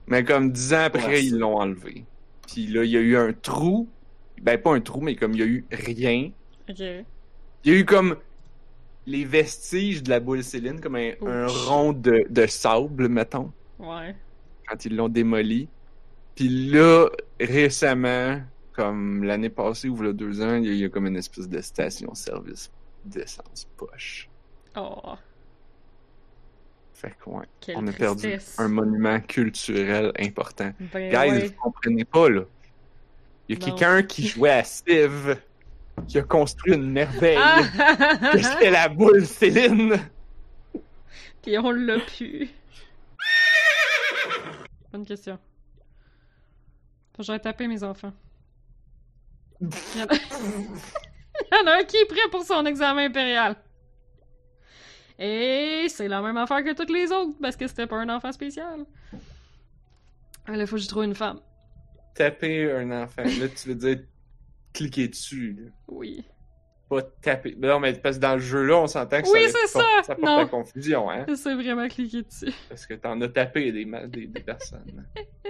Speaker 1: mais comme dix ans après,
Speaker 3: Ouais,
Speaker 1: ils l'ont enlevé. Puis là, il y a eu un trou. Ben, pas un trou, mais comme il y a eu rien.
Speaker 2: Ok.
Speaker 1: Il y a eu comme les vestiges de la boule Céline, comme un, rond de, de sable, mettons.
Speaker 2: Ouais.
Speaker 1: quand ils l'ont démoli. Puis là, récemment, comme l'année passée ou a deux ans, il y, a- il y a comme une espèce de station-service d'essence poche.
Speaker 2: Oh,
Speaker 1: Fait que ouais,
Speaker 2: quelle
Speaker 1: on a perdu un monument culturel important.
Speaker 2: Ben
Speaker 1: Guys,
Speaker 2: ouais.
Speaker 1: vous comprenez pas, là. Il y a quelqu'un qui jouait à Civ, qui a construit une merveille,
Speaker 2: Ah!
Speaker 1: que c'était la boule Céline.
Speaker 2: Puis on l'a pu. Bonne question. J'aurais tapé mes enfants. Il y, en a... *laughs* Il y en a un qui est prêt pour son examen impérial. Et c'est la même affaire que toutes les autres, parce que c'était pas un enfant spécial. Là, faut que je trouve une femme.
Speaker 1: Taper un enfant. Là, tu veux dire cliquer dessus.
Speaker 2: Oui.
Speaker 1: Pas taper. Non, mais parce que dans le jeu-là, on s'entend que
Speaker 2: oui, c'est ça.
Speaker 1: Ça porte
Speaker 2: non.
Speaker 1: à confusion. Hein?
Speaker 2: C'est vraiment cliquer dessus.
Speaker 1: Parce que t'en as tapé des, des, des personnes. Hein. *laughs*